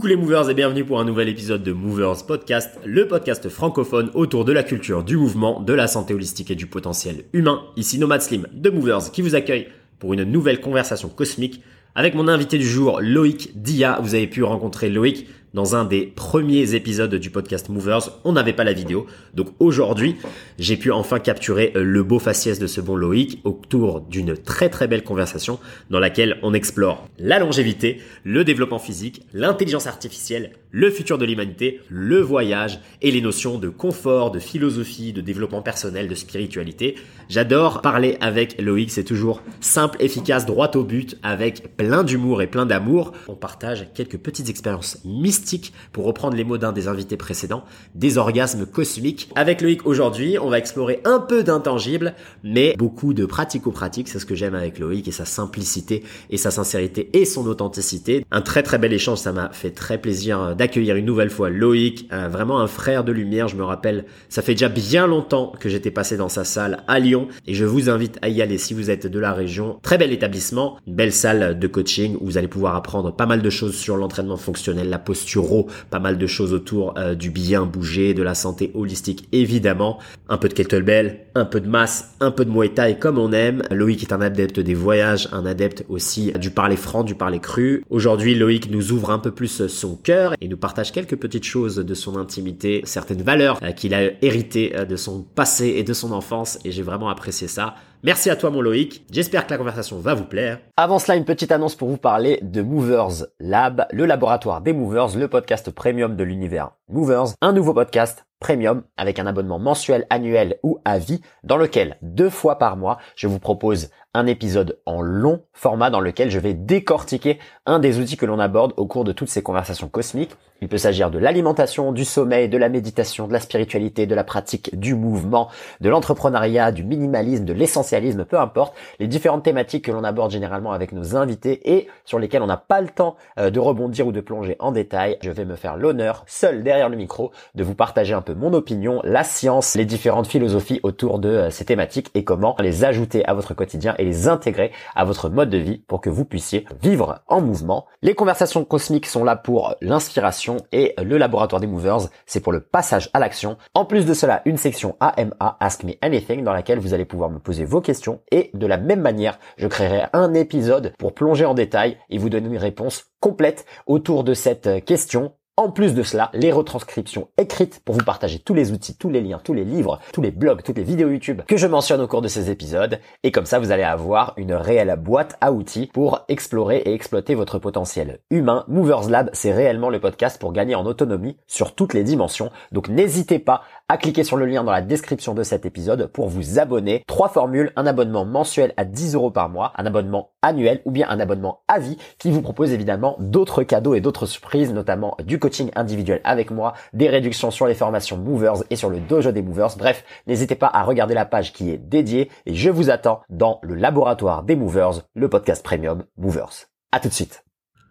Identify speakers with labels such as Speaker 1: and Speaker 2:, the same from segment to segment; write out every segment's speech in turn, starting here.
Speaker 1: Coucou les movers et bienvenue pour un nouvel épisode de Movers Podcast, le podcast francophone autour de la culture, du mouvement, de la santé holistique et du potentiel humain. Ici Nomad Slim de Movers qui vous accueille pour une nouvelle conversation cosmique avec mon invité du jour, Loïc Dia. Vous avez pu rencontrer Loïc dans un des premiers épisodes du podcast Movers. On n'avait pas la vidéo. Donc aujourd'hui, j'ai pu enfin capturer euh, le beau faciès de ce bon Loïc autour d'une très très belle conversation dans laquelle on explore la longévité, le développement physique, l'intelligence artificielle, le futur de l'humanité, le voyage et les notions de confort, de philosophie, de développement personnel, de spiritualité. J'adore parler avec Loïc, c'est toujours simple, efficace, droit au but, avec plein d'humour et plein d'amour. On partage quelques petites expériences mystiques, pour reprendre les mots d'un des invités précédents, des orgasmes cosmiques. Avec Loïc aujourd'hui, on va explorer un peu d'intangibles, mais beaucoup de pratico-pratiques, c'est ce que j'aime avec Loïc et sa simplicité et sa sincérité et son authenticité. Un très très bel échange, ça m'a fait très plaisir d'accueillir une nouvelle fois Loïc, vraiment un frère de lumière, je me rappelle, ça fait déjà bien longtemps que j'étais passé dans sa salle à Lyon et je vous invite à y aller si vous êtes de la région. Très bel établissement, belle salle de coaching où vous allez pouvoir apprendre pas mal de choses sur l'entraînement fonctionnel, la posture, pas mal de choses autour euh, du bien bouger, de la santé holistique évidemment, un peu de kettlebell, un peu de masse, un peu de muay thai comme on aime. Loïc est un adepte des voyages, un adepte aussi du parler franc, du parler cru. Aujourd'hui, Loïc nous ouvre un peu plus son cœur et nous partage quelques petites choses de son intimité, certaines valeurs euh, qu'il a héritées euh, de son passé et de son enfance et j'ai vraiment apprécié ça. Merci à toi mon Loïc, j'espère que la conversation va vous plaire. Avant cela, une petite annonce pour vous parler de Movers Lab, le laboratoire des Movers, le podcast premium de l'univers Movers, un nouveau podcast premium avec un abonnement mensuel, annuel ou à vie dans lequel deux fois par mois je vous propose un épisode en long format dans lequel je vais décortiquer un des outils que l'on aborde au cours de toutes ces conversations cosmiques. Il peut s'agir de l'alimentation, du sommeil, de la méditation, de la spiritualité, de la pratique, du mouvement, de l'entrepreneuriat, du minimalisme, de l'essentialisme, peu importe, les différentes thématiques que l'on aborde généralement avec nos invités et sur lesquelles on n'a pas le temps euh, de rebondir ou de plonger en détail. Je vais me faire l'honneur, seul derrière le micro, de vous partager un peu mon opinion, la science, les différentes philosophies autour de euh, ces thématiques et comment les ajouter à votre quotidien et les intégrer à votre mode de vie pour que vous puissiez vivre en mouvement. Les conversations cosmiques sont là pour l'inspiration et le laboratoire des movers, c'est pour le passage à l'action. En plus de cela, une section AMA, Ask Me Anything, dans laquelle vous allez pouvoir me poser vos questions. Et de la même manière, je créerai un épisode pour plonger en détail et vous donner une réponse complète autour de cette question en plus de cela, les retranscriptions écrites pour vous partager tous les outils, tous les liens, tous les livres, tous les blogs, toutes les vidéos YouTube que je mentionne au cours de ces épisodes. Et comme ça, vous allez avoir une réelle boîte à outils pour explorer et exploiter votre potentiel humain. Movers Lab, c'est réellement le podcast pour gagner en autonomie sur toutes les dimensions. Donc n'hésitez pas à cliquer sur le lien dans la description de cet épisode pour vous abonner. Trois formules, un abonnement mensuel à 10 euros par mois, un abonnement annuel ou bien un abonnement à vie qui vous propose évidemment d'autres cadeaux et d'autres surprises, notamment du coaching individuel avec moi, des réductions sur les formations Movers et sur le dojo des Movers. Bref, n'hésitez pas à regarder la page qui est dédiée et je vous attends dans le laboratoire des Movers, le podcast premium Movers. À tout de suite.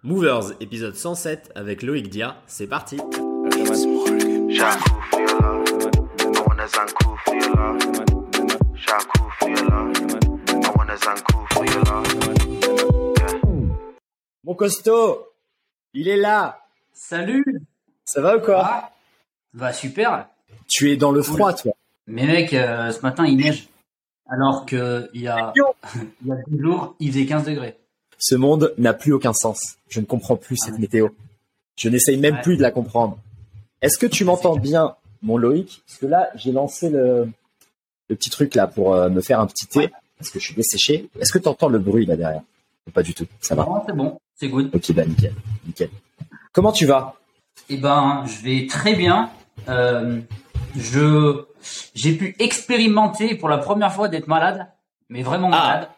Speaker 1: Movers, épisode 107 avec Loïc Dia, c'est parti. Mon costaud, il est là.
Speaker 2: Salut.
Speaker 1: Ça va ou quoi?
Speaker 2: Ah, Va super.
Speaker 1: Tu es dans le froid, toi.
Speaker 2: Mais mec, euh, ce matin il neige, alors que il y a il y a deux jours il faisait 15 degrés.
Speaker 1: Ce monde n'a plus aucun sens. Je ne comprends plus cette ah météo. Je n'essaye même plus de la comprendre. Est-ce que tu m'entends bien? Mon Loïc, parce que là, j'ai lancé le, le, petit truc là pour euh, me faire un petit thé, parce que je suis desséché. Est-ce que tu entends le bruit là derrière? Pas du tout, ça va?
Speaker 2: C'est bon, c'est good.
Speaker 1: Ok, bah nickel, nickel. Comment tu vas?
Speaker 2: Eh ben, je vais très bien. Euh, je j'ai pu expérimenter pour la première fois d'être malade, mais vraiment
Speaker 1: ah.
Speaker 2: malade.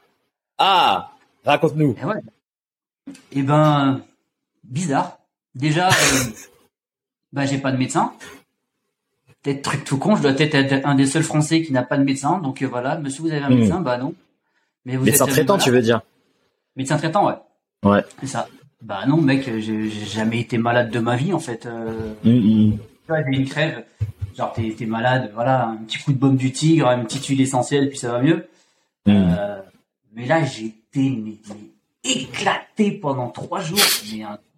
Speaker 1: Ah, raconte-nous.
Speaker 2: Eh, ouais. eh ben, bizarre. Déjà, euh, bah j'ai pas de médecin peut-être truc tout con, je dois peut-être être un des seuls Français qui n'a pas de médecin. Donc euh, voilà, monsieur, vous avez un hmm. médecin Bah non.
Speaker 1: Mais vous médecin traitant, tu veux dire?
Speaker 2: Médecin traitant, ouais.
Speaker 1: Ouais.
Speaker 2: C'est ça. Bah non, mec, j'ai jamais été malade de ma vie en fait. Euh...
Speaker 1: Mm
Speaker 2: Tu vois, j'ai une crève. Genre t'es es malade, voilà, un petit coup de baume du tigre, une petite huile essentielle, puis ça va mieux.
Speaker 1: Hmm.
Speaker 2: Euh, mais là, j'ai été éclaté pendant trois jours.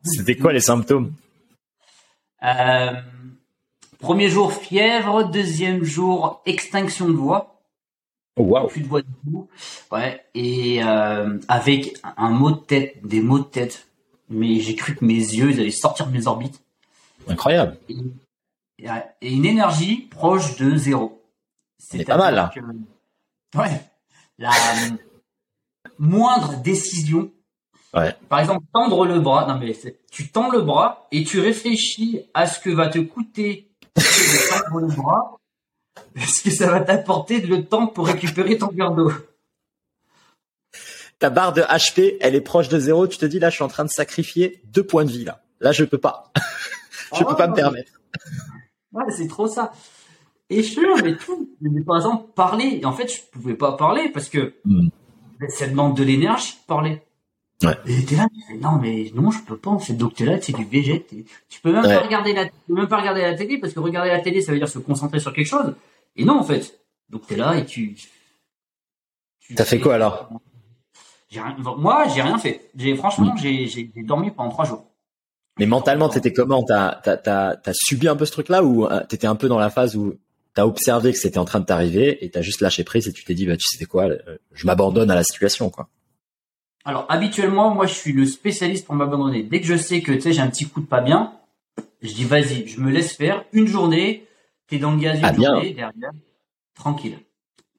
Speaker 1: C'était quoi les symptômes?
Speaker 2: Euh, premier jour fièvre, deuxième jour extinction de voix.
Speaker 3: Wow.
Speaker 2: Plus de voix du tout. Ouais. Et euh, avec un mot de tête, des mots de tête. Mais j'ai cru que mes yeux ils allaient sortir de mes orbites.
Speaker 3: Incroyable.
Speaker 2: Et, et une énergie proche de zéro.
Speaker 3: C'est pas mal là.
Speaker 2: Que, ouais. La moindre décision.
Speaker 3: Ouais.
Speaker 2: Par exemple, tendre le bras. Non mais tu tends le bras et tu réfléchis à ce que va te coûter le bras. Est-ce que ça va t'apporter le temps pour récupérer ton verre d'eau?
Speaker 3: Ta barre de HP, elle est proche de zéro. Tu te dis là, je suis en train de sacrifier deux points de vie là. Là, je peux pas. je
Speaker 2: Ah,
Speaker 3: peux pas me permettre.
Speaker 2: Ouais, c'est trop ça. Et je sûr, mais tout. Mais par exemple, parler. Et en fait, je pouvais pas parler parce que
Speaker 3: Hmm.
Speaker 2: ça demande de l'énergie de parler.
Speaker 3: Ouais.
Speaker 2: Et t'es là, tu fais, non, mais non, je peux pas. En fait, donc t'es là, c'est du t'es- Tu peux même
Speaker 3: Ouais.
Speaker 2: pas regarder la, même pas regarder la télé parce que regarder la télé, ça veut dire se concentrer sur quelque chose. Et non, en fait. Donc t'es là et tu. tu
Speaker 3: T'as fait quoi, alors?
Speaker 2: Rien- Moi, j'ai rien fait. J'ai franchement, j'ai j'ai j'ai dormi pendant trois jours.
Speaker 3: Mais mentalement, t'étais comment? T'as t'as t'as t'as subi un peu ce truc-là ou euh, t'étais un peu dans la phase où t'as observé que c'était en train de t'arriver et t'as juste lâché prise et tu t'es dit bah tu sais quoi, euh, je m'abandonne à la situation quoi?
Speaker 2: Alors habituellement, moi je suis le spécialiste pour m'abandonner. Dès que je sais que tu sais j'ai un petit coup de pas bien, je dis vas-y, je me laisse faire une journée. T'es dans le gaz une
Speaker 3: Ah, bien.
Speaker 2: journée derrière, tranquille.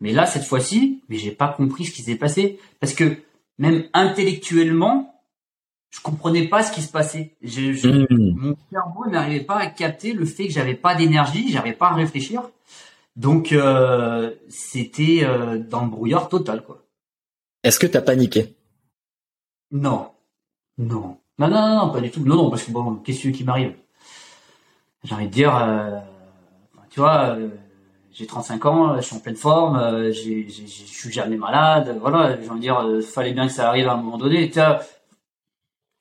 Speaker 2: Mais là cette fois-ci, mais j'ai pas compris ce qui s'est passé parce que même intellectuellement, je comprenais pas ce qui se passait. Je, je-
Speaker 3: Hmm.
Speaker 2: Mon cerveau n'arrivait pas à capter le fait que j'avais pas d'énergie, j'arrivais pas à réfléchir. Donc euh, c'était euh, dans le brouillard total quoi.
Speaker 3: Est-ce que t'as paniqué?
Speaker 2: Non. Non. Non, non, non, non, pas du tout. Non, non, parce que bon, qu'est-ce qui m'arrive? J'ai envie de dire, euh, tu vois, euh, j'ai 35 ans, je suis en pleine forme, euh, j'ai, j'ai, je suis jamais malade, voilà, j'ai envie de dire, fallait bien que ça arrive à un moment donné. Tu vois,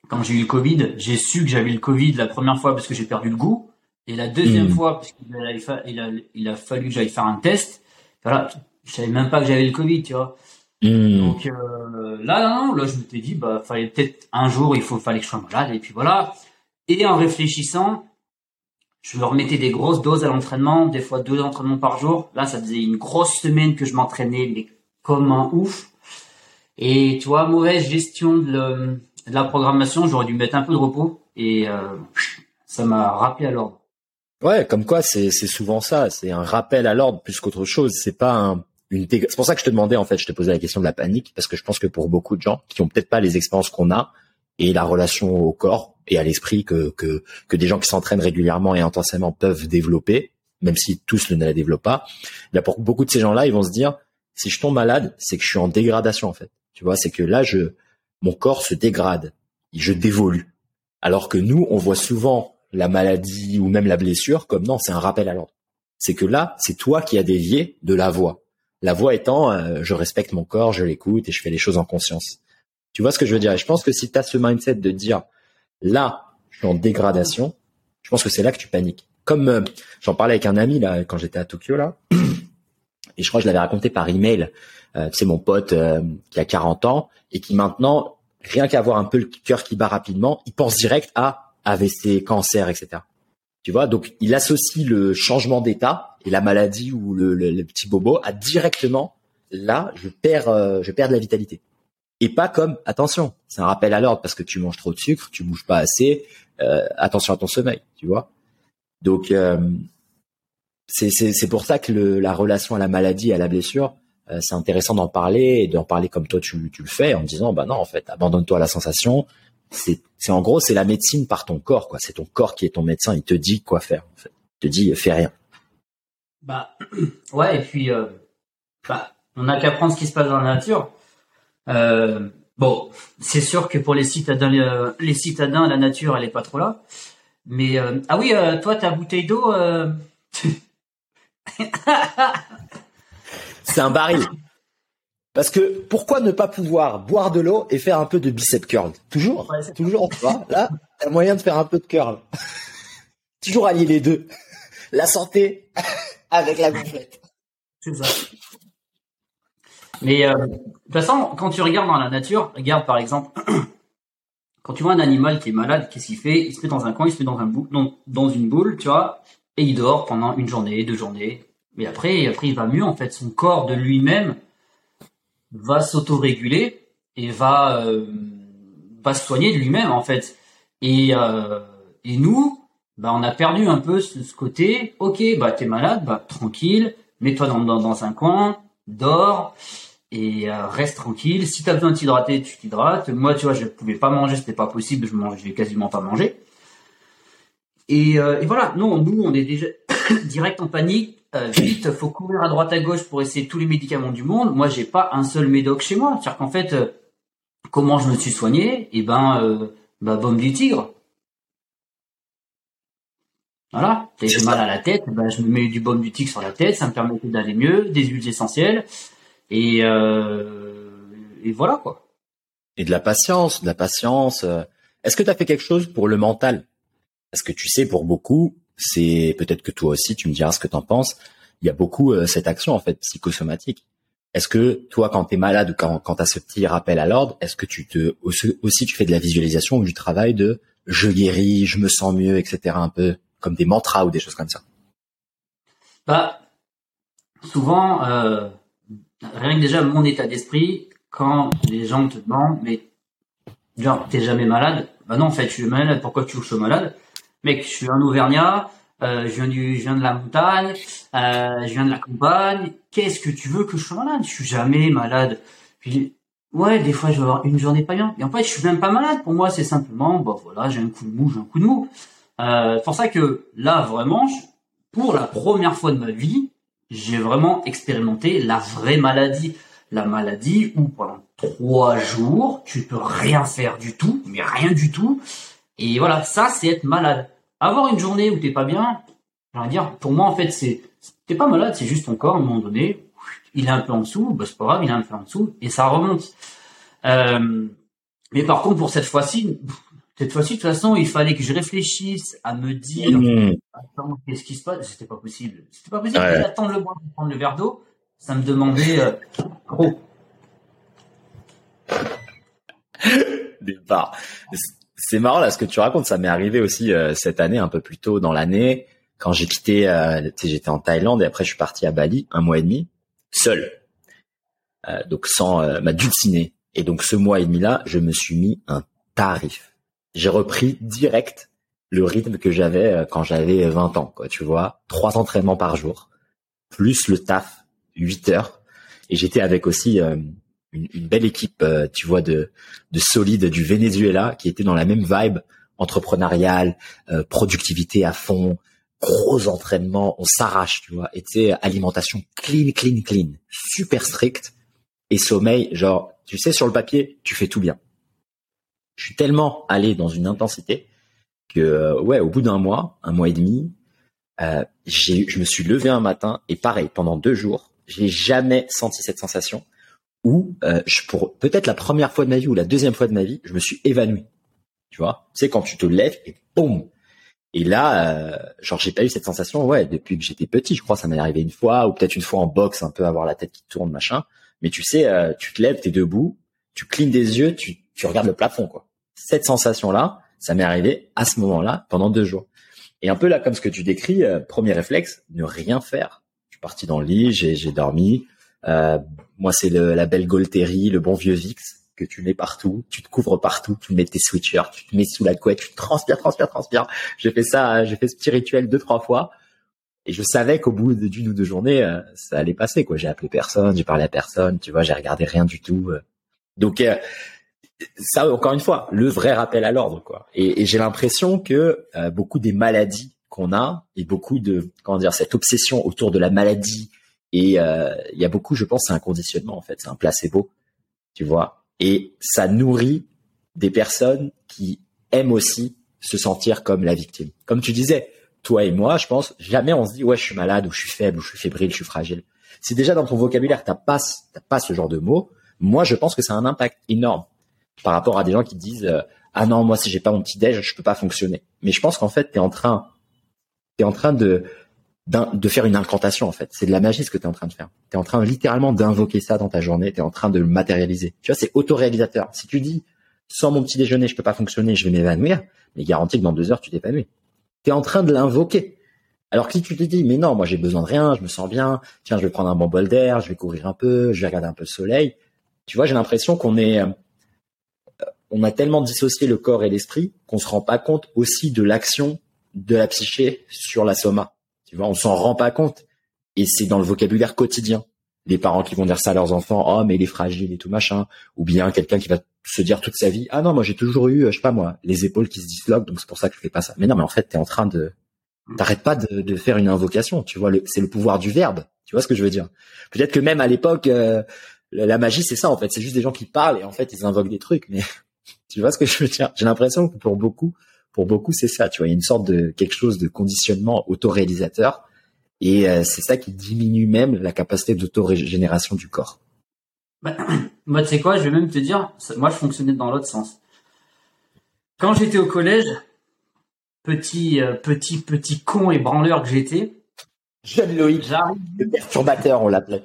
Speaker 2: quand j'ai eu le Covid, j'ai su que j'avais le Covid la première fois parce que j'ai perdu le goût, et la deuxième
Speaker 3: Mm.
Speaker 2: fois parce qu'il a, il a, il a, il a fallu que j'aille faire un test. Voilà, je savais même pas que j'avais le Covid, tu vois.
Speaker 3: Hmm.
Speaker 2: Donc euh, là, non, là, je m'étais dit, bah, fallait peut-être un jour, il faut, fallait que je sois malade, et puis voilà. Et en réfléchissant, je me remettais des grosses doses à l'entraînement, des fois deux entraînements par jour. Là, ça faisait une grosse semaine que je m'entraînais, mais comme un ouf. Et tu vois, mauvaise gestion de, le- de la programmation, j'aurais dû mettre un peu de repos, et euh, ça m'a rappelé à l'ordre.
Speaker 3: Ouais, comme quoi c'est c'est souvent ça, c'est un rappel à l'ordre plus qu'autre chose. C'est pas un, C'est pour ça que je te demandais en fait, je te posais la question de la panique parce que je pense que pour beaucoup de gens qui ont peut-être pas les expériences qu'on a et la relation au corps et à l'esprit que que que des gens qui s'entraînent régulièrement et intensément peuvent développer, même si tous ne la développent pas. Là, pour beaucoup de ces gens-là, ils vont se dire si je tombe malade, c'est que je suis en dégradation en fait. Tu vois, c'est que là, je mon corps se dégrade, je dévolue. Alors que nous, on voit souvent la maladie ou même la blessure comme non, c'est un rappel à l'ordre. C'est que là, c'est toi qui as dévié de la voie. La voie étant, euh, je respecte mon corps, je l'écoute et je fais les choses en conscience. Tu vois ce que je veux dire? Et je pense que si tu as ce mindset de dire, là, je suis en dégradation, je pense que c'est là que tu paniques. Comme euh, j'en parlais avec un ami là quand j'étais à Tokyo là, et je crois que je l'avais raconté par email. Euh, c'est mon pote euh, qui a 40 ans et qui maintenant, rien qu'à avoir un peu le cœur qui bat rapidement, il pense direct à AVC, cancer, etc. Tu vois, donc il associe le changement d'état et la maladie ou le, petit bobo à directement là, je perds, euh, je perds de la vitalité. Et pas comme attention, c'est un rappel à l'ordre parce que tu manges trop de sucre, tu bouges pas assez, euh, attention à ton sommeil, tu vois. Donc euh, c'est pour ça que le, la relation à la maladie à la blessure, euh, c'est intéressant d'en parler et d'en parler comme toi tu, tu le fais en disant bah non en fait abandonne-toi à la sensation. C'est en gros c'est la médecine par ton corps quoi. C'est ton corps qui est ton médecin. Il te dit quoi faire en fait. Il te dit fais rien.
Speaker 2: Bah, ouais, et puis, euh, bah, on n'a qu'à prendre ce qui se passe dans la nature. Euh, bon, c'est sûr que pour les citadins, euh, les citadins, la nature, elle est pas trop là. Mais euh, ah oui, euh, toi, ta bouteille d'eau. euh,
Speaker 3: C'est un baril. Parce que pourquoi ne pas pouvoir boire de l'eau et faire un peu de bicep curl? Toujours,
Speaker 2: Ouais,
Speaker 3: toujours. Tu vois, là, t'as moyen de faire un peu de curl. toujours allier les deux. La santé avec la gonflette.
Speaker 2: C'est ça. Mais euh, de toute façon, quand tu regardes dans la nature, regarde par exemple quand tu vois un animal qui est malade, qu'est-ce qu'il fait? Il se met dans un coin, il se met dans un boule, dans une boule, tu vois, et il dort pendant une journée, deux journées. Mais après, après il va mieux en fait. Son corps de lui-même va s'autoréguler et va euh, va se soigner de lui-même en fait. Et euh, et nous, bah on a perdu un peu ce, côté. Ok, bah t'es malade, bah tranquille, mets-toi dans, dans, dans un coin, dors et euh, reste tranquille. Si t'as besoin de t'hydrater, tu t'hydrates. Moi, tu vois, je pouvais pas manger, c'était pas possible, je mangeais quasiment pas manger. Et, euh, et voilà, non, nous, on est déjà direct en panique. Euh, vite, faut courir à droite à gauche pour essayer tous les médicaments du monde. Moi, j'ai pas un seul médoc chez moi. C'est-à-dire qu'en fait, euh, comment je me suis soigné? Eh ben, euh, bah, bombe du tigre. Voilà, j'ai mal à la tête, ben, je me mets du baume du tigre sur la tête, ça me permet d'aller mieux, des huiles essentielles, et, euh, et voilà quoi.
Speaker 3: Et de la patience, de la patience. Est-ce que tu as fait quelque chose pour le mental? Parce que tu sais, pour beaucoup, c'est peut-être que toi aussi, tu me diras ce que tu en penses. Il y a beaucoup euh, cette action en fait psychosomatique. Est-ce que toi, quand tu es malade ou quand, quand tu as ce petit rappel à l'ordre, est-ce que tu te aussi tu fais de la visualisation ou du travail de je guéris, je me sens mieux, etc. Un peu comme des mantras ou des choses comme ça?
Speaker 2: Bah souvent, euh, rien que déjà mon état d'esprit, quand les gens te demandent mais genre t'es jamais malade? Bah non en fait je suis malade. Pourquoi tu suis malade? Mec, je suis un Auvergnat, euh, je, viens du, je viens de la montagne, euh, je viens de la campagne. Qu'est-ce que tu veux que je sois malade? Je suis jamais malade. Puis, ouais, des fois, je vais avoir une journée pas bien. Et en fait, je suis même pas malade. Pour moi, c'est simplement, bah voilà, j'ai un coup de mou, j'ai un coup de mou. Euh, c'est pour ça que là, vraiment, pour la première fois de ma vie, j'ai vraiment expérimenté la vraie maladie. La maladie où pendant trois jours, tu peux rien faire du tout, mais rien du tout. Et voilà, ça, c'est être malade avoir une journée où t'es pas bien, j'ai dire, pour moi, en fait, c'est, t'es pas malade, c'est juste ton corps, à un moment donné, il est un peu en dessous, bah, c'est pas grave, il est un peu en dessous, et ça remonte. Euh, mais par contre, pour cette fois-ci, cette fois-ci, de toute façon, il fallait que je réfléchisse à me dire, mmh. attends, qu'est-ce qui se passe? C'était pas possible. C'était pas possible d'attendre le bois pour prendre le verre d'eau. Ça me demandait euh, trop.
Speaker 3: Départ c'est marrant là ce que tu racontes. Ça m'est arrivé aussi euh, cette année, un peu plus tôt dans l'année, quand j'ai quitté. Euh, j'étais en Thaïlande et après je suis parti à Bali un mois et demi seul, euh, donc sans euh, ma dulcinée. Et donc ce mois et demi là, je me suis mis un tarif. J'ai repris direct le rythme que j'avais quand j'avais 20 ans, quoi. Tu vois, trois entraînements par jour, plus le taf, 8 heures. Et j'étais avec aussi une, belle équipe, euh, tu vois, de, de solide du Venezuela qui était dans la même vibe entrepreneuriale, euh, productivité à fond, gros entraînement, on s'arrache, tu vois, sais, alimentation clean, clean, clean, super strict, et sommeil, genre, tu sais, sur le papier, tu fais tout bien. Je suis tellement allé dans une intensité que, euh, ouais, au bout d'un mois, un mois et demi, je me suis levé un matin et pareil, pendant deux jours, j'ai jamais senti cette sensation où euh, je, pour peut-être la première fois de ma vie ou la deuxième fois de ma vie, je me suis évanoui. Tu vois, c'est quand tu te lèves et boum. Et là, euh, genre j'ai pas eu cette sensation, ouais, depuis que j'étais petit. Je crois ça m'est arrivé une fois ou peut-être une fois en boxe, un peu avoir la tête qui tourne, machin. Mais tu sais, euh, tu te lèves, t'es debout, tu clignes des yeux, tu, tu regardes le plafond, quoi. Cette sensation-là, ça m'est arrivé à ce moment-là pendant deux jours. Et un peu là, comme ce que tu décris, euh, premier réflexe, ne rien faire. Je suis parti dans le lit, j'ai, dormi, moi, c'est la belle Golterie, le bon vieux Vix que tu mets partout, tu te couvres partout, tu mets tes switchers, tu te mets sous la couette, tu transpires, transpires, transpires. J'ai fait ça, j'ai fait ce petit rituel deux, trois fois. Et je savais qu'au bout d'une ou deux journées, euh, ça allait passer, quoi. J'ai appelé personne, j'ai parlé à personne, tu vois, j'ai regardé rien du tout. Euh. Donc, ça, encore une fois, le vrai rappel à l'ordre, quoi. Et j'ai l'impression que beaucoup des maladies qu'on a et beaucoup de, comment dire, cette obsession autour de la maladie, et euh, il y a beaucoup, je pense, c'est un conditionnement en fait, c'est un placebo, tu vois. Et ça nourrit des personnes qui aiment aussi se sentir comme la victime. Comme tu disais, toi et moi, je pense, jamais on se dit ouais, je suis malade ou je suis faible ou je suis fébrile, je suis fragile. Si déjà dans ton vocabulaire t'as pas pas ce genre de mots, moi je pense que ça a un impact énorme par rapport à des gens qui disent euh, ah non moi si j'ai pas mon petit déj je peux pas fonctionner. Mais je pense qu'en fait t'es en train t'es en train de de faire une incantation en fait. C'est de la magie ce que tu es en train de faire. Tu es en train littéralement d'invoquer ça dans ta journée, tu es en train de le matérialiser. Tu vois, c'est autoréalisateur. Si tu dis sans mon petit déjeuner, je peux pas fonctionner, je vais m'évanouir, mais garantie que dans deux heures, tu t'épanouis. Tu es en train de l'invoquer. Alors que si tu te dis, mais non, moi j'ai besoin de rien, je me sens bien, tiens, je vais prendre un bon bol d'air, je vais courir un peu, je vais regarder un peu le soleil. Tu vois, j'ai l'impression qu'on est, euh, on a tellement dissocié le corps et l'esprit qu'on se rend pas compte aussi de l'action de la psyché sur la soma. Tu vois, on s'en rend pas compte. Et c'est dans le vocabulaire quotidien. Les parents qui vont dire ça à leurs enfants, oh mais il est fragile et tout machin, ou bien quelqu'un qui va se dire toute sa vie, ah non moi j'ai toujours eu, je sais pas moi, les épaules qui se disloquent, donc c'est pour ça que je fais pas ça. Mais non, mais en fait t'es en train de, t'arrêtes pas de, de, faire une invocation. Tu vois, c'est le pouvoir du verbe. Tu vois ce que je veux dire? Peut-être que même à l'époque, euh, la magie c'est ça en fait, c'est juste des gens qui parlent et en fait ils invoquent des trucs. Mais tu vois ce que je veux dire? J'ai l'impression que pour beaucoup, pour beaucoup c'est ça. Tu vois, il y a une sorte de quelque chose de conditionnement autoréalisateur et euh, c'est ça qui diminue même la capacité d'autorégénération du corps.
Speaker 2: Bah, moi, tu sais quoi, je vais même te dire, moi, je fonctionnais dans l'autre sens. Quand j'étais au collège, petit, euh, petit, petit con et branleur que j'étais.
Speaker 3: Jeune Loïc, le perturbateur, on l'appelait.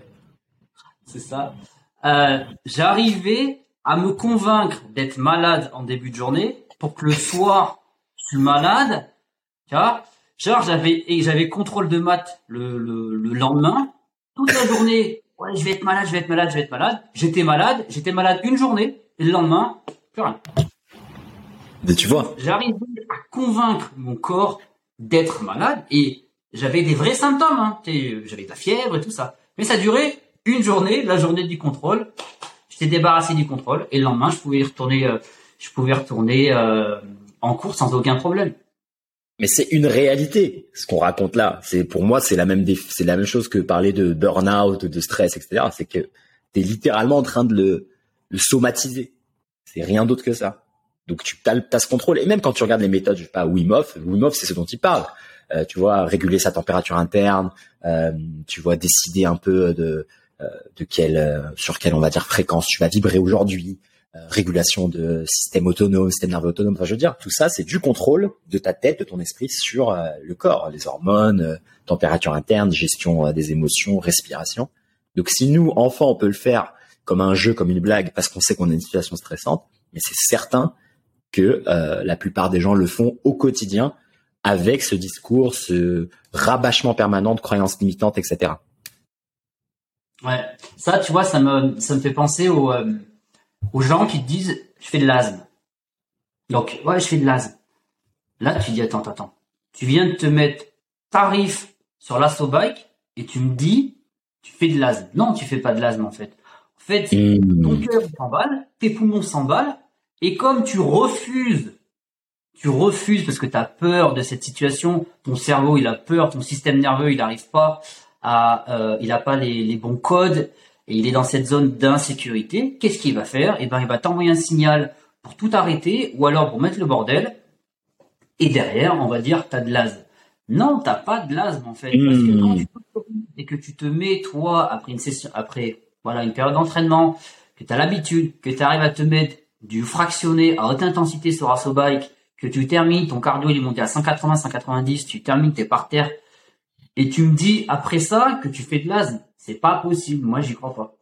Speaker 2: C'est ça. Euh, j'arrivais à me convaincre d'être malade en début de journée pour que le soir, malade, tu vois, Genre, j'avais, et j'avais contrôle de maths le, le, le lendemain. Toute la journée, ouais, je vais être malade, je vais être malade, je vais être malade. J'étais malade, j'étais malade une journée, et le lendemain, plus rien.
Speaker 3: Mais tu vois.
Speaker 2: J'arrivais à convaincre mon corps d'être malade, et j'avais des vrais symptômes, hein. J'avais de la fièvre et tout ça. Mais ça durait une journée, la journée du contrôle. J'étais débarrassé du contrôle, et le lendemain, je pouvais retourner, euh, je pouvais retourner euh, en cours sans aucun problème
Speaker 3: mais c'est une réalité ce qu'on raconte là. C'est pour moi c'est la même c'est la même chose que parler de burn-out, de stress, etc. C'est que tu es littéralement en train de le, le somatiser. C'est rien d'autre que ça. Donc tu as, ce contrôle et même quand tu regardes les méthodes, je sais pas Wim Hof, c'est ce dont il parle. Euh, tu vois réguler sa température interne, euh, tu vois décider un peu de euh, de quelle euh, sur quelle on va dire fréquence tu vas vibrer aujourd'hui, régulation de système autonome, système nerveux autonome. Enfin, je veux dire, tout ça, c'est du contrôle de ta tête, de ton esprit sur euh, le corps, les hormones, euh, température interne, gestion des émotions, respiration. Donc, si nous, enfants, on peut le faire comme un jeu, comme une blague, parce qu'on sait qu'on a une situation stressante, mais c'est certain que la plupart des gens le font au quotidien avec ce discours, ce rabâchement permanent de croyances limitantes, etc.
Speaker 2: Ouais, ça, tu vois, ça me ça me fait penser au aux gens qui te disent je fais de l'asthme. Donc ouais, je fais de l'asthme. Là, tu dis attends, attends. Tu viens de te mettre tarif sur l'assaut bike et tu me dis tu fais de l'asthme. Non, tu fais pas de l'asthme en fait. En fait, mmh. ton cœur s'emballe, tes poumons s'emballent et comme tu refuses tu refuses parce que tu as peur de cette situation, ton cerveau il a peur, ton système nerveux il n'arrive pas à, euh, il a pas les, les bons codes, et il est dans cette zone d'insécurité, qu'est-ce qu'il va faire? Eh ben, il va t'envoyer un signal pour tout arrêter ou alors pour mettre le bordel. Et derrière, on va dire, t'as de l'asthme. Non, t'as pas de l'asthme en fait, parce que quand hmm. tu et que tu te mets toi après une session, après voilà une période d'entraînement, que tu as l'habitude, que tu arrives à te mettre du fractionné à haute intensité sur Asso Bike, que tu termines, ton cardio il est monté à 180, 190, tu termines, t'es par terre, et tu me dis après ça que tu fais de l'asthme. C'est pas possible. Moi, j'y crois pas.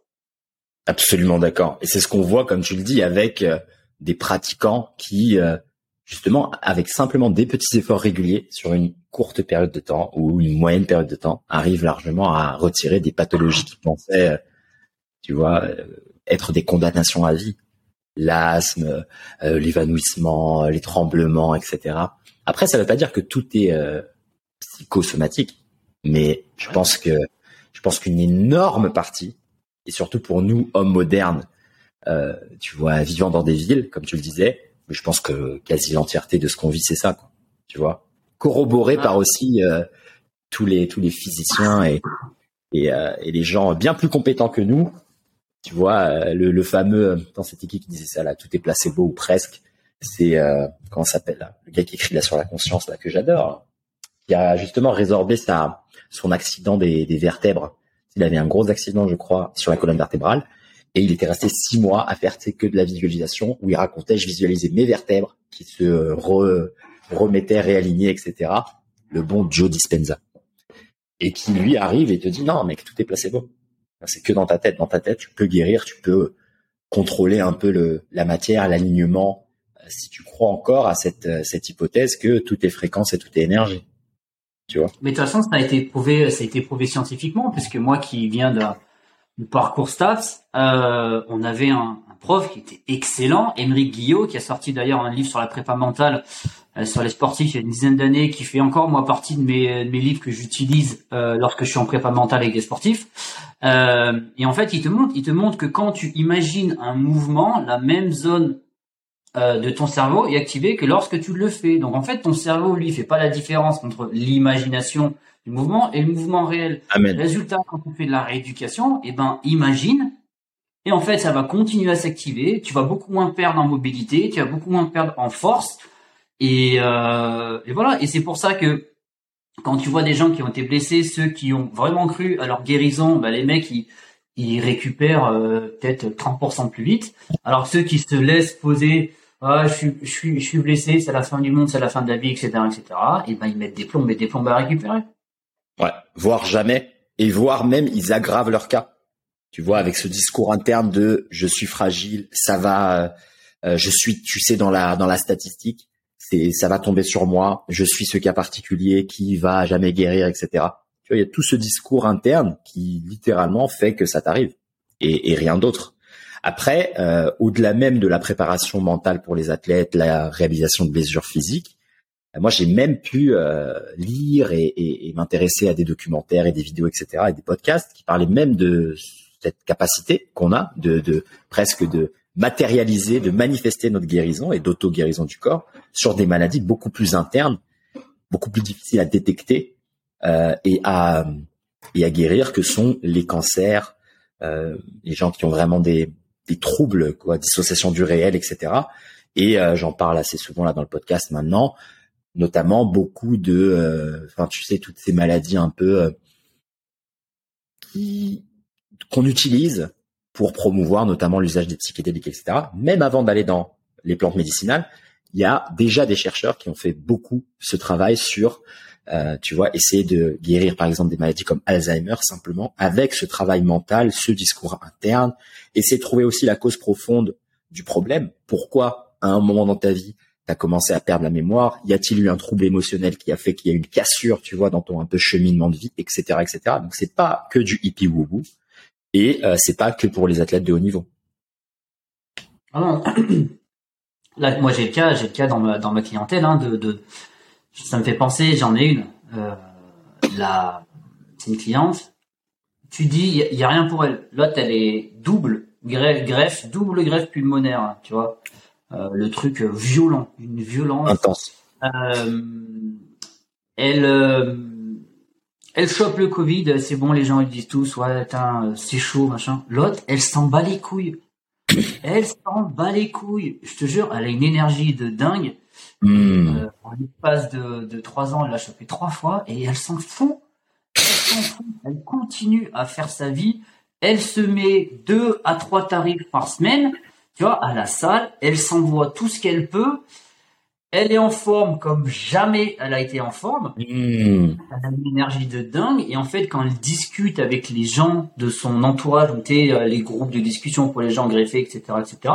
Speaker 3: Absolument d'accord. Et c'est ce qu'on voit, comme tu le dis, avec euh, des pratiquants qui, euh, justement, avec simplement des petits efforts réguliers sur une courte période de temps ou une moyenne période de temps, arrivent largement à retirer des pathologies qui pensaient, euh, tu vois, être des condamnations à vie. L'asthme, l'évanouissement, les tremblements, etc. Après, ça ne veut pas dire que tout est psychosomatique, mais je pense que pense qu'une énorme partie, et surtout pour nous, hommes modernes, euh, tu vois, vivant dans des villes, comme tu le disais, mais je pense que quasi l'entièreté de ce qu'on vit, c'est ça, quoi, tu vois? Corroboré par aussi euh, tous les tous les physiciens et et, euh, et, les gens bien plus compétents que nous. Tu vois, le, le, fameux dans cette équipe qui disait ça là, tout est placebo ou presque. C'est comment s'appelle là, le gars qui écrit là sur la conscience là que j'adore, qui a justement résorbé sa son accident des, vertèbres. Il avait un gros accident, je crois, sur la colonne vertébrale. Et il était resté six mois à faire que de la visualisation où il racontait, je visualisais mes vertèbres qui se remettaient réalignées, etc. Le bon Joe Dispenza. Et qui lui arrive et te dit, non, mec, tout est placebo. C'est que dans ta tête. Dans ta tête, tu peux guérir, tu peux contrôler un peu la matière, l'alignement, si tu crois encore à cette, cette hypothèse que tout est fréquence et tout est énergie. Tu.
Speaker 2: Mais de toute façon, ça a été prouvé, ça a été prouvé scientifiquement, puisque moi qui viens de, parcours stats, euh, on avait un, prof qui était excellent, Émeric Guillot, qui a sorti d'ailleurs un livre sur la prépa mentale euh, sur les sportifs il y a une dizaine d'années, qui fait encore moi partie de mes, de mes livres que j'utilise euh, lorsque je suis en prépa mentale avec des sportifs. Euh, et en fait, il te montre, il te montre que quand tu imagines un mouvement, la même zone euh, de ton cerveau est activé que lorsque tu le fais. Donc en fait, ton cerveau, lui, fait pas la différence entre l'imagination du mouvement et le mouvement réel.
Speaker 3: Amen.
Speaker 2: Résultat, quand tu fais de la rééducation, eh ben imagine, et en fait, ça va continuer à s'activer. Tu vas beaucoup moins perdre en mobilité, tu vas beaucoup moins perdre en force, et, euh, et voilà. Et c'est pour ça que quand tu vois des gens qui ont été blessés, ceux qui ont vraiment cru à leur guérison, ben, les mecs ils, ils récupèrent euh, peut-être 30% plus vite. Alors ceux qui se laissent poser ah, je suis, je suis, je suis blessé, c'est la fin du monde, c'est la fin de la vie, etc., etc. Et ben ils mettent des plombs, mais des plombs à récupérer.
Speaker 3: Ouais, voire jamais, et voire même ils aggravent leur cas. Tu vois, avec ce discours interne de je suis fragile, ça va, euh, euh, je suis, tu sais, dans la dans la statistique, c'est ça va tomber sur moi, je suis ce cas particulier qui va jamais guérir, etc. Tu vois, il y a tout ce discours interne qui littéralement fait que ça t'arrive et, et rien d'autre. Après, euh, au-delà même de la préparation mentale pour les athlètes, la réalisation de blessures physiques, euh, moi j'ai même pu euh, lire et, et, et m'intéresser à des documentaires et des vidéos, etc., et des podcasts qui parlaient même de cette capacité qu'on a de, de presque de matérialiser, de manifester notre guérison et d'auto-guérison du corps sur des maladies beaucoup plus internes, beaucoup plus difficiles à détecter euh, et à et à guérir que sont les cancers, euh, les gens qui ont vraiment des des troubles, quoi, dissociation du réel, etc. Et euh, j'en parle assez souvent là dans le podcast maintenant, notamment beaucoup de, euh, enfin tu sais toutes ces maladies un peu euh, qu'on utilise pour promouvoir notamment l'usage des psychédéliques, etc. Même avant d'aller dans les plantes médicinales, il y a déjà des chercheurs qui ont fait beaucoup ce travail sur euh, tu vois, essayer de guérir par exemple des maladies comme Alzheimer simplement avec ce travail mental, ce discours interne, essayer de trouver aussi la cause profonde du problème. Pourquoi à un moment dans ta vie tu as commencé à perdre la mémoire? Y a-t-il eu un trouble émotionnel qui a fait qu'il y a une cassure, tu vois, dans ton un peu cheminement de vie, etc., etc. Donc c'est pas que du hippie woo et euh, c'est pas que pour les athlètes de haut niveau.
Speaker 2: Ah non. Là, moi j'ai le cas, j'ai le cas dans ma dans ma clientèle hein, de, de ça me fait penser, j'en ai une. Euh, la, c'est une cliente. Tu dis, il y, a rien pour elle. L'autre, elle est double greffe, greffe, double greffe pulmonaire, hein, tu vois. Euh, le truc violent, une violence
Speaker 3: intense.
Speaker 2: Euh, elle, euh, elle chope le Covid. C'est bon, les gens ils disent tous, ouais, c'est chaud, machin. L'autre, elle s'en bat les couilles. Elle s'en bat les couilles. Je te jure, elle a une énergie de dingue.
Speaker 3: Mmh.
Speaker 2: Euh, en l'espace de, de trois ans, elle l'a chopé trois fois et elle s'en fout. Elle s'en fout. Elle continue à faire sa vie. Elle se met deux à trois tarifs par semaine, tu vois, à la salle. Elle s'envoie tout ce qu'elle peut. Elle est en forme comme jamais elle a été en forme.
Speaker 3: Mmh.
Speaker 2: Elle a une énergie de dingue. Et en fait, quand elle discute avec les gens de son entourage, ou les groupes de discussion pour les gens greffés, etc., etc.,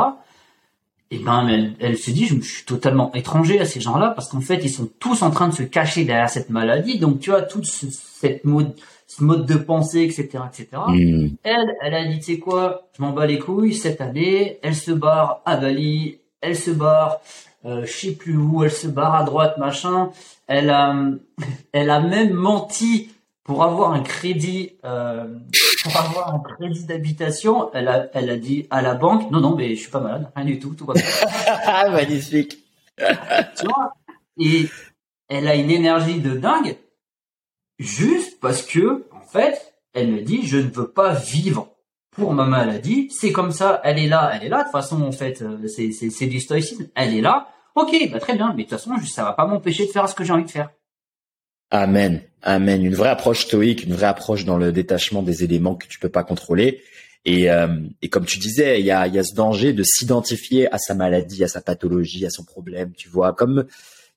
Speaker 2: et ben elle, elle, se dit je, suis totalement étranger à ces gens-là parce qu'en fait ils sont tous en train de se cacher derrière cette maladie. Donc tu vois tout ce, cette mode ce mode de pensée etc etc
Speaker 3: Mmh.
Speaker 2: elle elle a dit tu sais quoi je m'en bats les couilles cette année elle se barre à Bali elle se barre euh, je sais plus où elle se barre à droite machin. Elle a elle a même menti pour avoir un crédit euh, pour avoir un crédit d'habitation, elle a, elle a dit à la banque, non, non, mais je suis pas malade, rien du tout, tout va bien.
Speaker 3: Magnifique.
Speaker 2: tu vois Et elle a une énergie de dingue, juste parce que, en fait, elle me dit, je ne veux pas vivre pour ma maladie, c'est comme ça, elle est là, elle est là, de toute façon, en fait, euh, c'est, c'est, c'est du stoïcisme, elle est là, ok, bah très bien, mais de toute façon, ça va pas m'empêcher de faire ce que j'ai envie de faire.
Speaker 3: Amen, amen. Une vraie approche stoïque, une vraie approche dans le détachement des éléments que tu peux pas contrôler. Et, euh, et comme tu disais, il y a, y a ce danger de s'identifier à sa maladie, à sa pathologie, à son problème. Tu vois, comme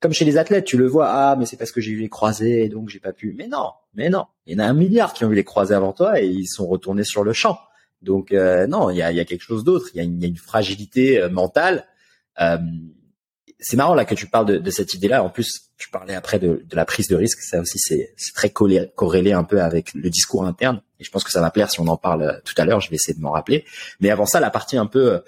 Speaker 3: comme chez les athlètes, tu le vois. Ah, mais c'est parce que j'ai eu les croisés donc j'ai pas pu. Mais non, mais non. Il y en a un milliard qui ont eu les croisés avant toi et ils sont retournés sur le champ. Donc non, il y a, y a, quelque chose d'autre. Il y, y, a une fragilité mentale. c'est marrant là que tu parles de, de cette idée-là. En plus, tu parlais après de, de, la prise de risque. Ça aussi, c'est très corrélé un peu avec le discours interne. Et je pense que ça va plaire si on en parle tout à l'heure. Je vais essayer de m'en rappeler. Mais avant ça, la partie un peu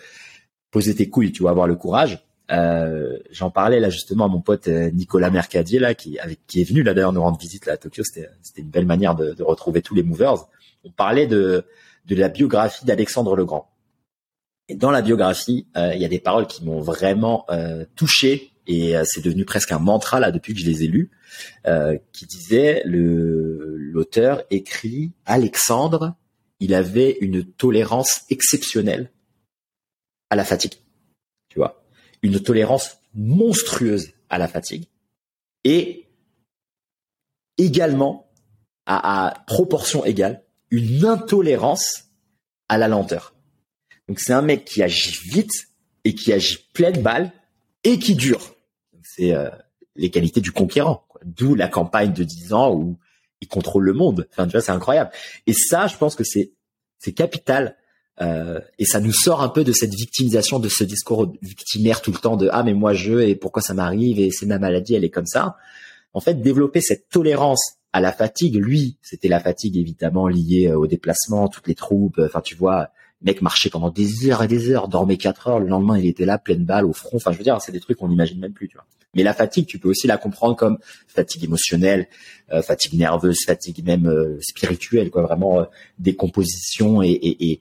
Speaker 3: poser tes couilles, tu vois, avoir le courage. Euh, j'en parlais là justement à mon pote euh, Nicolas Mercadier là qui avec qui est venu là d'ailleurs nous rendre visite là à Tokyo c'était une belle manière de, de, retrouver tous les movers on parlait de de la biographie d'Alexandre le Grand et dans la biographie euh, il y a des paroles qui m'ont vraiment euh, touché et c'est devenu presque un mantra là depuis que je les ai lus qui disait le l'auteur écrit Alexandre il avait une tolérance exceptionnelle à la fatigue tu vois? Une tolérance monstrueuse à la fatigue et également à, proportion égale une intolérance à la lenteur. Donc c'est un mec qui agit vite et qui agit pleine balle et qui dure. C'est euh, les qualités du conquérant. D'où la campagne de 10 ans où il contrôle le monde. Enfin, tu vois, c'est incroyable. Et ça, je pense que c'est c'est capital euh, et ça nous sort un peu de cette victimisation, de ce discours victimaire tout le temps de ah mais moi je et pourquoi ça m'arrive et c'est ma maladie, elle est comme ça. En fait, développer cette tolérance à la fatigue, lui, c'était la fatigue évidemment liée euh, au déplacement, toutes les troupes. Enfin, tu vois, mec marchait pendant des heures et des heures, dormait quatre heures, le lendemain il était là, pleine balle au front. Enfin, je veux dire, c'est des trucs qu'on n'imagine même plus, tu vois. Mais la fatigue, tu peux aussi la comprendre comme fatigue émotionnelle, euh, fatigue nerveuse, fatigue même spirituelle, quoi, vraiment décomposition et, et,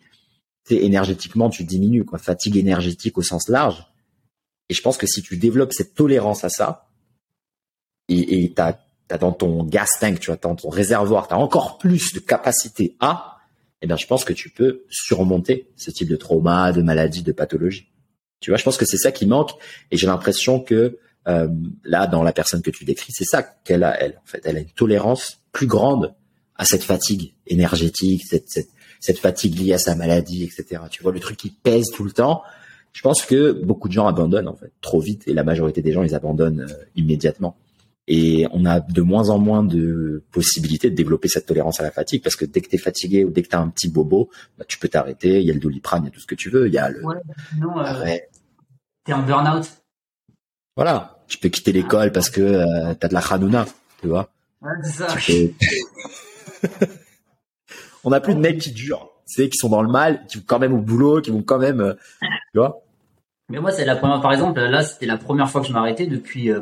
Speaker 3: et énergétiquement, tu diminues, quoi. Fatigue énergétique au sens large. Et je pense que si tu développes cette tolérance à ça, et t'as, as dans ton gas tank, tu vois, dans ton réservoir, t'as encore plus de capacité à, eh bien, je pense que tu peux surmonter ce type de trauma, de maladie, de pathologie. Tu vois, je pense que c'est ça qui manque, et j'ai l'impression que euh, là, dans la personne que tu décris, c'est ça qu'elle a, elle. En fait, elle a une tolérance plus grande à cette fatigue énergétique, cette, cette, cette fatigue liée à sa maladie, etc. Tu vois le truc qui pèse tout le temps. Je pense que beaucoup de gens abandonnent en fait trop vite et la majorité des gens ils abandonnent euh, immédiatement. Et on a de moins en moins de possibilités de développer cette tolérance à la fatigue parce que dès que tu es fatigué ou dès que tu as un petit bobo, bah, tu peux t'arrêter. Il y a le doliprane, il y a tout ce que tu veux. Il y a le.
Speaker 2: Ouais, non, euh, t'es en burn-out.
Speaker 3: Voilà, tu peux quitter l'école parce que euh, tu as de la khanouna, tu vois.
Speaker 2: Ouais, c'est ça.
Speaker 3: On n'a plus de mecs qui durent, c'est qui sont dans le mal, qui vont quand même au boulot, qui vont quand même, euh, tu vois.
Speaker 2: Mais moi, c'est la première, par exemple, là, c'était la première fois que je m'arrêtais depuis. Euh,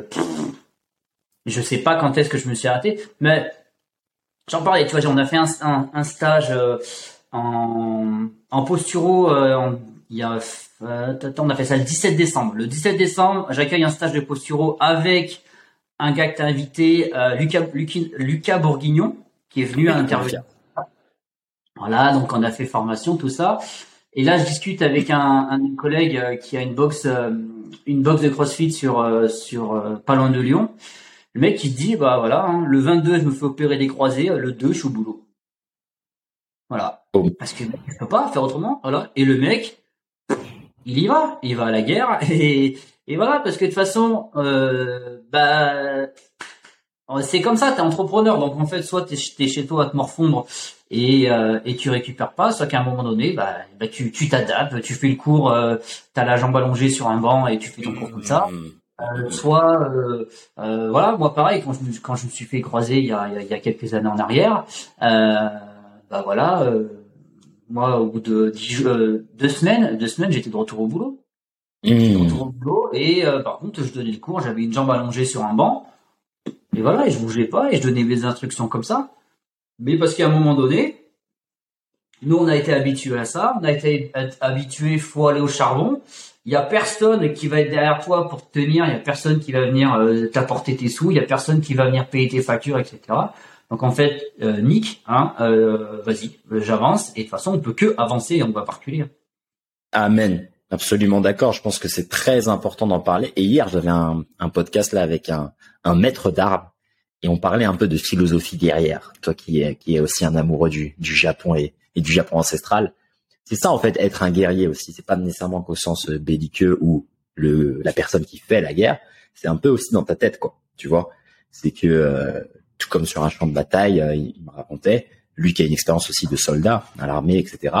Speaker 2: je sais pas quand est-ce que je me suis arrêté, mais j'en parlais. Tu vois, on a fait un, stage euh, en, en posturo. il y a, on a fait ça le 17 décembre. Le 17 décembre, j'accueille un stage de posturo avec un gars que t'as invité, Lucas, Lucas Bourguignon, qui est venu à intervenir. Voilà, donc on a fait formation, tout ça. Et là, je discute avec un, un collègue euh, qui a une box, euh, une box de CrossFit sur euh, sur pas loin de Lyon. Le mec il dit bah voilà, hein, le 22 je me fais opérer des croisés, le 2 je suis au boulot. Voilà. Oh. Parce que je peux pas faire autrement. Voilà. Et le mec, il y va, il va à la guerre et, et voilà parce que de toute façon, euh, bah c'est comme ça, t'es entrepreneur, donc en fait, soit t'es es chez toi à te morfondre et, euh, et tu récupères pas, soit qu'à un moment donné, bah, bah tu t'adaptes, tu fais le cours, euh, t'as la jambe allongée sur un banc et tu fais ton cours comme ça. Euh, soit, euh, euh, voilà, moi pareil, quand je, me, quand je me suis fait croiser il y a, il y a quelques années en arrière, euh, bah voilà, moi au bout de deux semaines, deux semaines, j'étais de retour au boulot. Mmh. De retour au boulot et par contre, je donnais le cours, j'avais une jambe allongée sur un banc. Et voilà, et je bougeais pas et je donnais mes instructions comme ça. Mais parce qu'à un moment donné, nous, on a été habitués à ça. On a été habitués, faut aller au charbon. Il y a personne qui va être derrière toi pour te tenir. Il y a personne qui va venir euh, t'apporter tes sous. Il y a personne qui va venir payer tes factures, etc. Donc en fait, euh, Nick, hein, euh, vas-y, j'avance. Et de toute façon, on peut que avancer et on va pas reculer.
Speaker 3: Amen. Absolument d'accord. Je pense que c'est très important d'en parler. Et hier, j'avais un, podcast là avec un, maître d'armes et on parlait un peu de philosophie guerrière. Toi qui est aussi un amoureux du, Japon et du Japon ancestral, c'est ça en fait être un guerrier aussi. C'est pas nécessairement qu'au sens euh, belliqueux ou le la personne qui fait la guerre. C'est un peu aussi dans ta tête quoi. Tu vois, c'est que euh, tout comme sur un champ de bataille, euh, il me racontait lui qui a une expérience aussi de soldat à l'armée, etc.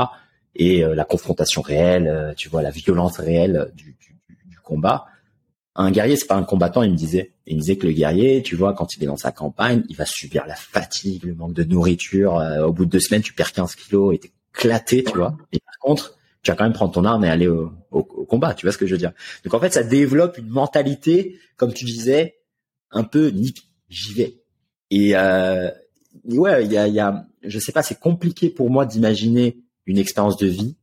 Speaker 3: et la confrontation réelle, tu vois, la violence réelle du, du, du combat. Un guerrier, c'est pas un combattant, il me disait. Il me disait que le guerrier, tu vois, quand il est dans sa campagne, il va subir la fatigue, le manque de nourriture. au bout de deux semaines, tu perds 15 kilos et t'es éclaté, tu vois. Et par contre, tu vas quand même prendre ton arme et aller au, combat. Tu vois ce que je veux dire Donc en fait, ça développe une mentalité, comme tu disais, un peu nip, j'y vais. Et euh, ouais, il y a, y a, je sais pas, c'est compliqué pour moi d'imaginer une expérience de vie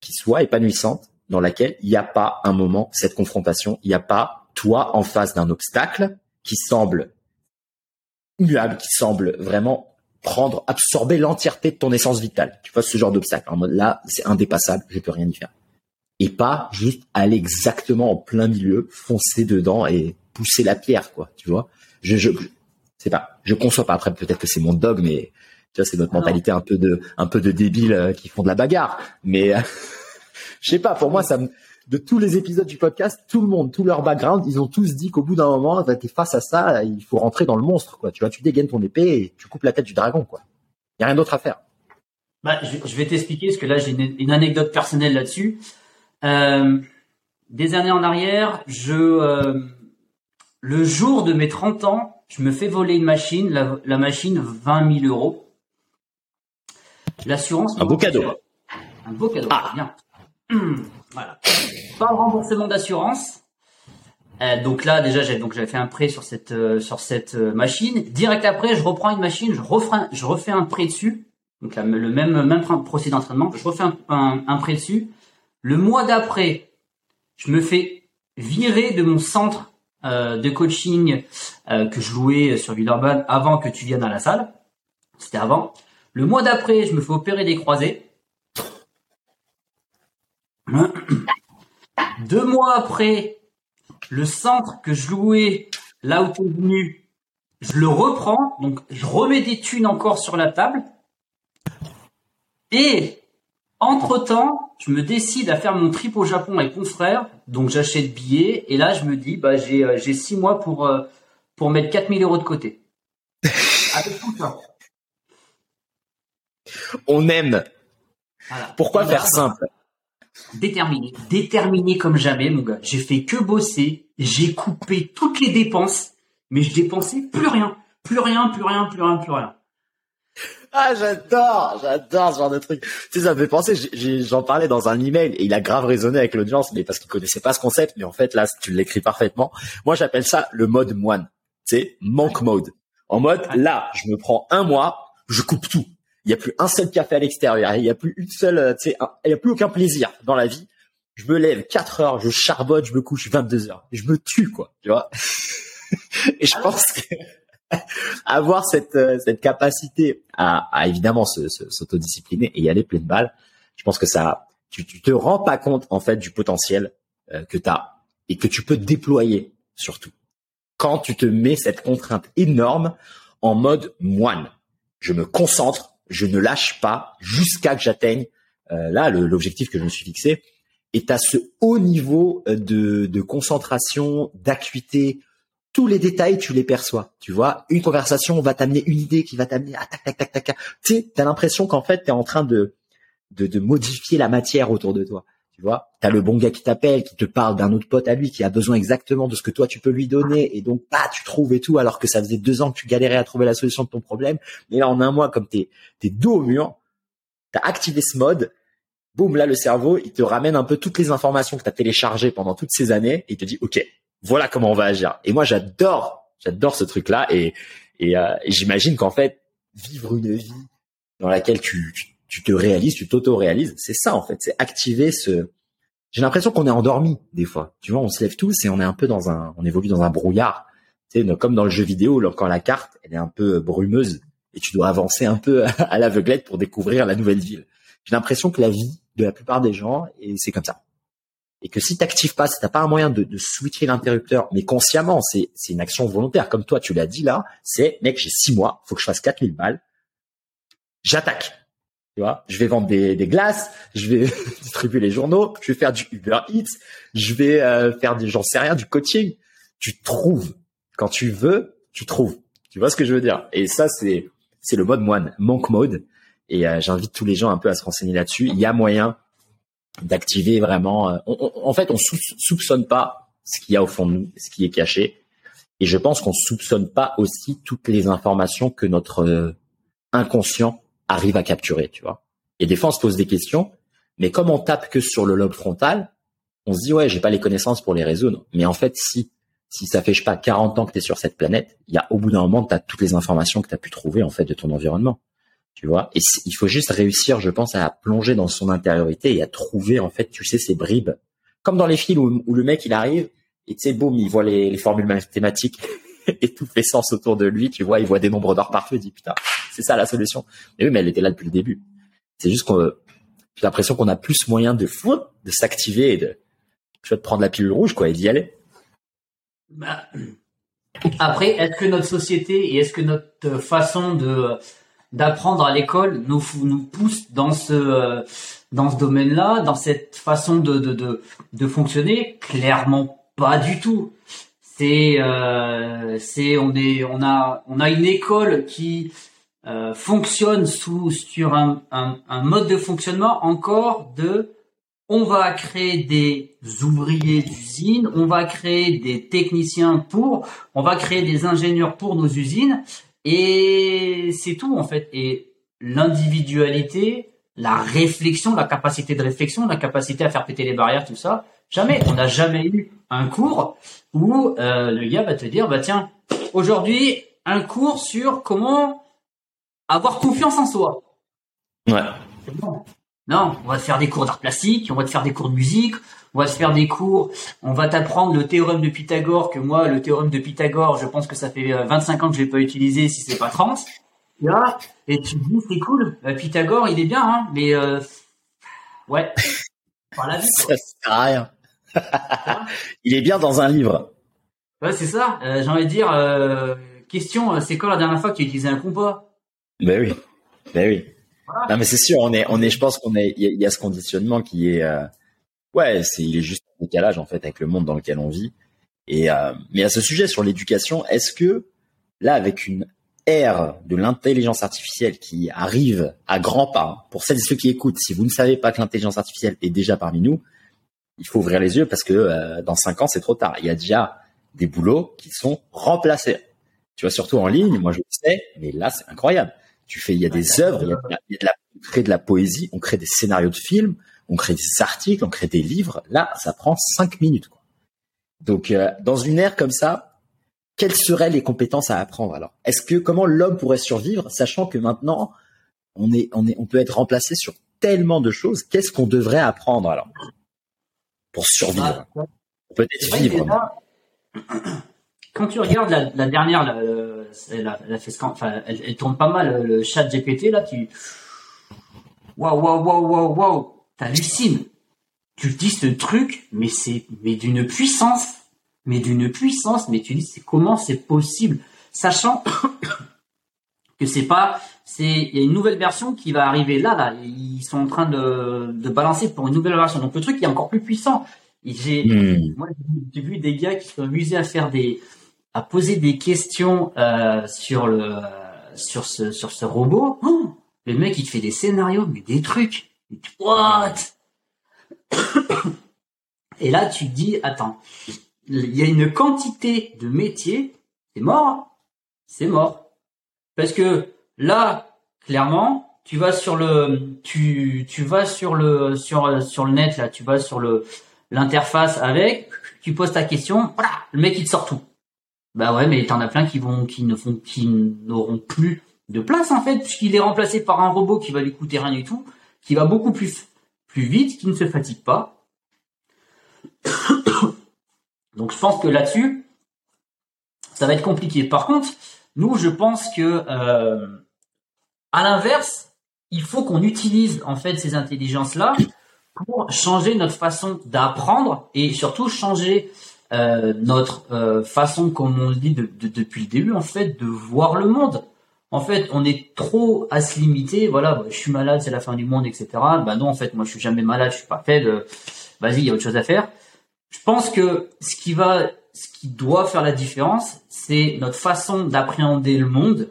Speaker 3: qui soit épanouissante, dans laquelle il n'y a pas un moment cette confrontation, il n'y a pas toi en face d'un obstacle qui semble muable, qui semble vraiment prendre, absorber l'entièreté de ton essence vitale. Tu vois ce genre d'obstacle. En mode là, c'est indépassable, je peux rien y faire. Et pas juste aller exactement en plein milieu, foncer dedans et pousser la pierre, quoi. Tu vois. Je, je, c'est pas, je conçois pas. Après, peut-être que c'est mon dogme, mais tu vois, c'est notre mentalité un peu de, un peu de débiles euh, qui font de la bagarre. Mais je sais pas. Pour moi, ça me, de tous les épisodes du podcast, tout le monde, tout leur background, ils ont tous dit qu'au bout d'un moment, t'es face à ça, il faut rentrer dans le monstre, quoi. Tu vois, tu dégaines ton épée et tu coupes la tête du dragon, quoi. Y a rien d'autre à faire.
Speaker 2: Bah, je, vais t'expliquer parce que là j'ai une, anecdote personnelle là-dessus. Euh, des années en arrière, je euh, le jour de mes 30 ans, je me fais voler une machine, la, machine 20 000 euros. L'assurance.
Speaker 3: Un beau cadeau.
Speaker 2: Un beau cadeau. Ah. Bien. voilà. Pas le remboursement d'assurance. Euh, donc là déjà j'ai donc j'avais fait un prêt sur cette euh, sur cette euh, machine. Direct après je reprends une machine, je refais je refais un prêt dessus. Donc là, le même même procédé d'entraînement, je refais un, prêt dessus. Le mois d'après, je me fais virer de mon centre de coaching que je louais sur Villeurbanne avant que tu viennes à la salle. C'était avant. Le mois d'après, je me fais opérer des croisés. Deux mois après, le centre que je louais là où tu es venu, je le reprends, donc je remets des thunes encore sur la table. Et entre-temps, je me décide à faire mon trip au Japon avec mon frère, donc j'achète billets, et là je me dis, bah j'ai euh, j'ai six mois pour euh, pour mettre 4000 euros de côté. Avec tout ça.
Speaker 3: On aime. Pourquoi faire simple?
Speaker 2: Déterminé, déterminé comme jamais, mon gars. J'ai fait que bosser, j'ai coupé toutes les dépenses, mais je dépensais plus rien, plus rien, plus rien, plus rien, plus rien.
Speaker 3: Ah, j'adore, j'adore ce genre de truc. Tu sais, ça me fait penser, j'en parlais dans un email et il a grave résonné avec l'audience, mais parce qu'il connaissait pas ce concept, mais en fait, là, tu l'écris parfaitement. Moi, j'appelle ça le mode moine. Tu sais, monk mode. En mode, là, je me prends un mois, je coupe tout il n'y a plus un seul café à l'extérieur, il n'y a plus une seule, euh, tu sais, il n'y a plus aucun plaisir dans la vie. Je me lève 4 heures, je charbonne, je me couche 22 heures, je me tue quoi, tu vois. Et je pense que avoir cette euh, cette capacité à, à évidemment s'autodiscipliner et y aller pleine balle, je pense que ça, tu, tu te rends pas compte en fait du potentiel euh, que tu as et que tu peux déployer surtout quand tu te mets cette contrainte énorme en mode moine. Je me concentre, je ne lâche pas jusqu'à que j'atteigne euh, là l'objectif que je me suis fixé. Et à ce haut niveau euh, de, de concentration, d'acuité, tous les détails, tu les perçois. Tu vois, une conversation va t'amener une idée qui va t'amener à tac, tac, tac, tac, tac. Tu sais, t'as l'impression qu'en fait, tu es en train de, de, de modifier la matière autour de toi. Tu vois, t'as le bon gars qui t'appelle, qui te parle d'un autre pote à lui qui a besoin exactement de ce que toi tu peux lui donner, et donc bah tu trouves et tout, alors que ça faisait deux ans que tu galérais à trouver la solution de ton problème. Mais là en un mois, comme t'es t'es dos au mur, t'as activé ce mode, boum là le cerveau il te ramène un peu toutes les informations que t'as téléchargées pendant toutes ces années, et il te dit ok voilà comment on va agir. Et moi j'adore j'adore ce truc là, et et, euh, j'imagine qu'en fait vivre une vie dans laquelle tu, tu tu te réalises, tu t'auto-réalises. C'est ça en fait, c'est activer ce. J'ai l'impression qu'on est endormi des fois. Tu vois, on se lève tous et on est un peu dans un, on évolue dans un brouillard. Tu sais, comme dans le jeu vidéo, quand la carte elle est un peu brumeuse et tu dois avancer un peu à l'aveuglette pour découvrir la nouvelle ville. J'ai l'impression que la vie de la plupart des gens, c'est comme ça. Et que si t'actives pas, si t'as pas un moyen de, de switcher l'interrupteur, mais consciemment, c'est, c'est une action volontaire. Comme toi, tu l'as dit là, c'est, mec, j'ai six mois, faut que je fasse 4000 balles. J'attaque je vais vendre des, glaces, je vais distribuer les journaux, je vais faire du Uber Eats, je vais euh, faire du, j'en sais rien, du coaching. Tu trouves. Quand tu veux, tu trouves. Tu vois ce que je veux dire? Et ça, c'est c'est le mode moine, monk mode. Et euh, j'invite tous les gens un peu à se renseigner là-dessus. Il y a moyen d'activer vraiment. Euh, en fait, on soupçonne pas ce qu'il y a au fond de nous, ce qui est caché. Et je pense qu'on soupçonne pas aussi toutes les informations que notre inconscient arrive à capturer, tu vois. Et des fois, on se pose des questions, mais comme on tape que sur le lobe frontal, on se dit ouais, j'ai pas les connaissances pour les résoudre. Mais en fait, si si ça fait je sais pas 40 ans que tu es sur cette planète, il y a au bout d'un moment tu as toutes les informations que tu as pu trouver en fait de ton environnement. Tu vois? Et il faut juste réussir, je pense, à plonger dans son intériorité et à trouver en fait, tu sais, ces bribes. Comme dans les films où, le mec il arrive et tu sais, boum, il voit les, les formules mathématiques et tout fait sens autour de lui. Tu vois, il voit des nombres d'or partout. Il dit putain, c'est ça la solution. Mais oui, mais elle était là depuis le début. C'est juste qu'on j'ai l'impression qu'on a plus moyen de fou de s'activer et de tu vois, de prendre la pilule rouge quoi et d'y aller.
Speaker 2: Bah, après, est-ce que notre société et est-ce que notre façon de d'apprendre à l'école nous nous pousse dans ce dans ce domaine-là, dans cette façon de de de, de fonctionner? Clairement pas du tout. Euh, c'est on est on a on a une école qui euh, fonctionne sous sur un, un, un mode de fonctionnement encore de on va créer des ouvriers d'usine, on va créer des techniciens pour, on va créer des ingénieurs pour nos usines, et c'est tout en fait. Et l'individualité, la réflexion, la capacité de réflexion, la capacité à faire péter les barrières, tout ça, jamais. On n'a jamais eu un cours où euh, le gars va te dire, bah tiens, aujourd'hui, un cours sur comment avoir confiance en soi.
Speaker 3: Ouais.
Speaker 2: Non, on va te faire des cours d'art plastique, on va te faire des cours de musique, on va te faire des cours, on va t'apprendre le théorème de Pythagore, que moi, le théorème de Pythagore, je pense que ça fait 25 euh, ans que je l'ai pas utilisé, si c'est pas 30. et tu te dis, c'est cool, euh, Pythagore, il est bien, hein, mais euh, ouais,
Speaker 3: la Ça sert à rien. il est bien dans un livre.
Speaker 2: Ouais, c'est ça. J'ai envie de dire, question, c'est quand la dernière fois que tu utilisé un compas?
Speaker 3: Ben oui, ben oui. Non, mais c'est sûr, on est, on est, je pense qu'on est, il y, a ce conditionnement qui est, euh, ouais, c'est, il est juste un décalage en fait avec le monde dans lequel on vit. Et euh, mais à ce sujet sur l'éducation, est-ce que là, avec une ère de l'intelligence artificielle qui arrive à grands pas, pour celles et ceux qui écoutent, si vous ne savez pas que l'intelligence artificielle est déjà parmi nous, il faut ouvrir les yeux parce que euh, dans cinq ans, c'est trop tard. Il y a déjà des boulots qui sont remplacés. Tu vois, surtout en ligne, moi je le sais, mais là, c'est incroyable. Tu fais, il y a des œuvres, il y a, de la, on crée de la poésie, on crée des scénarios de films, on crée des articles, on crée des livres. Là, ça prend cinq minutes. Quoi. Donc, euh, dans une ère comme ça, quelles seraient les compétences à apprendre alors? Est-ce que comment l'homme pourrait survivre, sachant que maintenant on est, on est, on peut être remplacé sur tellement de choses? Qu'est-ce qu'on devrait apprendre alors? Pour survivre. Ah, Peut-être vivre.
Speaker 2: quand tu regardes la, dernière, la, la, la enfin, elle, elle, tourne pas mal le chat GPT là, tu waouh waouh waouh waouh waouh, t'hallucines. Tu dis ce truc, mais c'est mais d'une puissance, mais d'une puissance, mais tu dis c'est comment c'est possible, sachant que c'est pas, c'est il y a une nouvelle version qui va arriver là là, ils sont en train de de balancer pour une nouvelle version, donc le truc est encore plus puissant. J'ai, hmm. moi, j'ai vu des gars qui sont amusés à faire des, à poser des questions euh, sur le sur ce sur ce robot. Oh, le mec il te fait des scénarios mais des trucs. What? Et là tu te dis attends, il y a une quantité de métiers, c'est mort, c'est mort. Parce que là clairement tu vas sur le tu tu vas sur le sur sur le net là, tu vas sur le l'interface avec, tu poses ta question, voilà, le mec il te sort tout. Bah ouais, mais t'en as plein qui vont, qui ne font, qui n'auront plus de place en fait, puisqu'il est remplacé par un robot qui va lui coûter rien du tout, qui va beaucoup plus, plus vite, qui ne se fatigue pas. Donc je pense que là-dessus, ça va être compliqué. Par contre, nous, je pense que euh, à l'inverse, il faut qu'on utilise en fait ces intelligences-là pour changer notre façon d'apprendre et surtout changer euh, notre euh, façon, comme on le dit depuis le début, en fait, de voir le monde. En fait, on est trop à se limiter. Voilà, bah, je suis malade, c'est la fin du monde, etc. Bah non, en fait, moi, je suis jamais malade, je suis pas faible. Vas-y, il y a autre chose à faire. Je pense que ce qui va, ce qui doit faire la différence, c'est notre façon d'appréhender le monde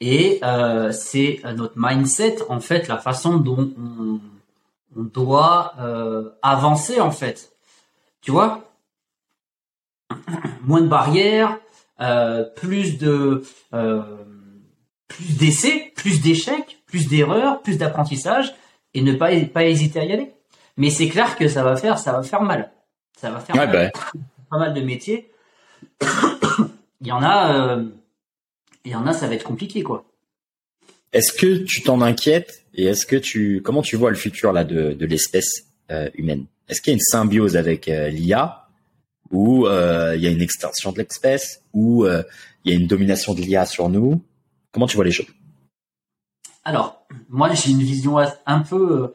Speaker 2: Et euh, c'est notre mindset, en fait, la façon dont on, on doit euh, avancer, en fait. Tu vois? Moins de barrières, euh, plus de euh, plus d'essais, plus d'échecs, plus d'erreurs, plus d'apprentissage, et ne pas pas hésiter à y aller. Mais c'est clair que ça va faire ça va faire mal. Ça va faire
Speaker 3: Ouais,
Speaker 2: mal.
Speaker 3: bah,
Speaker 2: pas mal de métiers. il y en a, euh, il y en a, ça va être compliqué, quoi.
Speaker 3: Est-ce que tu t'en inquiètes et est-ce que tu comment tu vois le futur là de, de l'espèce euh, humaine? Est-ce qu'il y a une symbiose avec euh, l'IA ou euh, il y a une extinction de l'espèce ou il y a une domination de l'IA sur nous? Comment tu vois les choses?
Speaker 2: Alors, moi, j'ai une vision un peu,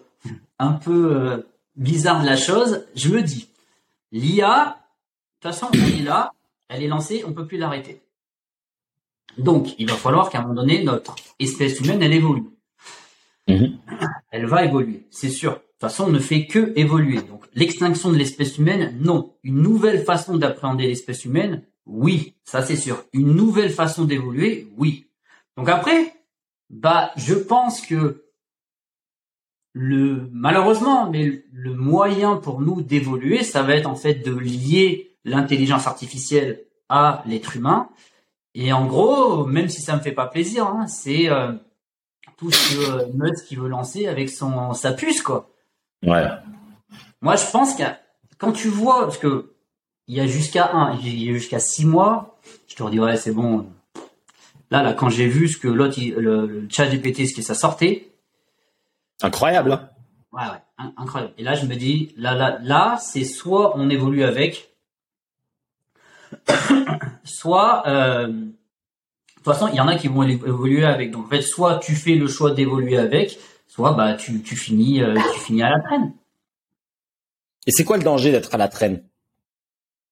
Speaker 2: un peu bizarre de la chose. Je me dis, l'IA, de toute façon, elle est là, elle est lancée, on peut plus l'arrêter. Donc, il va falloir qu'à un moment donné, notre espèce humaine, elle évolue.
Speaker 3: Mhm.
Speaker 2: Elle va évoluer, c'est sûr. De toute façon, on ne fait que évoluer. Donc, l'extinction de l'espèce humaine, non. Une nouvelle façon d'appréhender l'espèce humaine, oui, ça c'est sûr. Une nouvelle façon d'évoluer, oui. Donc après, bah, je pense que le malheureusement, mais le moyen pour nous d'évoluer, ça va être en fait de lier l'intelligence artificielle à l'être humain. Et en gros, même si ça me fait pas plaisir, hein, c'est euh, tout ce que euh, Musk qui veut lancer avec son sa puce quoi.
Speaker 3: Ouais.
Speaker 2: Moi, je pense que quand tu vois, parce que il y a jusqu'à un, il y a jusqu'à six mois, je te redis ouais, c'est bon. Là, là, quand j'ai vu ce que l'autre, le, le chat GPT, ce que ça sortait,
Speaker 3: Incroyable. Hein
Speaker 2: ouais, ouais, in- incroyable. Et là, je me dis, là, là, là, c'est soit on évolue avec, soit, euh, de toute façon, il y en a qui vont évo- évoluer avec. Donc, en fait, soit tu fais le choix d'évoluer avec, soit bah tu, finis, euh, tu finis à la traîne.
Speaker 3: Et c'est quoi le danger d'être à la traîne?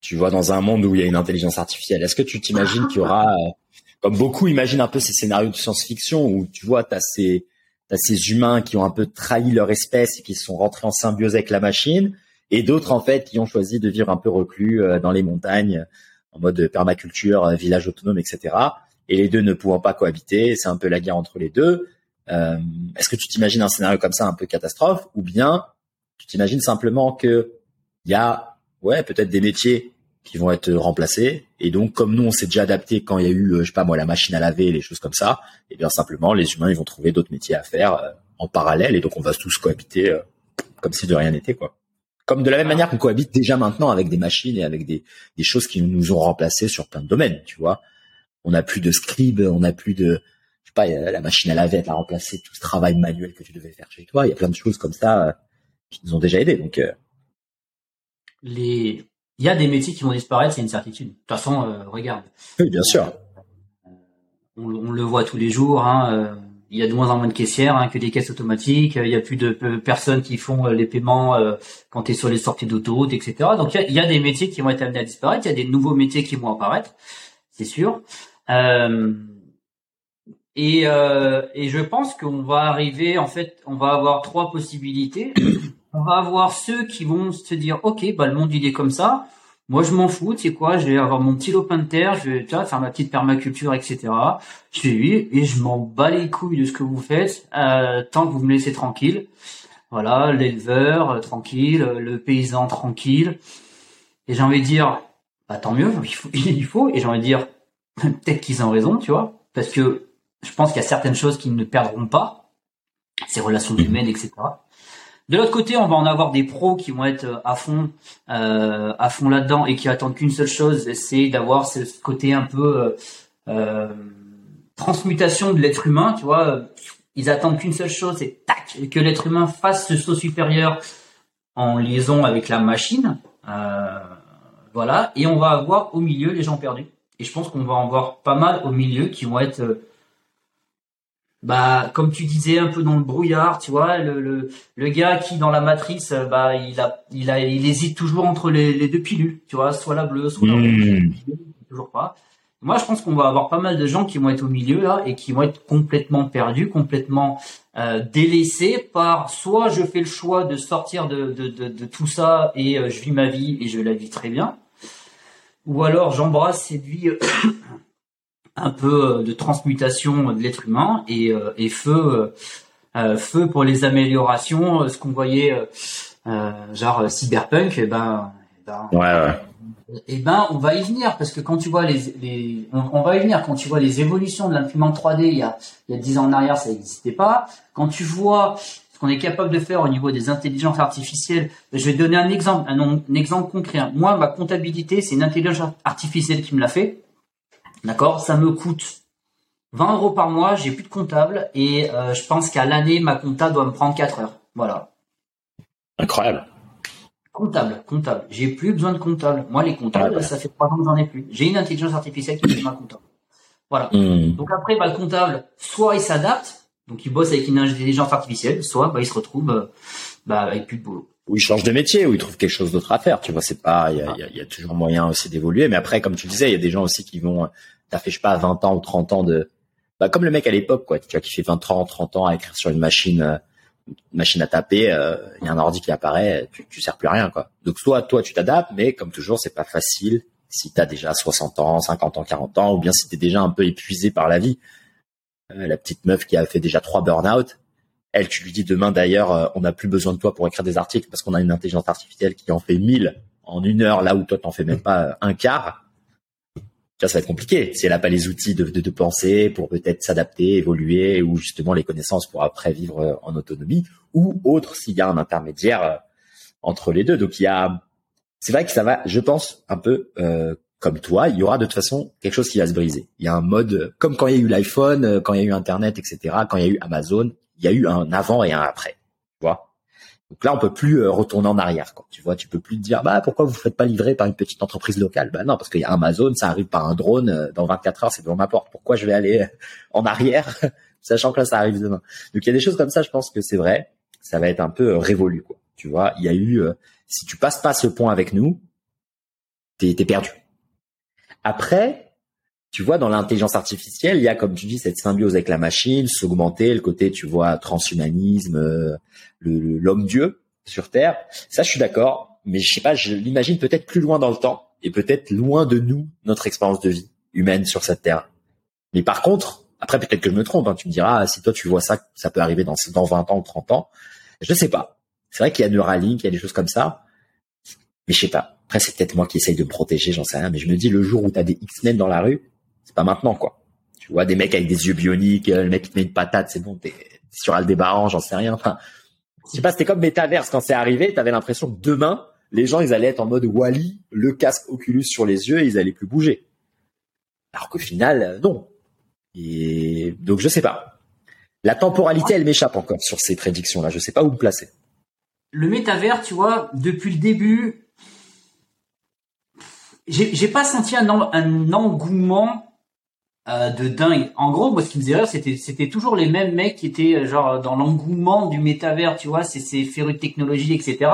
Speaker 3: Tu vois, dans un monde où il y a une intelligence artificielle, est-ce que tu t'imagines qu'il y aura, euh, comme beaucoup imaginent un peu ces scénarios de science-fiction où tu vois, t'as ces, t'as ces humains qui ont un peu trahi leur espèce et qui sont rentrés en symbiose avec la machine, et d'autres en fait qui ont choisi de vivre un peu reclus dans les montagnes, en mode permaculture, village autonome, etc. Et les deux ne pouvant pas cohabiter, c'est un peu la guerre entre les deux. Euh, est-ce que tu t'imagines un scénario comme ça un peu catastrophe, ou bien tu t'imagines simplement que il y a ouais peut-être des métiers qui vont être remplacés et donc comme nous on s'est déjà adapté quand il y a eu euh, je sais pas moi la machine à laver les choses comme ça et bien simplement les humains ils vont trouver d'autres métiers à faire euh, en parallèle et donc on va tous cohabiter comme si de rien n'était quoi comme de la même manière qu'on cohabite déjà maintenant avec des machines et avec des, des choses qui nous ont remplacés sur plein de domaines tu vois on n'a plus de scribe on n'a plus de je sais pas, euh, la machine à laver, elle a remplacé tout ce travail manuel que tu devais faire chez toi. Il y a plein de choses comme ça euh, qui nous ont déjà aidés. Donc, euh,
Speaker 2: Les, il y a des métiers qui vont disparaître, c'est une certitude. De toute façon, euh, regarde.
Speaker 3: oui, bien sûr.
Speaker 2: on, on le voit tous les jours. Hein, euh, il y a de moins en moins de caissières hein, que des caisses automatiques. Il y a plus de pe- personnes qui font euh, les paiements euh, quand tu es sur les sorties d'autoroute, etc. Donc il y, a, il y a des métiers qui vont être amenés à disparaître. Il y a des nouveaux métiers qui vont apparaître, c'est sûr. Euh, et, euh, et je pense qu'on va arriver, en fait, on va avoir trois possibilités. On va avoir ceux qui vont se dire, ok, bah le monde il est comme ça. Moi, je m'en fous, tu sais quoi, je vais avoir mon petit lopin de terre, je vais tu vois, faire ma petite permaculture, etc. Je vais vivre et je m'en bats les couilles de ce que vous faites, euh, tant que vous me laissez tranquille. Voilà, l'éleveur euh, tranquille, euh, le paysan tranquille. Et j'ai envie de dire, bah tant mieux, il faut, il faut. Et j'ai envie de dire, peut-être qu'ils ont raison, tu vois, parce que je pense qu'il y a certaines choses qu'ils ne perdront pas, ces relations humaines, etc. De l'autre côté, on va en avoir des pros qui vont être euh, à fond, euh, à fond là-dedans et qui attendent qu'une seule chose, c'est d'avoir ce côté un peu euh, euh, transmutation de l'être humain. Tu vois, ils attendent qu'une seule chose, c'est tac, que l'être humain fasse ce saut supérieur en liaison avec la machine. Euh, voilà, et on va avoir au milieu les gens perdus. Et je pense qu'on va en voir pas mal au milieu qui vont être euh, bah comme tu disais un peu dans le brouillard tu vois le, le, le gars qui dans la matrice euh, bah il a il a il hésite toujours entre les, les deux pilules tu vois soit la bleue soit la rouge
Speaker 3: Mmh.
Speaker 2: toujours pas moi je pense qu'on va avoir pas mal de gens qui vont être au milieu là et qui vont être complètement perdus complètement euh, délaissés par soit je fais le choix de sortir de de, de, de tout ça et euh, je vis ma vie et je la vis très bien ou alors j'embrasse cette vie euh, un peu de transmutation de l'être humain et, et feu feu pour les améliorations ce qu'on voyait genre cyberpunk et eh ben,
Speaker 3: eh ben ouais, ouais
Speaker 2: eh ben, on va y venir parce que quand tu vois les, les on, va y venir quand tu vois les évolutions de l'imprimante 3D il y a il y a 10 ans en arrière, ça n'existait pas. Quand tu vois ce qu'on est capable de faire au niveau des intelligences artificielles, je vais te donner un exemple, un, exemple concret. Moi, ma comptabilité, c'est une intelligence artificielle qui me l'a fait. D'accord, ça me coûte 20 euros par mois, j'ai plus de comptable et euh, je pense qu'à l'année, ma compta doit me prendre 4 heures. Voilà.
Speaker 3: Incroyable.
Speaker 2: Comptable, comptable. J'ai plus besoin de comptable. Moi, les comptables, ça fait trois ans que j'en ai plus. J'ai une intelligence artificielle qui fait ma comptable. Voilà. Hmm. Donc après, bah, le comptable, soit il s'adapte, donc il bosse avec une intelligence artificielle, soit bah, il se retrouve euh, bah, avec plus de boulot.
Speaker 3: Ou il change de métier, ou il trouve quelque chose d'autre à faire. Tu vois, c'est pas, il y a, toujours moyen aussi d'évoluer. Mais après, comme tu disais, il y a des gens aussi qui vont, t'as je sais pas 20 ans ou 30 ans de, bah comme le mec à l'époque, quoi. Tu vois, qui fait 20, 30, 30 ans à écrire sur une machine euh, machine à taper, euh, il y a un ordi qui apparaît, tu, tu sers plus à rien quoi. Donc soit toi tu t'adaptes, mais comme toujours c'est pas facile si tu as déjà 60 ans, 50 ans, 40 ans, ou bien si tu es déjà un peu épuisé par la vie. Euh, la petite meuf qui a fait déjà trois burn-out, elle, tu lui dis demain d'ailleurs, euh, on n'a plus besoin de toi pour écrire des articles parce qu'on a une intelligence artificielle qui en fait 1000 en une heure, là où toi t'en fais même pas un quart ça va être compliqué si elle n'a pas les outils de, de, de penser pour peut-être s'adapter, évoluer, ou justement les connaissances pour après vivre euh, en autonomie, ou autre s'il y a un intermédiaire euh, entre les deux. Donc il y a, c'est vrai que ça va, je pense un peu euh, comme toi, il y aura de toute façon quelque chose qui va se briser. Il y a un mode comme quand il y a eu l'iPhone, quand il y a eu Internet, etc. Quand il y a eu Amazon, il y a eu un avant et un après. Tu vois donc là, on peut plus euh, retourner en arrière. Quoi. Tu vois, tu peux plus te dire bah pourquoi vous ne faites pas livrer par une petite entreprise locale? Bah non, parce qu'il y a Amazon, ça arrive par un drone euh, dans 24 heures, c'est devant ma porte. Pourquoi je vais aller euh, en arrière, sachant que là ça arrive demain? Donc il y a des choses comme ça. Je pense que c'est vrai. Ça va être un peu révolu. Quoi. Tu vois, il y a eu si tu passes pas ce point avec nous, t'es es perdu. Après, tu vois, dans l'intelligence artificielle, il y a, comme tu dis, cette symbiose avec la machine, s'augmenter, le côté, tu vois, transhumanisme, euh, l'homme dieu sur Terre. Ça, je suis d'accord, mais je sais pas, je l'imagine peut-être plus loin dans le temps et peut-être loin de nous, notre expérience de vie humaine sur cette Terre. Mais par contre, après, peut-être que je me trompe, hein, tu me diras, si toi, tu vois ça, ça peut arriver dans, dans 20 ans ou 30 ans. Je sais pas. C'est vrai qu'il y a Neuralink, il y a des choses comme ça. Mais je sais pas. Après, c'est peut-être moi qui essaye de protéger, j'en sais rien. Mais je me dis, le jour où tu as des X-Men dans la rue, c'est pas maintenant, quoi. Tu vois, des mecs avec des yeux bioniques, euh, le mec qui te met une patate, c'est bon, t'es sur Aldébaran, j'en sais rien. Je sais pas, c'était comme Metaverse quand c'est arrivé, t'avais l'impression que demain, les gens, ils allaient être en mode Wally, le casque Oculus sur les yeux, et ils allaient plus bouger. Alors qu'au final, euh, non. Et donc, je sais pas. La temporalité, elle m'échappe encore sur ces prédictions-là. Je sais pas où me placer.
Speaker 2: Le métavers, tu vois, depuis le début, j'ai pas senti un engouement euh, de dingue. En gros, moi, ce qui me faisait rire, c'était c'était toujours les mêmes mecs qui étaient euh, genre dans l'engouement du métavers, tu vois, c'est ces férus de technologie, etc.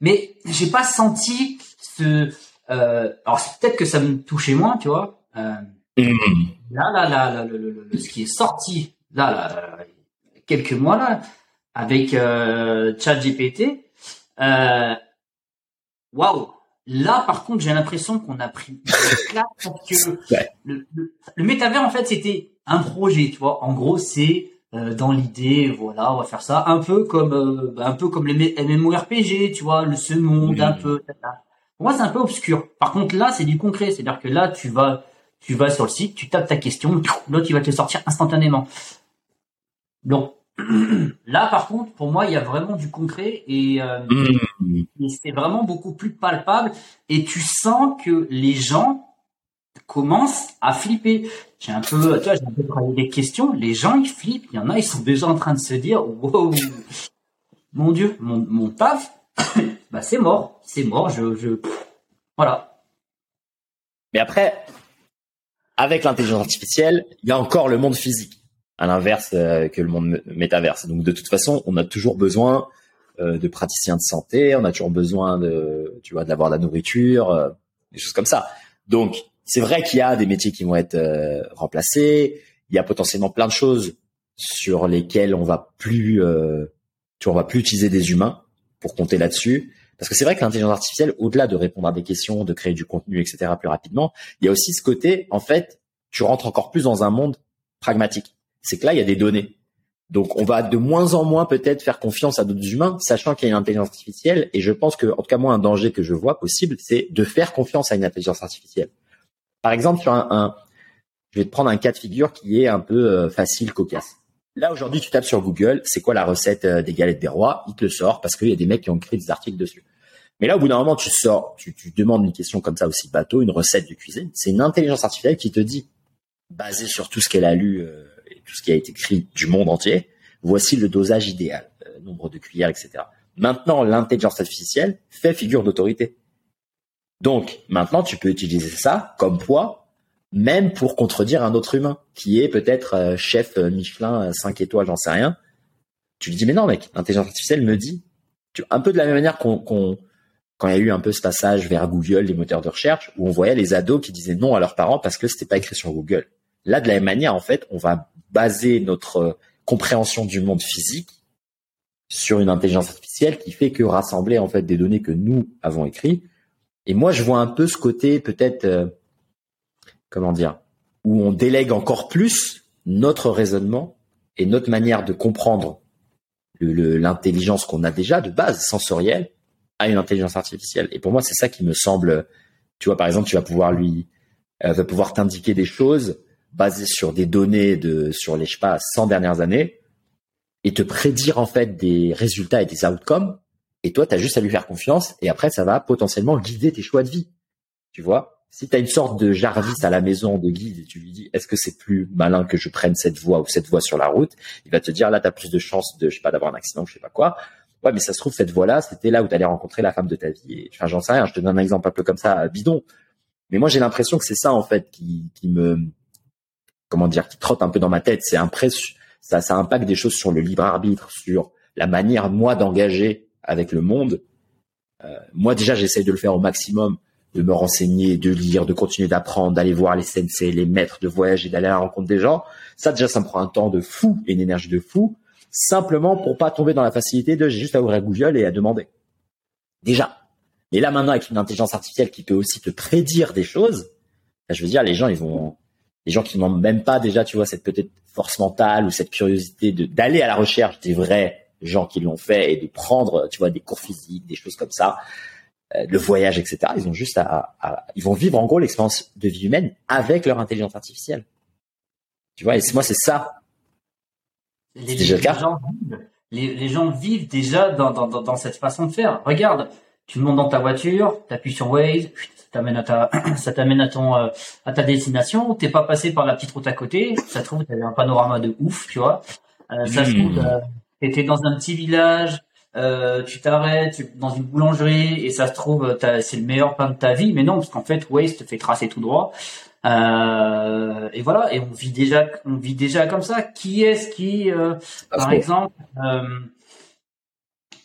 Speaker 2: Mais j'ai pas senti ce. Euh, alors peut-être que ça me touchait moins, tu vois. Euh, mm-hmm. Là, là, là, là, ce qui est sorti là, là, quelques mois là, avec euh, ChatGPT. Waouh, Là, par contre, j'ai l'impression qu'on a pris parce que le, le, métavers, en fait, c'était un projet, tu vois. En gros, c'est euh, dans l'idée, voilà, on va faire ça, un peu comme euh, un peu comme les MMORPG, tu vois, le ce monde, un peu. Pour moi, c'est un peu obscur. Par contre, là, c'est du concret, c'est-à-dire que là, tu vas, tu vas sur le site, tu tapes ta question, l'autre il va te sortir instantanément. Donc, Là, par contre, pour moi, il y a vraiment du concret et, euh, mm. c'est vraiment beaucoup plus palpable. Et tu sens que les gens commencent à flipper. J'ai un peu, tu vois, j'ai un peu des questions. Les gens, ils flippent. Il y en a, ils sont déjà en train de se dire, wow, mon Dieu, mon, mon taf, bah c'est mort, c'est mort. Je, je, voilà.
Speaker 3: Mais après, avec l'intelligence artificielle, il y a encore le monde physique à l'inverse euh, que le monde métaverse. Donc de toute façon, on a toujours besoin euh, de praticiens de santé, on a toujours besoin de, tu vois, d'avoir de la nourriture, euh, des choses comme ça. Donc c'est vrai qu'il y a des métiers qui vont être remplacés. Il y a potentiellement plein de choses sur lesquelles on va plus, tu vois, on va plus utiliser des humains pour compter là-dessus. Parce que c'est vrai que l'intelligence artificielle, au-delà de répondre à des questions, de créer du contenu, etc., plus rapidement, il y a aussi ce côté, en fait, tu rentres encore plus dans un monde pragmatique. C'est que là, il y a des données. Donc, on va de moins en moins peut-être faire confiance à d'autres humains, sachant qu'il y a une intelligence artificielle. Et je pense que, en tout cas, moi, un danger que je vois possible, c'est de faire confiance à une intelligence artificielle. Par exemple, sur un, je vais te prendre un cas de figure qui est un peu euh, facile, cocasse. Là, aujourd'hui, tu tapes sur Google, c'est quoi la recette euh, des galettes des rois? Il te le sort parce qu'il y a des mecs qui ont écrit des articles dessus. Mais là, au bout d'un moment, tu sors, tu, demandes une question comme ça aussi bateau, une recette de cuisine. C'est une intelligence artificielle qui te dit, basée sur tout ce qu'elle a lu euh, tout ce qui a été écrit du monde entier, voici le dosage idéal, nombre de cuillères, etc. Maintenant, l'intelligence artificielle fait figure d'autorité. Donc, maintenant, tu peux utiliser ça comme poids, même pour contredire un autre humain, qui est peut-être euh, chef euh, Michelin 5 euh, étoiles, j'en sais rien. Tu lui dis, mais non, mec, l'intelligence artificielle me dit, un peu de la même manière qu'on, quand il y a eu un peu ce passage vers Google, les moteurs de recherche, où on voyait les ados qui disaient non à leurs parents parce que c'était pas écrit sur Google. Là, de la même manière, en fait, on va baser notre compréhension du monde physique sur une intelligence artificielle qui fait que rassembler en fait des données que nous avons écrites et moi, je vois un peu ce côté peut-être, euh, comment dire, où on délègue encore plus notre raisonnement et notre manière de comprendre l'intelligence qu'on a déjà de base sensorielle à une intelligence artificielle. Et pour moi, c'est ça qui me semble, tu vois, par exemple, tu vas pouvoir lui, euh, va pouvoir t'indiquer des choses basées sur des données de, sur les, je sais pas, 100 dernières années et te prédire en fait des résultats et des outcomes et toi, tu as juste à lui faire confiance et après, ça va potentiellement guider tes choix de vie. Tu vois? Si tu as une sorte de Jarvis à la maison de guide et tu lui dis est-ce que c'est plus malin que je prenne cette voie ou cette voie sur la route, il va te dire là, tu as plus de chances de, je sais pas, d'avoir un accident ou je sais pas quoi. Ouais, mais ça se trouve, cette voie-là, c'était là où tu allais rencontrer la femme de ta vie. Enfin, j'en sais rien, je te donne un exemple un peu comme ça, bidon. Mais moi, j'ai l'impression que c'est ça, en fait, qui, qui me, comment dire, qui trotte un peu dans ma tête. C'est ça, ça impacte des choses sur le libre arbitre, sur la manière, moi, d'engager avec le monde. Euh, moi déjà, j'essaye de le faire au maximum, de me renseigner, de lire, de continuer d'apprendre, d'aller voir les sensei, les maîtres de voyage et d'aller à la rencontre des gens. Ça déjà, ça me prend un temps de fou et une énergie de fou, simplement pour pas tomber dans la facilité de j'ai juste à ouvrir Google et à demander. Déjà. Et là maintenant, avec une intelligence artificielle qui peut aussi te prédire des choses, je veux dire, les gens, ils vont, les gens qui n'ont même pas déjà, tu vois, cette peut-être force mentale ou cette curiosité de d'aller à la recherche des vrais gens qui l'ont fait et de prendre, tu vois, des cours physiques, des choses comme ça, euh, le voyage, etc. Ils ont juste à, ils vont vivre en gros l'expérience de vie humaine avec leur intelligence artificielle. Tu vois, et moi c'est ça.
Speaker 2: Les, déjà le cas. Gens, les, gens vivent déjà dans, dans, dans, cette façon de faire. Regarde, tu montes dans ta voiture, tu appuies sur Waze, t'amène à ta, ça t'amène à ton, euh, à ta destination. T'es pas passé par la petite route à côté? Ça trouve, t'avais un panorama de ouf, tu vois. Euh, ça se trouve, hmm. T'étais dans un petit village, euh, tu t'arrêtes dans une boulangerie et ça se trouve c'est le meilleur pain de ta vie, mais non parce qu'en fait Waze te fait tracer tout droit. Euh, et voilà, et on vit déjà, on vit déjà comme ça. Qui est-ce qui, euh, par exemple, euh,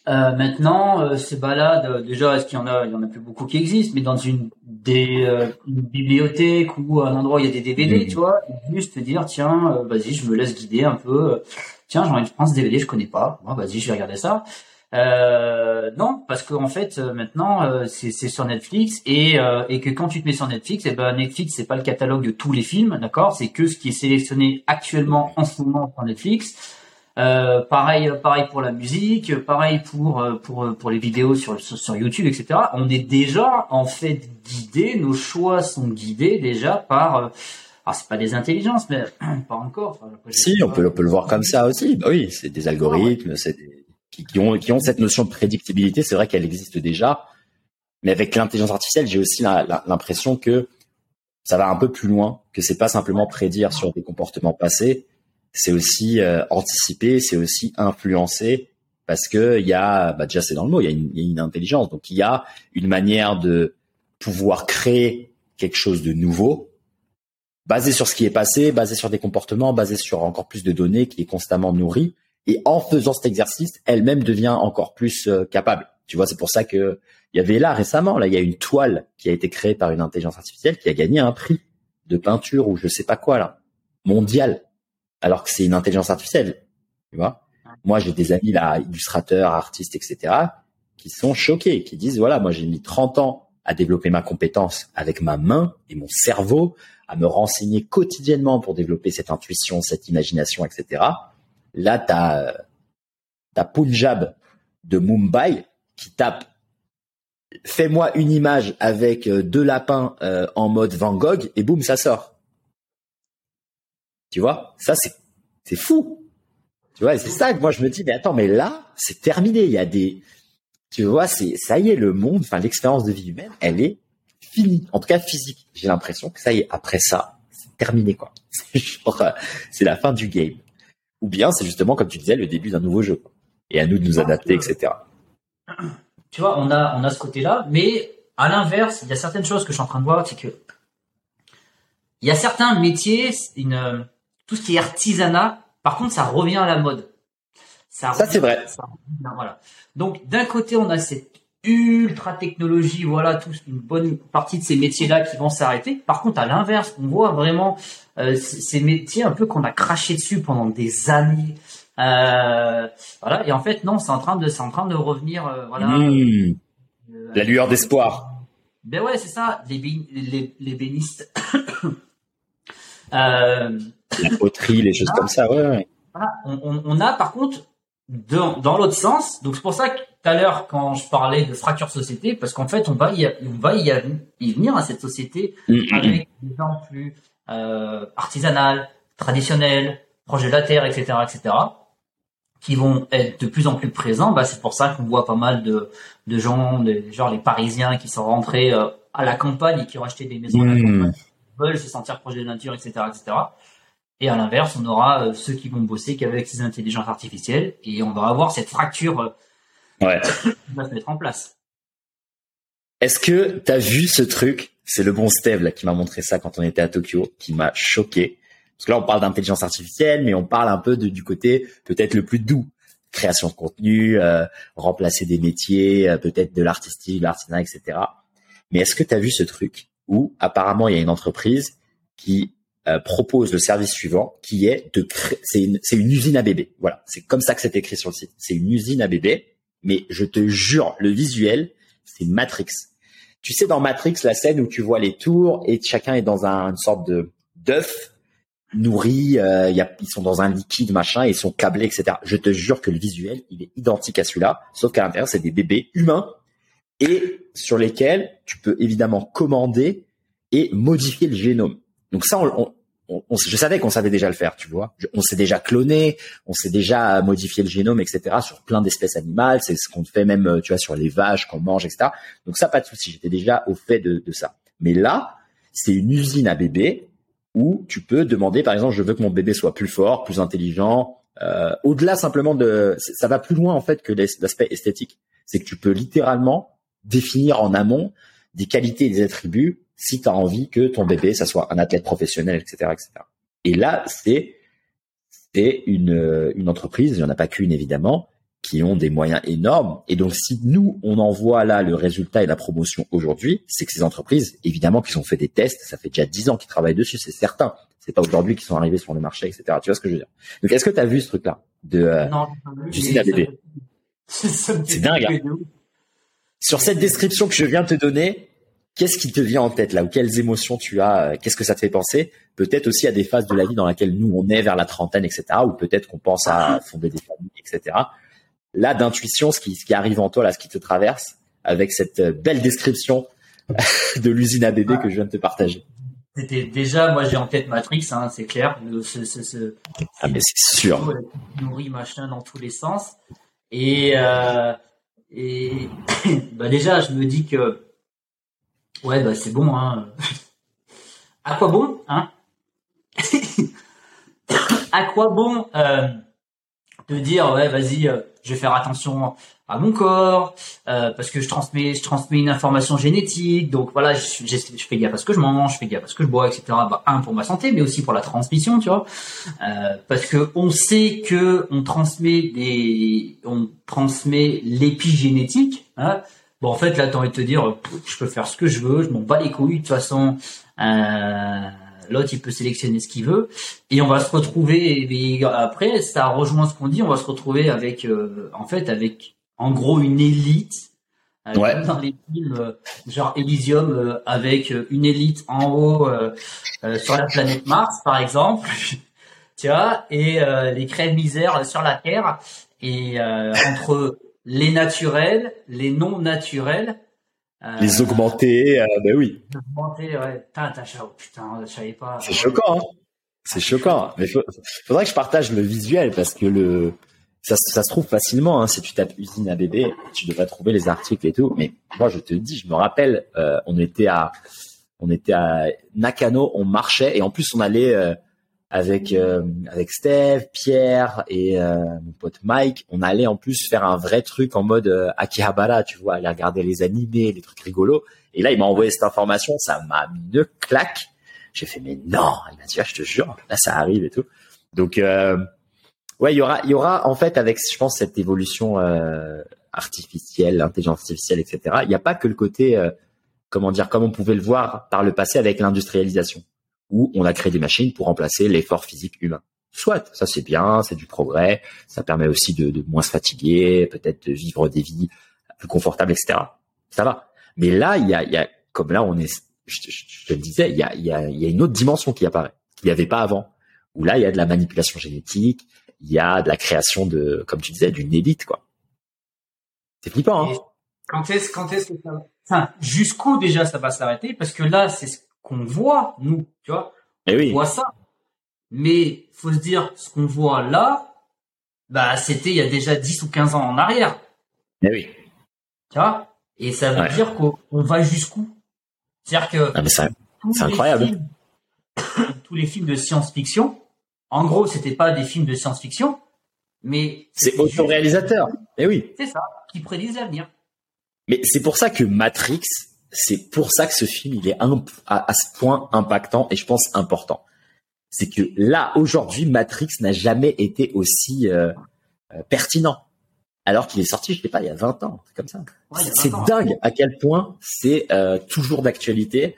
Speaker 2: euh, maintenant euh, se balade déjà Est-ce qu'il y en a Il y en a plus beaucoup qui existent, mais dans une des une bibliothèque ou un endroit où il y a des DVD, mmh. tu vois, juste te dire tiens, vas-y, je me laisse guider un peu tiens, j'ai envie de prendre ce DVD, je connais pas. Bon, vas-y, je vais regarder ça. Euh, non, parce qu'en fait, euh, maintenant, euh, c'est sur Netflix et, euh, et que quand tu te mets sur Netflix, et eh ben Netflix, c'est pas le catalogue de tous les films, d'accord C'est que ce qui est sélectionné actuellement en ce moment sur Netflix. Euh, pareil, pareil pour la musique, pareil pour pour pour les vidéos sur sur YouTube, etc. On est déjà en fait guidé, nos choix sont guidés déjà par alors c'est pas des intelligences, mais pas encore.
Speaker 3: si, on peut, on peut le voir comme ça aussi. Bah oui, c'est des algorithmes, c'est qui, qui, ont, qui ont cette notion de prédictibilité. C'est vrai qu'elle existe déjà, mais avec l'intelligence artificielle, j'ai aussi l'impression que ça va un peu plus loin, que c'est pas simplement prédire sur des comportements passés, c'est aussi euh, anticiper, c'est aussi influencer, parce que il y a, bah déjà c'est dans le mot, il y, a une, y a une intelligence, donc il y a une manière de pouvoir créer quelque chose de nouveau basé sur ce qui est passé, basé sur des comportements, basé sur encore plus de données qui est constamment nourrie. Et en faisant cet exercice, elle-même devient encore plus euh, capable. Tu vois, c'est pour ça que il y avait là récemment, là, il y a une toile qui a été créée par une intelligence artificielle qui a gagné un prix de peinture ou je sais pas quoi là, mondial, alors que c'est une intelligence artificielle. Tu vois, moi j'ai des amis là, illustrateurs, artistes, etc., qui sont choqués, qui disent voilà, moi j'ai mis 30 ans à développer ma compétence avec ma main et mon cerveau, à me renseigner quotidiennement pour développer cette intuition, cette imagination, etc. Là, t'as as Punjab de Mumbai qui tape fais-moi une image avec euh, deux lapins euh, en mode Van Gogh et boum, ça sort. Tu vois, ça c'est c'est fou. Tu vois, c'est ça que moi je me dis mais attends, mais là, c'est terminé, il y a des tu vois, c'est ça y est le monde, enfin l'expérience de vie humaine, elle est finie. En tout cas physique. J'ai l'impression que ça y est après ça, c'est terminé quoi. C'est genre euh, c'est la fin du game. Ou bien c'est justement comme tu disais le début d'un nouveau jeu. Et à nous de nous adapter, etc
Speaker 2: tu vois, on a, on a ce côté-là, mais à l'inverse, il y a certaines choses que je suis en train de voir, c'est que il y a certains métiers, une, tout ce qui est artisanat, par contre, ça revient à la mode.
Speaker 3: Ça, c'est vrai.
Speaker 2: voilà. Donc, d'un côté, on a cette ultra technologie, voilà, tout, une bonne partie de ces métiers-là qui vont s'arrêter. Par contre, à l'inverse, on voit vraiment euh, ces métiers un peu qu'on a craché dessus pendant des années, euh, voilà. Et en fait, non, c'est en train de, c'est en train de revenir. Euh, voilà.
Speaker 3: Mmh. La lueur d'espoir.
Speaker 2: Ben ouais, c'est ça. Les, les, les bénistes. euh,
Speaker 3: la poterie, les choses comme ça. Ouais. ouais.
Speaker 2: Voilà. On, on, on, a par contre dans, dans l'autre sens. Donc c'est pour ça que tout à l'heure quand je parlais de fracture société, parce qu'en fait on va y, on va y, y venir à cette société mmh, mmh, avec des gens plus euh, artisanales, traditionnelles, proche de la terre, etc., etc qui vont être de plus en plus présents, bah, c'est pour ça qu'on voit pas mal de, de gens, de, genre les Parisiens qui sont rentrés euh, à la campagne et qui ont acheté des maisons à la campagne, veulent se sentir proche de la nature, etc., etc. Et à l'inverse, on aura euh, ceux qui vont bosser qu'avec ces intelligences artificielles et on va avoir cette fracture
Speaker 3: euh, ouais.
Speaker 2: qui va se mettre en place.
Speaker 3: Est-ce que tu as vu ce truc? C'est le bon Steve là, qui m'a montré ça quand on était à Tokyo, qui m'a choqué. Parce que là, on parle d'intelligence artificielle, mais on parle un peu de, du côté peut-être le plus doux. Création de contenu, euh, remplacer des métiers, euh, peut-être de l'artistique, l'artisanat, etc. Mais est-ce que tu as vu ce truc? Où apparemment il y a une entreprise qui euh, propose le service suivant, qui est de créer, c'est une, c'est une usine à bébé. Voilà, c'est comme ça que c'est écrit sur le site. C'est une usine à bébé, mais je te jure, le visuel, c'est Matrix. Tu sais dans Matrix la scène où tu vois les tours et chacun est dans un, une sorte de d'œuf nourris, euh, y a, ils sont dans un liquide machin, ils sont câblés, etc. Je te jure que le visuel, il est identique à celui-là, sauf qu'à l'intérieur, c'est des bébés humains et sur lesquels tu peux évidemment commander et modifier le génome. Donc ça, je savais qu'on savait déjà le faire, tu vois. On s'est déjà cloné, on s'est déjà modifié le génome, etc. sur plein d'espèces animales. C'est ce qu'on fait même, tu vois, sur les vaches qu'on mange, etc. Donc ça, pas de souci. J'étais déjà au fait de, de ça. Mais là, c'est une usine à bébés où tu peux demander, par exemple, je veux que mon bébé soit plus fort, plus intelligent. Euh, au-delà simplement de, ça va plus loin en fait que l'aspect esthétique. C'est que tu peux littéralement définir en amont des qualités et des attributs si tu as envie que ton bébé, ça soit un athlète professionnel, etc., etc. Et là, c'est une, une entreprise, il n'y en a pas qu'une évidemment, qui ont des moyens énormes. Et donc, si nous, on envoie là le résultat et la promotion aujourd'hui, c'est que ces entreprises, évidemment, qui ont fait des tests, ça fait déjà dix ans qu'ils travaillent dessus, c'est certain. C'est pas aujourd'hui qu'ils sont arrivés sur le marché, etc. Tu vois ce que je veux dire? Donc, est-ce que tu as vu ce truc-là de euh,
Speaker 2: non,
Speaker 3: du site C'est dingue. Hein. Sur cette description que je viens de te donner, qu'est-ce qui te vient en tête là? Ou quelles émotions tu as euh, Qu'est-ce que ça te fait penser? Peut-être aussi à des phases de la vie dans laquelle nous on est vers la trentaine, etc. Ou peut-être qu'on pense à fonder des familles, etc là d'intuition, ce qui, ce qui arrive en toi, là, ce qui te traverse, avec cette euh, belle description de l'usine à bébé que je viens de te partager.
Speaker 2: C'était déjà, moi j'ai en tête Matrix, hein, c'est clair. Ce, ce, ce,
Speaker 3: ah mais c'est sûr.
Speaker 2: Nourri machin dans tous les sens. Et euh, et bah déjà je me dis que ouais bah c'est bon hein. à quoi bon hein? À quoi bon euh, de dire ouais vas-y euh, je vais faire attention à mon corps euh, parce que je transmets je transmets une information génétique. Donc voilà je, fais gaffe à ce que je mange je fais gaffe à ce que je bois etc bah, un pour ma santé mais aussi pour la transmission tu vois. Euh, parce que on sait que on transmet des on transmet l'épigénétique hein. bon en fait là t'as envie de te dire je peux faire ce que je veux je m'en bats les couilles de toute façon. Euh, l'autre il peut sélectionner ce qu'il veut. Et on va se retrouver et après ça rejoint ce qu'on dit on va se retrouver avec euh, en fait avec en gros une élite Euh, comme dans les films, euh, genre Elysium, euh, avec une élite en haut sur la planète Mars, par exemple, tu vois, et les crèves misères sur la Terre, et entre les naturels, les non naturels.
Speaker 3: Les augmentés, ben oui.
Speaker 2: Augmentés, ouais. Putain, putain, je savais pas.
Speaker 3: C'est choquant, hein c'est choquant. Mais faudrait que je partage le visuel parce que le ça, ça se trouve facilement. Hein, si tu tapes usine à bébé, tu devrais trouver les articles et tout. Mais moi, je te dis, je me rappelle, euh, on était à on était à Nakano, on marchait et en plus on allait euh, avec euh, avec Steve, Pierre et mon pote Mike, on allait en plus faire un vrai truc en mode Akihabara, tu vois, aller regarder les animés, les trucs rigolos. Et là, il m'a envoyé cette information, ça m'a mis une claque. J'ai fait mais non, il m'a dit ah, je te jure, là ça arrive et tout. Donc euh, ouais, il y aura il y aura en fait avec je pense cette évolution euh, artificielle, l'intelligence artificielle, etc. Il n'y a pas que le côté euh, comment dire comme on pouvait le voir par le passé avec l'industrialisation où on a créé des machines pour remplacer l'effort physique humain. Soit, ça c'est bien, c'est du progrès, ça permet aussi de, de moins se fatiguer, peut-être de vivre des vies plus confortables, etc. Ça va. Mais là, il y a, y a comme là on est je, te le disais, il y a, y, a, y a une autre dimension qui apparaît, qu'il n'y avait pas avant. Où là, il y a de la manipulation génétique, il y a de la création de, comme tu disais, d'une élite, quoi. C'est flippant, hein.
Speaker 2: Quand est-ce, quand est-ce que ça va, enfin, jusqu'où déjà ça va s'arrêter? Parce que là, c'est ce qu'on voit, nous, tu vois.
Speaker 3: Eh oui.
Speaker 2: On voit ça. Mais, faut se dire, ce qu'on voit là, bah, c'était il y a déjà 10 ou 15 ans en arrière.
Speaker 3: Eh oui.
Speaker 2: Tu vois? Et ça veut dire qu'on va jusqu'où? C'est-à-dire que
Speaker 3: ah, c'est incroyable.
Speaker 2: tous les films de science-fiction, en gros, c'était pas des films de science-fiction, mais
Speaker 3: c'est autoréalisateur. Eh oui.
Speaker 2: C'est ça, qui prédisent l'avenir.
Speaker 3: Mais c'est pour ça que Matrix, c'est pour ça que ce film, il est à, ce point impactant et je pense important. C'est que là, aujourd'hui, Matrix n'a jamais été aussi euh, euh, pertinent alors qu'il est sorti, je sais pas, il y a 20 ans, comme ça. c'est dingue à quel point c'est euh, toujours d'actualité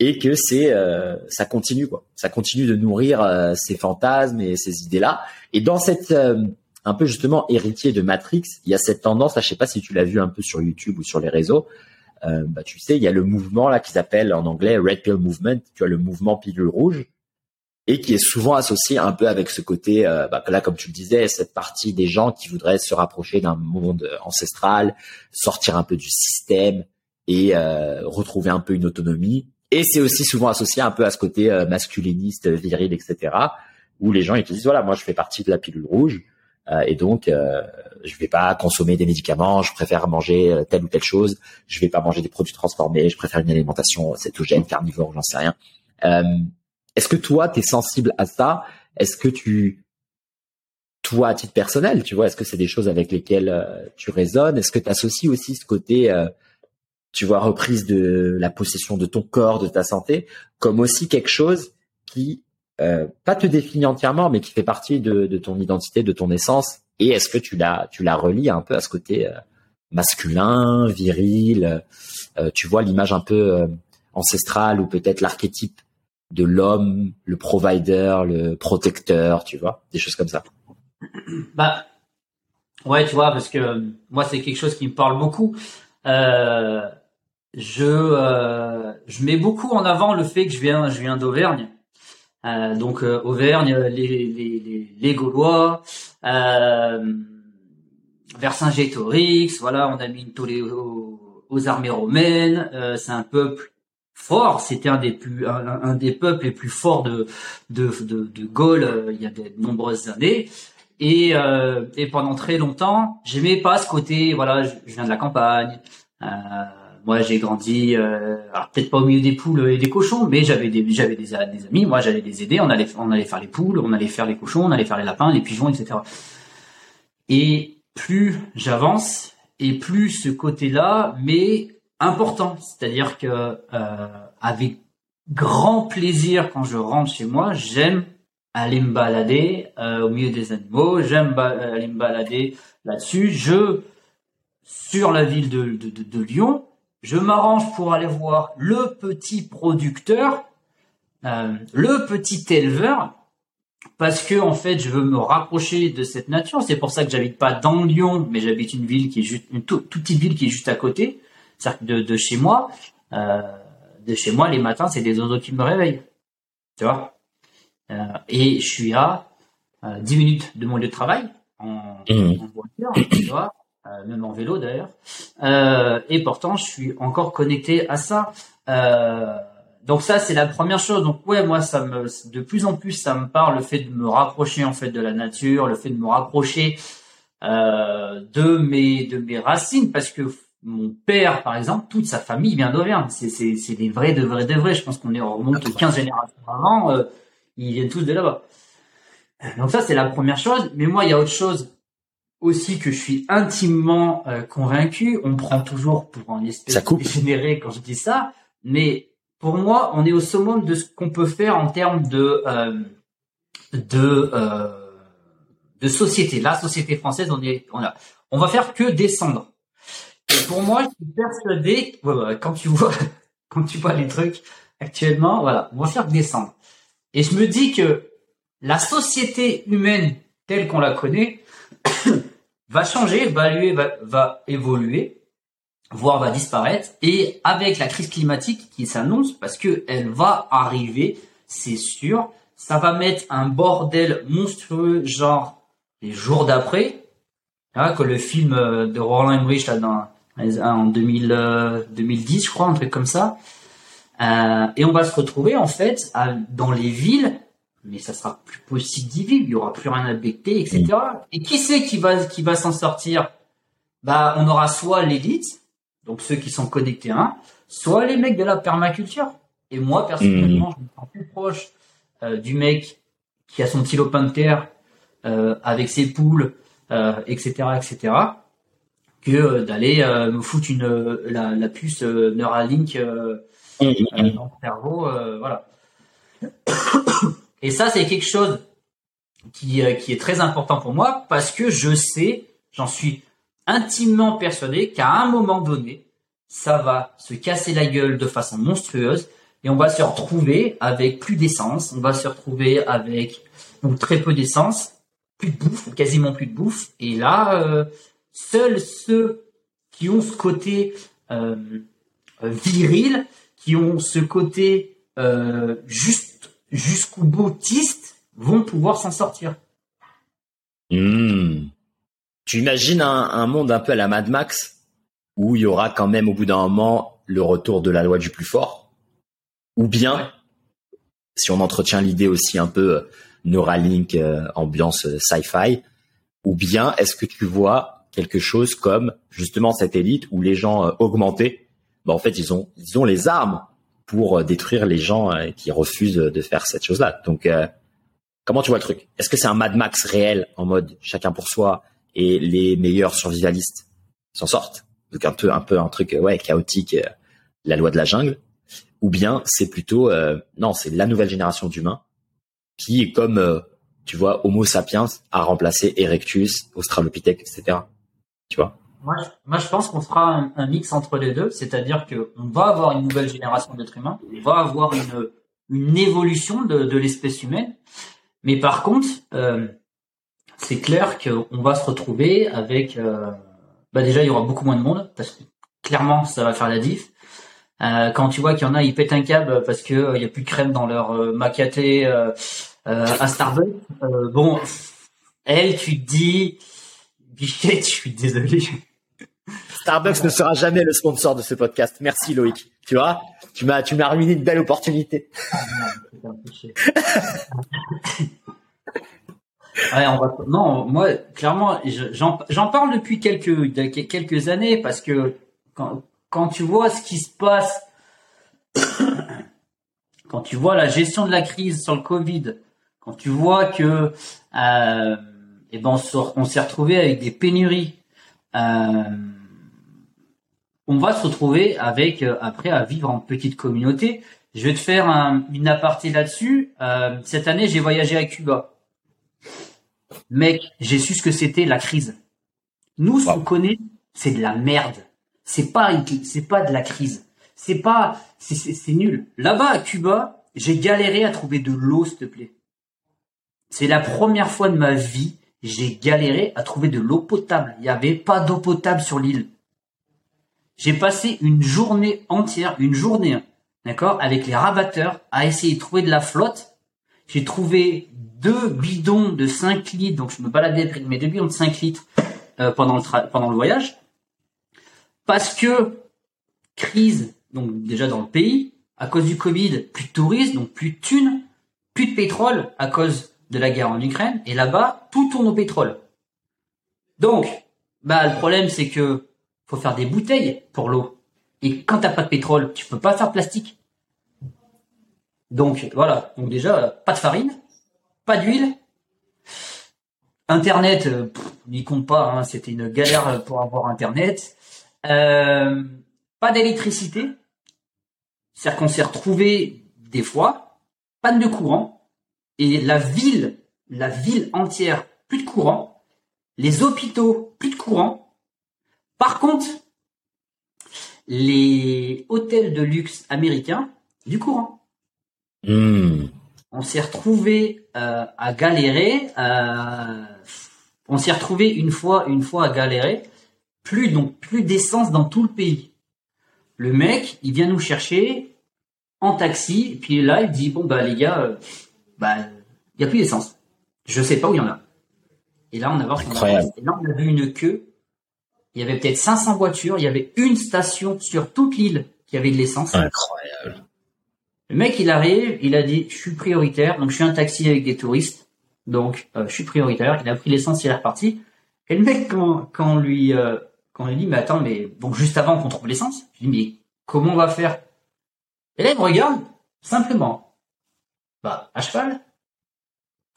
Speaker 3: et que c'est euh, ça continue quoi. Ça continue de nourrir ces fantasmes et ces idées-là. Et dans cette un peu justement héritier de Matrix, il y a cette tendance, là, je sais pas si tu l'as vu un peu sur YouTube ou sur les réseaux. Bah tu sais, il y a le mouvement là qu'ils appellent en anglais Red Pill Movement. Tu as le mouvement pilule rouge et qui est souvent associé un peu avec ce côté, euh, bah, là comme tu le disais, cette partie des gens qui voudraient se rapprocher d'un monde ancestral, sortir un peu du système et euh, retrouver un peu une autonomie. Et c'est aussi souvent associé un peu à ce côté euh, masculiniste, viril, etc., où les gens ils te disent voilà, moi je fais partie de la pilule rouge et donc je vais pas consommer des médicaments, je préfère manger telle ou telle chose, je vais pas manger des produits transformés, je préfère une alimentation cétogène, carnivore, j'en sais rien. Est-ce que toi, tu es sensible à ça? Est-ce que tu, toi, à titre personnel, tu vois, est-ce que c'est des choses avec lesquelles euh, tu résonnes Est-ce que tu associes aussi ce côté, euh, tu vois, reprise de la possession de ton corps, de ta santé, comme aussi quelque chose qui, euh, pas te définit entièrement, mais qui fait partie de, de ton identité, de ton essence Et est-ce que tu la, tu la relis un peu à ce côté masculin, viril Tu vois l'image un peu ancestrale ou peut-être l'archétype de l'homme, le provider, le protecteur, tu vois, des choses comme ça?
Speaker 2: Bah ouais, tu vois, parce que moi c'est quelque chose qui me parle beaucoup. Euh, je euh, je mets beaucoup en avant le fait que je viens je viens d'Auvergne. Euh, donc Auvergne, les, les, les, les Gaulois, Vercingétorix, voilà, on a mis une tollée aux, aux armées romaines. c'est un peuple fort. C'était un des plus, un, des peuples les plus forts de de de, de euh, il y a de nombreuses années. Et, euh, et pendant très longtemps, j'aimais pas ce côté. Voilà, je, viens de la campagne. Euh, moi, j'ai grandi, euh, alors peut-être pas au milieu des poules et des cochons, mais j'avais des j'avais des, amis. Moi, j'allais les aider. On allait on allait faire les poules, on allait faire les cochons, on allait faire les lapins, les pigeons, etc. Et plus j'avance, et plus ce côté-là, mais important. C'est-à-dire que euh, avec grand plaisir quand je rentre chez moi, j'aime aller me balader euh, au milieu des animaux, j'aime aller me balader là-dessus. Je sur la ville de, de, de, Lyon, je m'arrange pour aller voir le petit producteur, euh, le petit éleveur, parce que en fait, je veux me rapprocher de cette nature. C'est pour ça que j'habite pas dans Lyon, mais j'habite une ville qui est juste une toute petite ville qui est juste à côté C'est-à-dire de, de chez moi, euh, de chez moi, les matins, c'est des oiseaux qui me réveillent. Tu vois? Euh, Et je suis à euh, 10 minutes de mon lieu de travail, en,
Speaker 3: Mhm.
Speaker 2: en voiture, tu vois, euh, même en vélo d'ailleurs. Euh, et pourtant, je suis encore connecté à ça. Euh, donc ça, c'est la première chose. Donc ouais, moi, ça me, de plus en plus, ça me parle le fait de me rapprocher en fait de la nature, le fait de me rapprocher euh, de mes de mes racines, parce que mon père, par exemple, toute sa famille vient d'Auvergne. C'est c'est c'est des vrais, de vrais, de vrais. Je pense qu'on est on remonte aux 15 générations avant. euh, ils viennent tous de là-bas. Donc ça, c'est la première chose. Mais moi, il y a autre chose aussi que je suis intimement euh, convaincu. On prend toujours pour un espèce de dégénéré quand je dis ça, mais pour moi, on est au summum de ce qu'on peut faire en termes de euh, de euh, de société. La société française, on est on a on va faire que descendre. Et pour moi, je suis persuadé. quand tu vois quand tu vois les trucs actuellement, voilà, on va faire que descendre. Et je me dis que la société humaine telle qu'on la connaît va changer, va, évoluer, voire va disparaître. Et avec la crise climatique qui s'annonce, parce que elle va arriver, c'est sûr, ça va mettre un bordel monstrueux, genre les jours d'après. Hein, que le film euh, de Roland Emmerich là dans en 2000, euh, 2010, je crois, un truc comme ça. Euh, et on va se retrouver en fait dans les villes, mais ça sera plus possible d'y vivre, il y aura plus rien à becter, etc. Et qui c'est qui va qui va s'en sortir? Bah, on aura soit l'élite, donc ceux qui sont connectés à un, soit les mecs de la permaculture. Et moi personnellement, je me sens plus proche euh, du mec qui a son petit lopin de terre euh, avec ses poules, euh, etc., etc., que d'aller me foutre une la, la puce Neuralink. euh, dans le cerveau, voilà. Et ça, c'est quelque chose qui, euh, qui est très important pour moi parce que je sais, j'en suis intimement persuadé qu'à un moment donné, ça va se casser la gueule de façon monstrueuse et on va se retrouver avec plus d'essence, on va se retrouver avec très peu d'essence, plus de bouffe, ou quasiment plus de bouffe. Et là, euh, seuls ceux qui ont ce côté euh, viril, qui ont ce côté juste jusqu'au boutiste, vont pouvoir s'en sortir.
Speaker 3: Hmm. Tu imagines un, un monde un peu à la Mad Max où il y aura quand même au bout d'un moment le retour de la loi du plus fort? Ou bien,
Speaker 2: Ouais.
Speaker 3: si on entretient l'idée aussi un peu euh, Neuralink, euh, ambiance euh, sci-fi, ou bien est-ce que tu vois quelque chose comme justement cette élite où les gens augmentés, bah, en fait ils ont ils ont les armes pour euh, détruire les gens euh, qui refusent de faire cette chose-là. Donc euh, Comment tu vois le truc? Est-ce que c'est un Mad Max réel en mode chacun pour soi et les meilleurs survivalistes s'en sortent? Donc un peu un peu un truc euh, ouais chaotique, la loi de la jungle, ou bien c'est plutôt euh, non c'est la nouvelle génération d'humains qui comme tu vois Homo sapiens a remplacé Erectus, Australopithèque, etc. Tu vois?
Speaker 2: Moi, je, pense qu'on fera un, mix entre les deux, c'est-à-dire que on va avoir une nouvelle génération d'êtres humains, on va avoir une, évolution de, l'espèce humaine, mais par contre, euh, c'est clair qu'on va se retrouver avec, euh, bah déjà, il y aura beaucoup moins de monde parce que clairement, ça va faire la diff. Euh, quand tu vois qu'il y en a, ils pètent un câble parce que euh, il y a plus de crème dans leur euh, macaté euh, euh, à Starbucks. Euh, bon, elle, tu te dis, Bichette, je suis désolé.
Speaker 3: Starbucks ne sera jamais le sponsor de ce podcast. Merci Loïc. Tu vois Tu m'as tu m'as ruiné une belle opportunité.
Speaker 2: Non, moi, clairement, je- j'en parle depuis quelques, quelques années parce que quand, quand tu vois ce qui se passe, quand tu vois la gestion de la crise sur le Covid, quand tu vois que, euh, eh ben, on s'est retrouvé avec des pénuries, euh, on va se retrouver avec, euh, après, à vivre en petite communauté. Je vais te faire un- une aparté là-dessus. Euh, cette année, j'ai voyagé à Cuba. Mec, j'ai su ce que c'était la crise. Nous, ce
Speaker 3: Wow.
Speaker 2: qu'on connaît, c'est de la merde. C'est pas, c'est pas de la crise. C'est pas, c'est nul. Là-bas, à Cuba, j'ai galéré à trouver de l'eau, s'il te plaît. C'est la première fois de ma vie, j'ai galéré à trouver de l'eau potable. Il n'y avait pas d'eau potable sur l'île. J'ai passé une journée entière, une journée, hein, d'accord, avec les rabatteurs à essayer de trouver de la flotte. J'ai trouvé deux bidons de 5 litres, donc je me baladais avec mes deux bidons de 5 litres euh, pendant, le pendant le voyage. Parce que crise, donc déjà dans le pays, à cause du Covid, plus de touristes, donc plus de thunes, plus de pétrole à cause de la guerre en Ukraine, et là-bas, tout tourne au pétrole. Donc, bah le problème c'est que faut faire des bouteilles pour l'eau. Et quand t'as pas de pétrole, tu peux pas faire plastique. Donc voilà, donc déjà pas de farine, pas d'huile, Internet, euh, n'y compte pas, hein, c'était une galère pour avoir Internet. Euh, pas d'électricité, c'est-à-dire qu'on s'est retrouvé des fois, panne de courant, et la ville, la ville entière, plus de courant, les hôpitaux, plus de courant. Par contre, les hôtels de luxe américains, du courant.
Speaker 3: Hmm.
Speaker 2: On s'est retrouvé euh, à galérer. Euh, on s'est retrouvé une fois, une fois à galérer. Plus donc plus d'essence dans tout le pays. Le mec, il vient nous chercher en taxi, et puis là, il dit bon bah les gars, euh, bah il y a plus d'essence. Je sais pas où il y en a. Et là, on a,
Speaker 3: Incroyable.
Speaker 2: Et là, on a vu une queue. Il y avait peut-être 500 voitures. Il y avait une station sur toute l'île qui avait de l'essence.
Speaker 3: Incroyable.
Speaker 2: Le mec, il arrive, il a dit, je suis prioritaire, donc je suis un taxi avec des touristes, donc euh, je suis prioritaire. Il a pris l'essence, il est reparti. Et le mec, quand, quand lui, euh, quand on lui dit, mais attends, mais bon, juste avant qu'on trouve l'essence, je lui dis, mais comment on va faire? Et là, il me regarde, simplement. Bah, à cheval.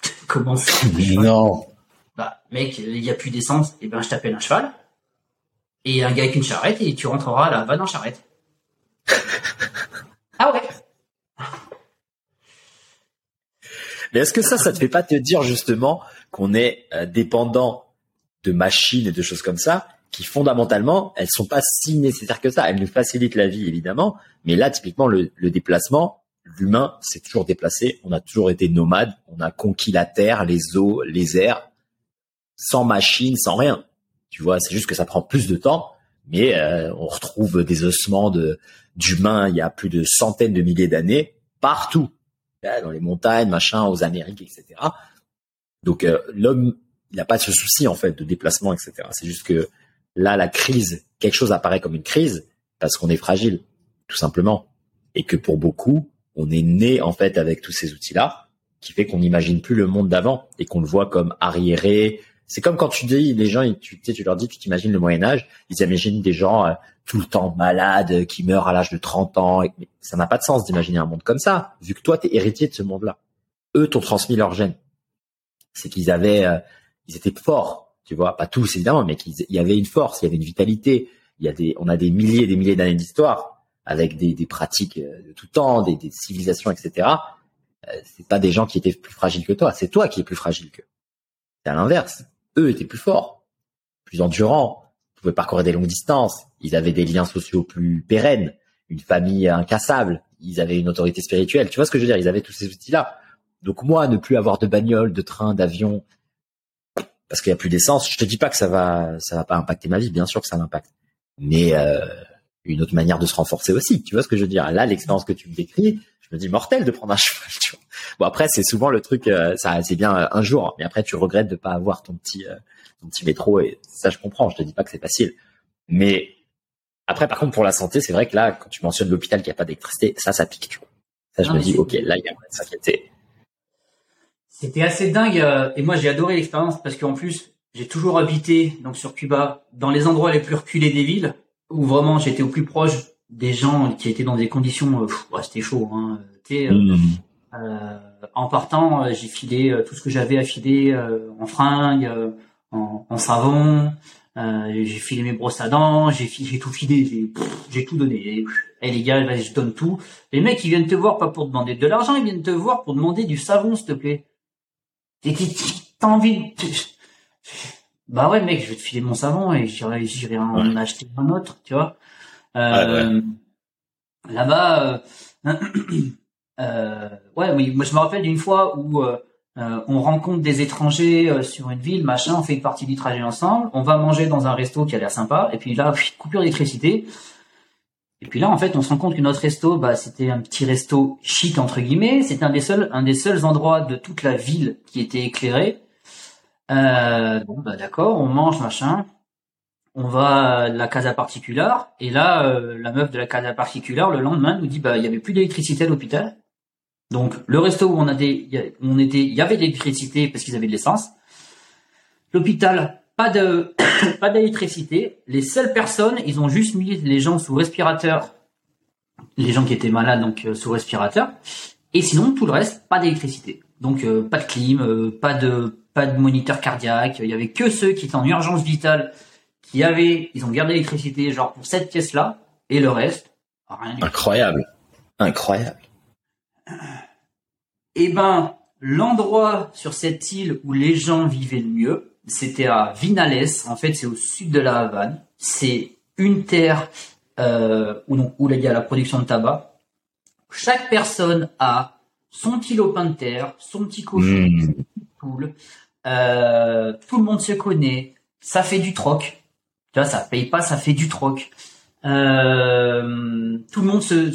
Speaker 2: comment ça
Speaker 3: Non.
Speaker 2: Bah, mec, il n'y a plus d'essence, et ben je t'appelle un cheval. Et un gars avec une charrette, et tu rentreras à la vanne en charrette. ah ouais
Speaker 3: Mais est-ce que ça, ça te fait pas te dire justement qu'on est euh, dépendant de machines et de choses comme ça qui fondamentalement, elles sont pas si nécessaires que ça? Elles nous facilitent la vie évidemment, mais là typiquement le, le déplacement, l'humain s'est toujours déplacé. On a toujours été nomade. On a conquis la terre, les eaux, les airs, sans machine, sans rien. Tu vois, c'est juste que ça prend plus de temps, mais euh, on retrouve des ossements d'humains il y a plus de centaines de milliers d'années partout dans les montagnes, machin, aux Amériques, etc. Donc euh, l'homme, il n'a pas ce souci en fait de déplacement, etc. C'est juste que là, la crise, quelque chose apparaît comme une crise parce qu'on est fragile, tout simplement, et que pour beaucoup, on est né en fait avec tous ces outils-là, qui fait qu'on n'imagine plus le monde d'avant et qu'on le voit comme arriéré. C'est comme quand tu dis les gens, tu, tu leur dis, tu t'imagines le Moyen Âge, ils imaginent des gens euh, tout le temps malades, qui meurent à l'âge de 30 ans. Et, ça n'a pas de sens d'imaginer un monde comme ça, vu que toi, tu es héritier de ce monde-là. Eux t'ont transmis leur gène. C'est qu'ils avaient, euh, ils étaient forts, tu vois, pas tous évidemment, mais qu'il y avait une force, il y avait une vitalité. Il y a des, on a des milliers et des milliers d'années d'histoire avec des, des, pratiques euh, de tout temps, des, des civilisations, etc. Euh, c'est pas des gens qui étaient plus fragiles que toi, c'est toi qui es plus fragile qu'eux. C'est à l'inverse. Eux étaient plus forts, plus endurants, pouvaient parcourir des longues distances, ils avaient des liens sociaux plus pérennes, une famille incassable, ils avaient une autorité spirituelle. Tu vois ce que je veux dire? Ils avaient tous ces outils-là. Donc moi, ne plus avoir de bagnole, de train, d'avion, parce qu'il y a plus d'essence, je te dis pas que ça va, ça va pas impacter ma vie. Bien sûr que ça m'impacte, mais euh, une autre manière de se renforcer aussi. Tu vois ce que je veux dire? Là, l'expérience que tu me décris, je me dis mortel de prendre un cheval. Tu vois bon après, c'est souvent le truc, euh, ça, c'est bien euh, un jour, mais après tu regrettes de pas avoir ton petit, euh, ton petit métro et ça je comprends. Je te dis pas que c'est facile, mais après, par contre, pour la santé, c'est vrai que là, quand tu mentionnes l'hôpital qui a pas d'électricité, ça, ça pique, tu vois. Ça, je
Speaker 2: Non,
Speaker 3: me dis, ok, là, il y a moyen de s'inquiéter.
Speaker 2: C'était assez dingue et moi j'ai adoré l'expérience parce qu'en plus j'ai toujours habité donc sur Cuba dans les endroits les plus reculés des villes où vraiment j'étais au plus proche des gens qui étaient dans des conditions ouais, c'était chaud hein. Euh,
Speaker 3: Mmh.
Speaker 2: euh, en partant j'ai filé tout ce que j'avais à filer euh, en fringues en, en savon euh, j'ai filé mes brosses à dents j'ai j'ai tout filé j'ai tout donné eh, les gars vas-y, je donne tout les mecs ils viennent te voir pas pour demander de l'argent ils viennent te voir pour demander du savon s'il te plaît T'as envie de... Bah ouais, mec, je vais te filer mon savon et j'irai, j'irai en acheter un autre, tu vois. Euh, Là-bas, euh, euh, je me rappelle d'une fois où on rencontre des étrangers sur une ville, machin, on fait une partie du trajet ensemble, on va manger dans un resto qui a l'air sympa, et puis là, coupure d'électricité. Et puis là, en fait, on se rend compte que notre resto, bah, c'était un petit resto chic entre guillemets. C'était un des seuls, endroits de toute la ville qui était éclairé. Bon, bah d'accord, on mange machin. On va à la casa particulière et là, euh, la meuf de la casa particulière le lendemain nous dit bah il y avait plus d'électricité à l'hôpital. Donc le resto où on a des, on était, il y avait de l'électricité parce qu'ils avaient de l'essence. L'hôpital, pas de, pas d'électricité. Les seules personnes, ils ont juste mis les gens sous respirateur, les gens qui étaient malades donc euh, sous respirateur. Et sinon tout le reste, pas d'électricité. Donc euh, pas de clim, pas de, pas de moniteur cardiaque. Il y avait que ceux qui étaient en urgence vitale, qui avaient, ils ont gardé l'électricité genre pour cette pièce là et le reste, rien.
Speaker 3: Incroyable, incroyable.
Speaker 2: Eh ben, l'endroit sur cette île où les gens vivaient le mieux, c'était à Vinales. En fait, c'est au sud de la Havane. C'est une terre euh, où, où il y a la production de tabac. Chaque personne a son petit lopin de terre, son petit cochon,
Speaker 3: Mmh.
Speaker 2: son petit poule. Euh, tout le monde se connaît. Ça fait du troc. Tu vois, ça paye pas, ça fait du troc. Euh, tout le monde se,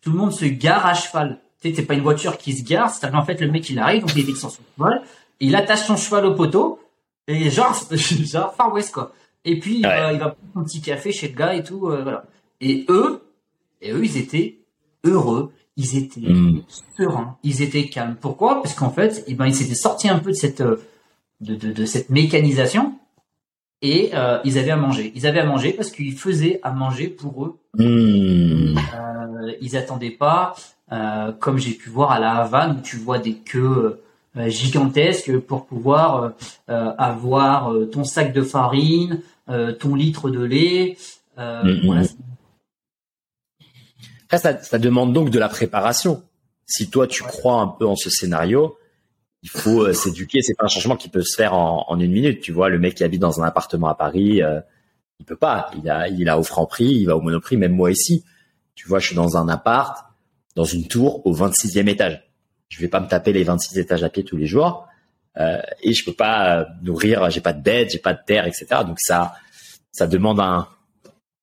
Speaker 2: tout le monde se gare à cheval. Tu sais, pas une voiture qui se gare, c'est-à-dire qu'en fait le mec il arrive, donc il est sur son cheval, il attache son cheval au poteau et genre genre Far West quoi. Et puis il,
Speaker 3: Ouais.
Speaker 2: va, il va prendre un petit café chez le gars et tout, euh, voilà. Et eux, et eux ils étaient heureux, ils étaient
Speaker 3: Mmh.
Speaker 2: sereins, ils étaient calmes. Pourquoi? Parce qu'en fait, eh ben ils s'étaient sortis un peu de cette euh, de, de, de cette mécanisation et euh, ils avaient à manger. Ils avaient à manger parce qu'ils faisaient à manger pour eux
Speaker 3: Mmh.
Speaker 2: euh, ils attendaient pas, euh, comme j'ai pu voir à la Havane, où tu vois des queues gigantesques pour pouvoir avoir ton sac de farine, ton litre de lait. Voilà.
Speaker 3: Après, ça, ça demande donc de la préparation. Si toi, tu crois un peu en ce scénario, il faut euh, s'éduquer. C'est pas un changement qui peut se faire en, une minute. Tu vois, le mec qui habite dans un appartement à Paris, euh, il peut pas. Il a, il a au franc prix, il va au monoprix. Même moi ici, tu vois, je suis dans un appart, dans une tour au 26e étage. Je vais pas me taper les 26 étages à pied tous les jours. Euh, et je peux pas euh, nourrir, j'ai pas de bête, j'ai pas de terre, etc. Donc ça, ça demande un,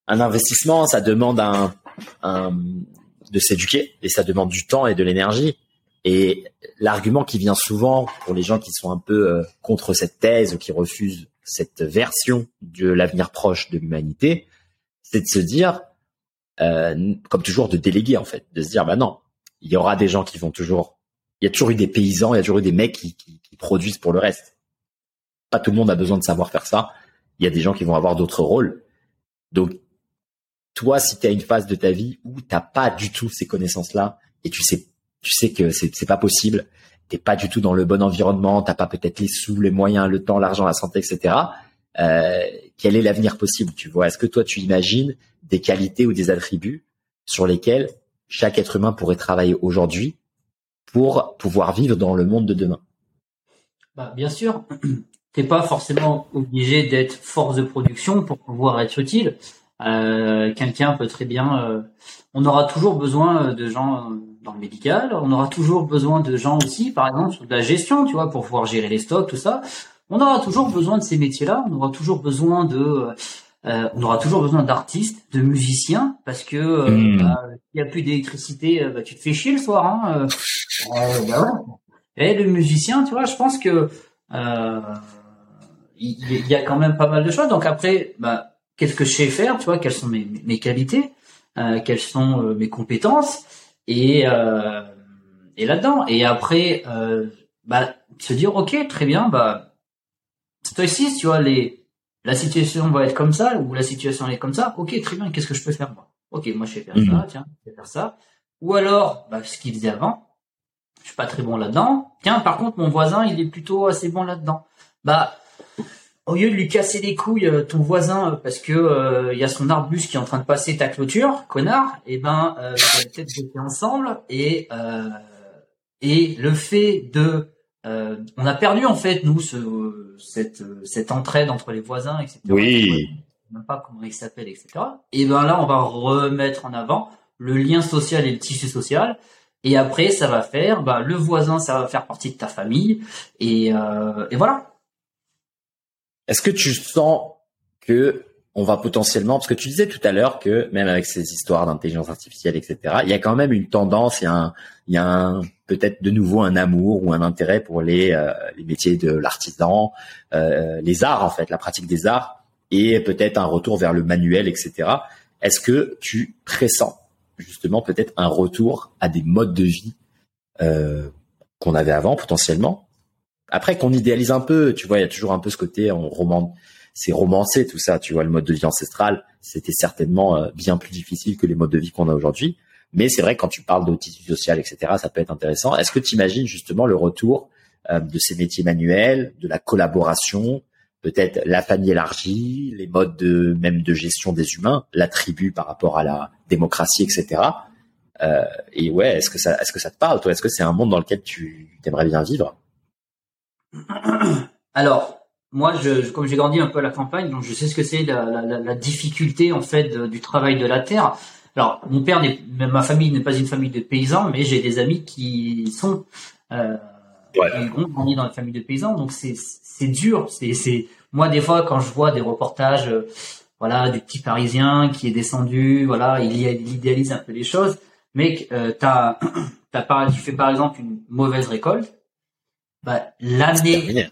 Speaker 3: investissement, ça demande un de s'éduquer et ça demande du temps et de l'énergie. Et l'argument qui vient souvent pour les gens qui sont un peu euh, contre cette thèse ou qui refusent cette version de l'avenir proche de l'humanité, c'est de se dire, euh, comme toujours, de déléguer en fait, de se dire, bah non, il y aura des gens qui vont toujours, il y a toujours eu des paysans, il y a toujours eu des mecs qui, produisent pour le reste. Pas tout le monde a besoin de savoir faire ça. Il y a des gens qui vont avoir d'autres rôles. Donc, toi, si tu as une phase de ta vie où t'as pas du tout ces connaissances-là et tu sais, tu sais que c'est pas possible, t'es pas du tout dans le bon environnement, t'as pas peut-être les sous, les moyens, le temps, l'argent, la santé, etc. Euh, quel est l'avenir possible Tu vois? Est-ce que toi, tu imagines des qualités ou des attributs sur lesquels chaque être humain pourrait travailler aujourd'hui pour pouvoir vivre dans le monde de demain?
Speaker 2: Bah, bien sûr, t'es pas forcément obligé d'être force de production pour pouvoir être utile. Euh, Quelqu'un peut très bien. euh, on aura toujours besoin de gens euh, dans le médical. On aura toujours besoin de gens aussi, par exemple, sur de la gestion, tu vois, pour pouvoir gérer les stocks, tout ça. On aura toujours besoin de ces métiers-là. On aura toujours besoin de. euh, on aura toujours besoin d'artistes, de musiciens, parce que euh,
Speaker 3: Mm.
Speaker 2: bah, s'il y a plus d'électricité, euh, bah, tu te fais chier le soir. Hein, euh. Euh, bah ouais. Et le musicien, tu vois, je pense que euh, il il y a quand même pas mal de choses. Donc après, bah, qu'est-ce que je sais faire, tu vois, quelles sont mes, mes qualités, euh, quelles sont euh, mes compétences, et euh, et là-dedans. Et après, euh, bah, se dire, ok, très bien, bah, toi ici, tu vois, les la situation va être comme ça, ou la situation est comme ça, ok, très bien, qu'est-ce que je peux faire moi? Ok, moi je sais faire
Speaker 3: Mhm.
Speaker 2: ça, tiens, je vais faire ça. Ou alors, bah, ce qu'il faisait avant, je suis pas très bon là-dedans. Tiens, par contre, mon voisin, il est plutôt assez bon là-dedans. Bah, au lieu de lui casser les couilles, euh, ton voisin, euh, parce que euh, il y a son arbuste qui est en train de passer ta clôture, connard, et ben, euh, vous allez peut-être bosser ensemble. Et euh, et le fait de, euh, on a perdu en fait nous ce, cette cette entraide entre les voisins, etc.
Speaker 3: Oui.
Speaker 2: Même pas comment ils s'appellent, etc. Et ben là, on va remettre en avant le lien social et le tissu social. Et après, ça va faire, bah, le voisin, ça va faire partie de ta famille, et, euh, et voilà.
Speaker 3: Est-ce que tu sens que on va potentiellement, parce que tu disais tout à l'heure que même avec ces histoires d'intelligence artificielle, etc., il y a quand même une tendance, il y a, un, il y a un, peut-être de nouveau un amour ou un intérêt pour les, euh, les métiers de l'artisan, euh, les arts en fait, la pratique des arts, et peut-être un retour vers le manuel, etc. Est-ce que tu pressens justement peut-être un retour à des modes de vie euh, qu'on avait avant potentiellement Après qu'on idéalise un peu, tu vois, il y a toujours un peu ce côté en roman c'est romancé tout ça. Tu vois, le mode de vie ancestral, c'était certainement euh, bien plus difficile que les modes de vie qu'on a aujourd'hui. Mais c'est vrai quand tu parles de tissu social, etc., ça peut être intéressant. Est-ce que tu imagines justement le retour euh, de ces métiers manuels, de la collaboration, peut-être la famille élargie, les modes de même de gestion des humains, la tribu par rapport à la démocratie, etc. Euh, et ouais, est-ce que ça, est-ce que ça te parle, toi? Est-ce que c'est un monde dans lequel tu aimerais bien vivre?
Speaker 2: Alors, moi, je, comme j'ai grandi un peu à la campagne, donc je sais ce que c'est la, la, la, difficulté en fait du travail de la terre. Alors, mon père, ma famille n'est pas une famille de paysans, mais j'ai des amis qui sont euh, ouais. qui ont grandi dans la famille de paysans, donc c'est c'est dur. C'est c'est moi des fois quand je vois des reportages, euh, voilà, du petit Parisien qui est descendu, voilà, il, il idéalise un peu les choses, mais euh, t'as t'as tu fais par exemple une mauvaise récolte, bah l'année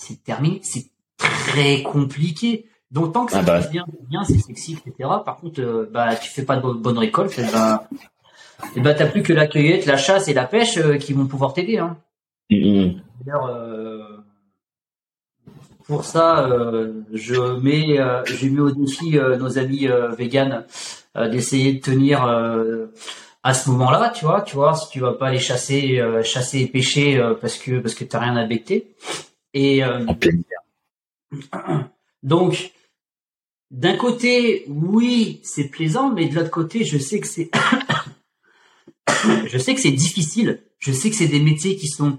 Speaker 2: c'est terminé, c'est très compliqué. Donc tant que ça ah bah. bien, bien c'est sexy, etc. Par contre, euh, bah tu fais pas de bonne récolte, et bah, et bah t'as plus que la cueillette, la chasse et la pêche euh, qui vont pouvoir t'aider. Hein. Mm-hmm. Euh, pour ça, je mets, j'ai mis au défi nos amis véganes d'essayer de tenir à ce moment-là, tu vois, tu vois, si tu vas pas aller chasser, chasser et pêcher parce que parce que t'as rien à becter. Et euh, donc, d'un côté, oui, c'est plaisant, mais de l'autre côté, je sais que c'est, je sais que c'est difficile. Je sais que c'est des métiers qui sont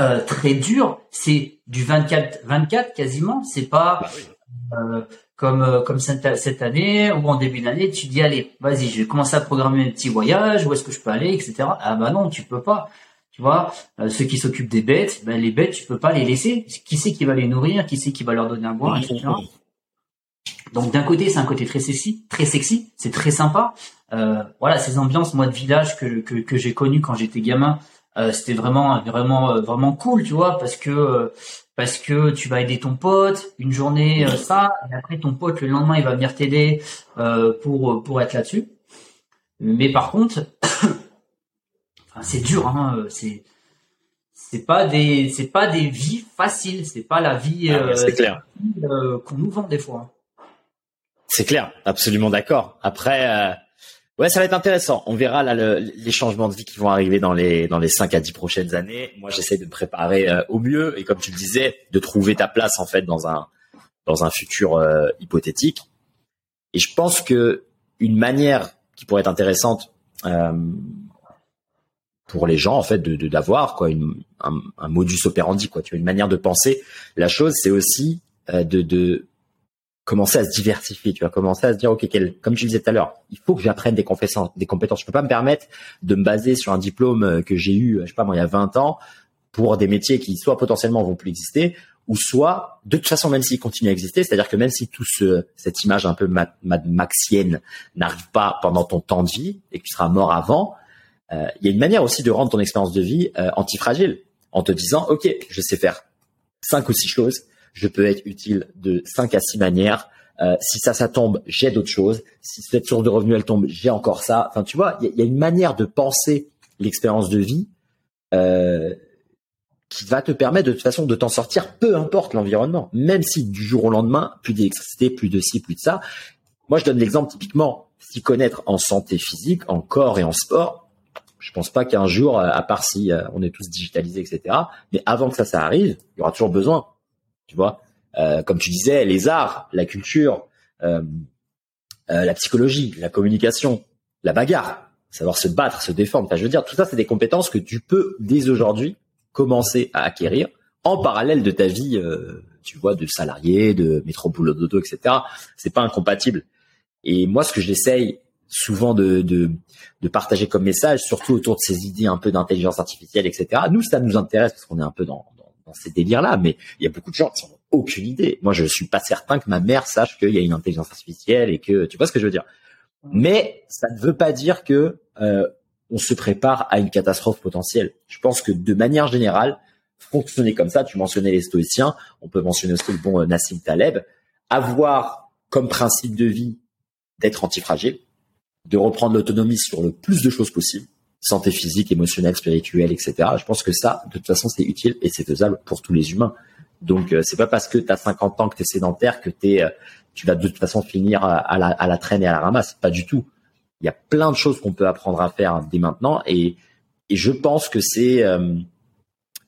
Speaker 2: euh, très durs. C'est du 24-24 quasiment. C'est pas bah euh, comme euh, comme cette, année ou en début d'année, tu dis allez, vas-y, je vais commencer à programmer un petit voyage. Où est-ce que je peux aller, etc. Ah bah non, tu peux pas. Tu vois, euh, ceux qui s'occupent des bêtes, ben les bêtes, tu peux pas les laisser. Qui c'est qui va les nourrir? Qui c'est qui va leur donner à boire, etc. Donc d'un côté, c'est un côté très sexy, très sexy, c'est très sympa. Euh, voilà, ces ambiances, moi, de village que que, que j'ai connu quand j'étais gamin, euh, c'était vraiment vraiment euh, vraiment cool, tu vois, parce que euh, parce que tu vas aider ton pote une journée ça, et après ton pote le lendemain il va venir t'aider pour pour être là-dessus. Mais par contre, c'est dur, hein, euh, c'est c'est pas des c'est pas des vies faciles, c'est pas la vie ah,
Speaker 3: euh,
Speaker 2: euh, qu'on nous vend des fois.
Speaker 3: C'est clair, absolument d'accord. Après, ouais, ça va être intéressant. On verra là les changements de vie qui vont arriver dans les dans les 5 à 10 prochaines années. Moi, j'essaie de me préparer au mieux et comme tu le disais, de trouver ta place en fait dans un dans un futur hypothétique. Et je pense que une manière qui pourrait être intéressante pour les gens en fait de d'avoir quoi une, un, un, modus operandi quoi tu as une manière de penser la chose c'est aussi euh, de, de commencer à se diversifier tu vas commencer à se dire ok quel, comme tu disais tout à l'heure il faut que j'apprenne des compétences des compétences. Je peux pas me permettre de me baser sur un diplôme euh, que j'ai eu je sais pas moi il y a 20 ans pour des métiers qui soit potentiellement vont plus exister ou soit de toute façon même s'ils continuent à exister c'est-à-dire que même si tout ce cette image un peu maxienne n'arrive pas pendant ton temps de vie et que tu seras mort avant euh, il y a une manière aussi de rendre ton expérience de vie euh, antifragile en te disant, OK, je sais faire cinq ou six choses, je peux être utile de cinq à six manières. Euh, si ça, ça tombe, j'ai d'autres choses. Si cette source de revenu, elle tombe, j'ai encore ça. Enfin, tu vois, il y, a une manière de penser l'expérience de vie euh, qui va te permettre de toute façon de t'en sortir, peu importe l'environnement. Même si du jour au lendemain, plus d'électricité, plus de ci, plus de ça. Moi, je donne l'exemple typiquement, s'y connaître en santé physique, en corps et en sport, je pense pas qu'un jour, à part si euh, on est tous digitalisés, etc. Mais avant que ça, ça arrive, il y aura toujours besoin. Tu vois, euh, comme tu disais, les arts, la culture, euh, la psychologie, la communication, la bagarre, savoir se battre, se défendre. Enfin, je veux dire, tout ça, c'est des compétences que tu peux dès aujourd'hui commencer à acquérir en parallèle de ta vie, tu vois, de salarié, de métro boulot dodo, etc. C'est pas incompatible. Et moi, ce que j'essaye souvent de, de, de partager comme message, surtout autour de ces idées un peu d'intelligence artificielle, etc. Nous, ça nous intéresse parce qu'on est un peu dans, dans, ces délires-là, mais il y a beaucoup de gens qui n'ont aucune idée. Moi, je suis pas certain que ma mère sache qu'il y a une intelligence artificielle et que tu vois ce que je veux dire. Mais ça ne veut pas dire que euh, on se prépare à une catastrophe potentielle. Je pense que de manière générale, fonctionner comme ça, tu mentionnais les stoïciens, on peut mentionner aussi le bon euh, Nassim Taleb, avoir comme principe de vie d'être antifragile, de reprendre l'autonomie sur le plus de choses possible, santé physique, émotionnelle, spirituelle, etc. Je pense que ça, de toute façon, c'est utile et c'est faisable pour tous les humains. Donc, euh, c'est pas parce que tu as 50 ans que tu es sédentaire que t'es, euh, tu vas de toute façon finir à la, à la traîne et à la ramasse. Pas du tout. Il y a plein de choses qu'on peut apprendre à faire dès maintenant et, et je pense que c'est euh,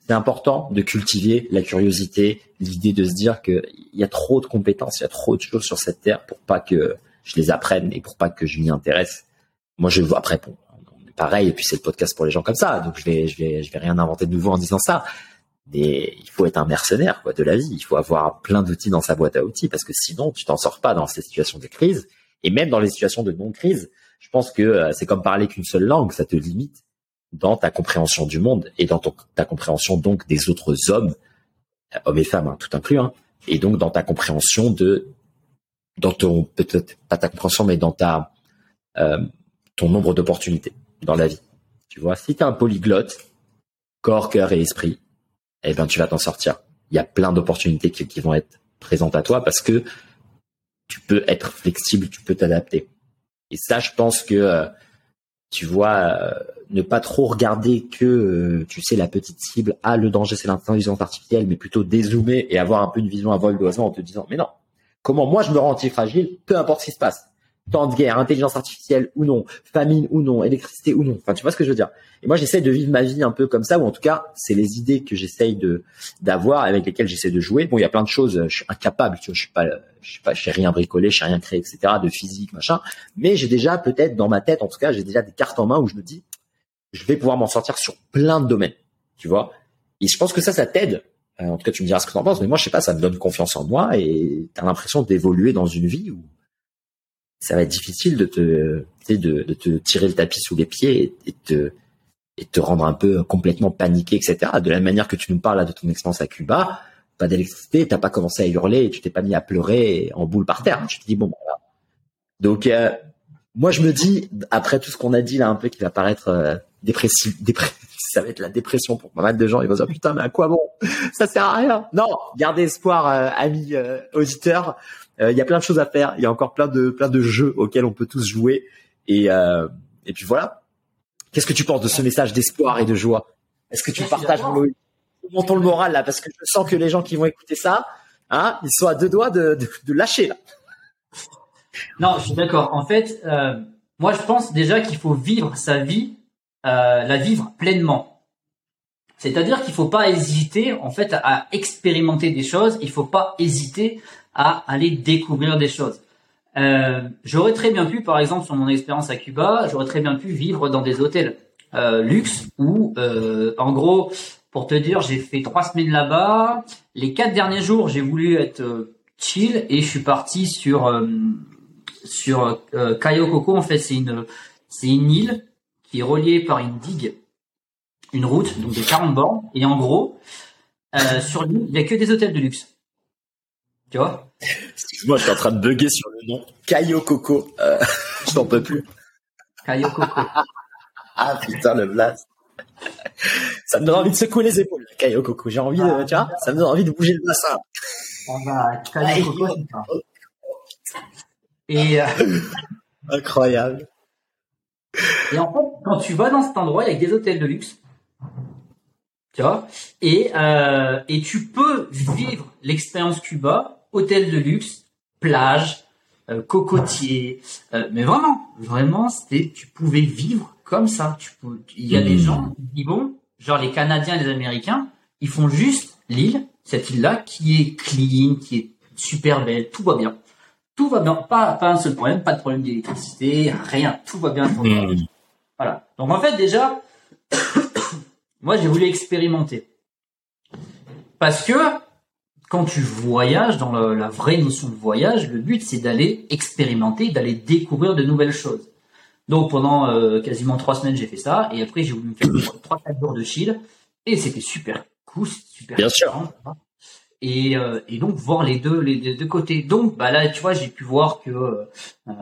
Speaker 3: c'est important de cultiver la curiosité, l'idée de se dire qu'il y a trop de compétences, il y a trop de choses sur cette terre pour pas que je les apprenne et pour pas que je m'y intéresse. Moi, je vois après, pareil, et puis c'est le podcast pour les gens comme ça, donc je vais, je vais, je vais rien inventer de nouveau en disant ça. Mais il faut être un mercenaire quoi de la vie. Il faut avoir plein d'outils dans sa boîte à outils parce que sinon tu t'en sors pas dans ces situations de crise et même dans les situations de non crise. Je pense que euh, c'est comme parler qu'une seule langue, ça te limite dans ta compréhension du monde et dans ta compréhension donc des autres hommes, hommes et femmes, hein, tout inclus, hein, et donc dans ta compréhension de, dans ton peut-être pas ta compréhension, mais dans ta euh, ton nombre d'opportunités dans la vie. Tu vois, si tu es un polyglotte, corps, cœur et esprit, eh ben tu vas t'en sortir. Il y a plein d'opportunités qui, vont être présentes à toi parce que tu peux être flexible, tu peux t'adapter. Et ça, je pense que euh, tu vois, euh, ne pas trop regarder que, euh, tu sais, la petite cible, ah, le danger, c'est l'intelligence artificielle, mais plutôt dézoomer et avoir un peu une vision à vol d'oiseau en te disant, mais non, comment moi je me rends anti-fragile, peu importe ce qui se passe temps de guerre, intelligence artificielle ou non, famine ou non, électricité ou non. Enfin, tu vois ce que je veux dire. Et moi, j'essaie de vivre ma vie un peu comme ça, ou en tout cas, c'est les idées que j'essaye de d'avoir, avec lesquelles j'essaie de jouer. Bon, il y a plein de choses, je suis incapable, tu vois, je suis pas, je suis pas, je sais rien bricoler, je sais rien créer, etc., de physique, machin. Mais j'ai déjà peut-être dans ma tête, en tout cas, j'ai déjà des cartes en main où je me dis, je vais pouvoir m'en sortir sur plein de domaines, tu vois. Et je pense que ça, ça t'aide. Euh, en tout cas, tu me diras ce que tu en penses, mais moi, je sais pas, ça me donne confiance en moi et t'as l'impression d'évoluer dans une vie où ça va être difficile de te, de, de te tirer le tapis sous les pieds et, te, et te rendre un peu complètement paniqué, etc. De la manière que tu nous parles de ton expérience à Cuba, pas d'électricité, t'as pas commencé à hurler tu t'es pas mis à pleurer en boule par terre. Tu te dis bon, voilà. Donc euh, moi je me dis après tout ce qu'on a dit là un peu qui va paraître euh, dépressif, ça va être la dépression pour pas mal de gens. Ils vont dire putain mais à quoi bon? Ça sert à rien. Non, gardez espoir, euh, amis euh, auditeurs. Euh, il y a plein de choses à faire. Il y a encore plein de plein de jeux auxquels on peut tous jouer. Et euh, et puis voilà. Qu'est-ce que tu penses de ce message d'espoir et de joie? Est-ce que tu partages mon montons le moral là parce que je sens que les gens qui vont écouter ça, hein, ils sont à deux doigts de, de, de lâcher là.
Speaker 2: Non, je suis d'accord. En fait, euh, moi je pense déjà qu'il faut vivre sa vie, euh, la vivre pleinement. C'est-à-dire qu'il faut pas hésiter en fait à expérimenter des choses. Il faut pas hésiter à aller découvrir des choses. Euh, j'aurais très bien pu, par exemple, sur mon expérience à Cuba, j'aurais très bien pu vivre dans des hôtels euh, luxe où, euh, en gros, pour te dire, j'ai fait trois semaines là-bas. Les quatre derniers jours, j'ai voulu être chill et je suis parti sur sur Cayo Coco. En fait, c'est une c'est une île qui est reliée par une digue, une route, donc de 40 bornes. Et en gros, sur l'île, il y a que des hôtels de luxe. Tu vois?
Speaker 3: Excuse-moi, je suis en train de bugger sur le nom. Cayo Coco. Euh, je t'en peux plus.
Speaker 2: Cayo Coco.
Speaker 3: ah putain, le blast. Ça me donne envie de secouer les épaules, Cayo Coco. J'ai envie de, tu vois, ça me donne envie de bouger le bassin.
Speaker 2: On va Cayo Coco, c'est ça. Et, euh,
Speaker 3: Incroyable.
Speaker 2: et en fait, quand tu vas dans cet endroit, il y a des hôtels de luxe. Tu vois? Et, euh, et tu peux vivre l'expérience Cuba, hôtel de luxe, plage, euh, cocotier. euh, mais vraiment, vraiment, c'était, tu pouvais vivre comme ça. Tu peux, il y a des
Speaker 3: Mhm.
Speaker 2: gens qui vont, genre les Canadiens et les Américains, ils font juste l'île, cette île-là, qui est clean, qui est super belle, tout va bien. Tout va bien, pas, pas un seul problème, pas de problème d'électricité, rien, tout va bien.
Speaker 3: Hmm.
Speaker 2: Voilà. Donc en fait déjà, moi j'ai voulu expérimenter. Parce que quand tu voyages, dans la vraie notion de voyage, le but c'est d'aller expérimenter, d'aller découvrir de nouvelles choses. Donc pendant euh, quasiment trois semaines, j'ai fait ça. Et après, j'ai voulu me faire trois, quatre jours de chill. Et c'était super cool, super
Speaker 3: Bien sûr.
Speaker 2: Et, euh, et donc voir les deux les deux côtés. Donc bah là, tu vois, j'ai pu voir que euh,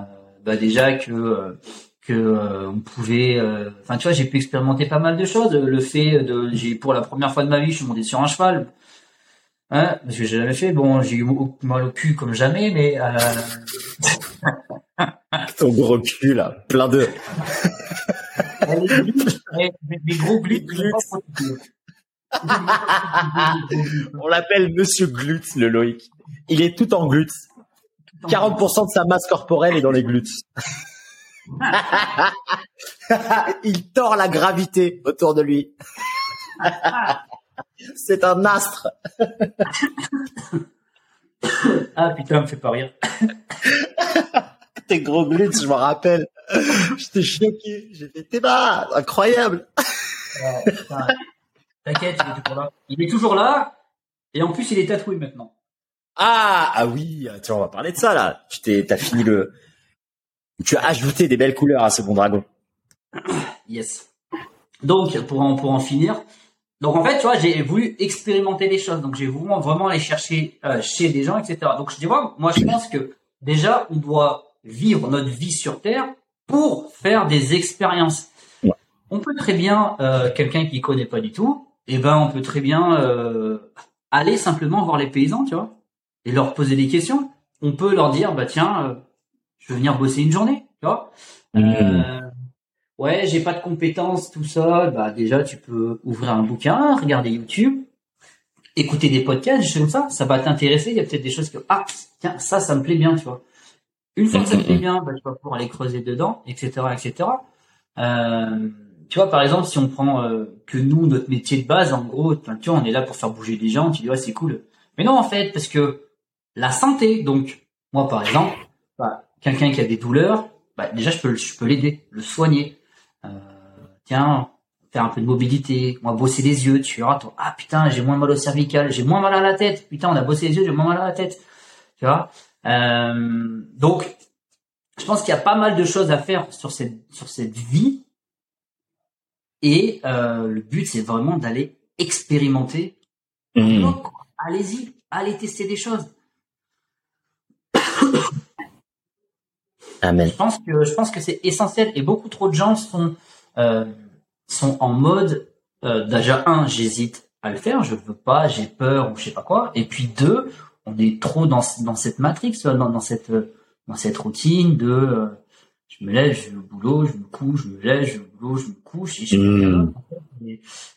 Speaker 2: bah déjà que que on pouvait enfin tu vois j'ai pu expérimenter pas mal de choses le fait de j'ai pour la première fois de ma vie je suis monté sur un cheval hein, parce que j'ai jamais fait bon j'ai eu mal au cul comme jamais mais
Speaker 3: Ton gros cul, là, plein de...
Speaker 2: des gros
Speaker 3: On l'appelle Monsieur Glutes, le Loïc. Il est tout en glutes. 40% de sa masse corporelle est dans les glutes. Il tord la gravité autour de lui. C'est un astre.
Speaker 2: ah putain, me fait pas rire
Speaker 3: tes gros glutes, je me rappelle. J'étais choqué. J'ai fait, t'es bas, incroyable.
Speaker 2: T'inquiète, il est toujours là. Il est toujours là. Et en plus, il est tatoué maintenant.
Speaker 3: Ah, ah oui, tiens, on va parler de ça, là. Tu t'es, t'as fini le, tu as ajouté des belles couleurs à ce bon dragon.
Speaker 2: Yes. Donc, pour en, pour en finir, donc en fait, tu vois, j'ai voulu expérimenter des choses. Donc j'ai voulu vraiment aller chercher euh, chez des gens, etc. Donc je dis, moi, moi je pense que déjà, on doit vivre notre vie sur Terre pour faire des expériences. On peut très bien, euh, quelqu'un qui connaît pas du tout, et eh ben on peut très bien euh, aller simplement voir les paysans, tu vois, et leur poser des questions. On peut leur dire, bah tiens, je veux venir bosser une journée, tu vois. Mmh. Ouais, j'ai pas de compétences, tout ça. Bah déjà, tu peux ouvrir un bouquin, regarder YouTube, écouter des podcasts, choses comme ça. Ça va t'intéresser. Il y a peut-être des choses que ah tiens ça, ça me plaît bien, tu vois. Une fois que ça te fait bien, bah, tu vas pouvoir aller creuser dedans, etc., etc. Euh, tu vois, par exemple, si on prend euh, que nous, notre métier de base, en gros, tu vois, on est là pour faire bouger des gens, tu dis, ouais, c'est cool. Mais non, en fait, parce que la santé, donc, moi, par exemple, bah, quelqu'un qui a des douleurs, bah, déjà, je peux, je peux l'aider, le soigner. Tiens, faire un peu de mobilité, moi, bosser les yeux, tu vois, ah putain, j'ai moins mal au cervical, j'ai moins mal à la tête, putain, on a bossé les yeux, j'ai moins mal à la tête, tu vois? Euh, donc, je pense qu'il y a pas mal de choses à faire sur cette sur cette vie. Et euh, le but, c'est vraiment d'aller expérimenter. Mmh. Allez-y, allez tester des choses.
Speaker 3: Amen.
Speaker 2: Je pense que je pense que c'est essentiel et beaucoup trop de gens sont euh, sont en mode euh, déjà un j'hésite à le faire, je veux pas, j'ai peur ou je sais pas quoi. Et puis deux, on est trop dans, dans cette matrix, dans, dans cette dans cette routine de euh, je me lève, je vais au boulot, je me couche, je me lève, je vais au boulot, je me couche et je mmh.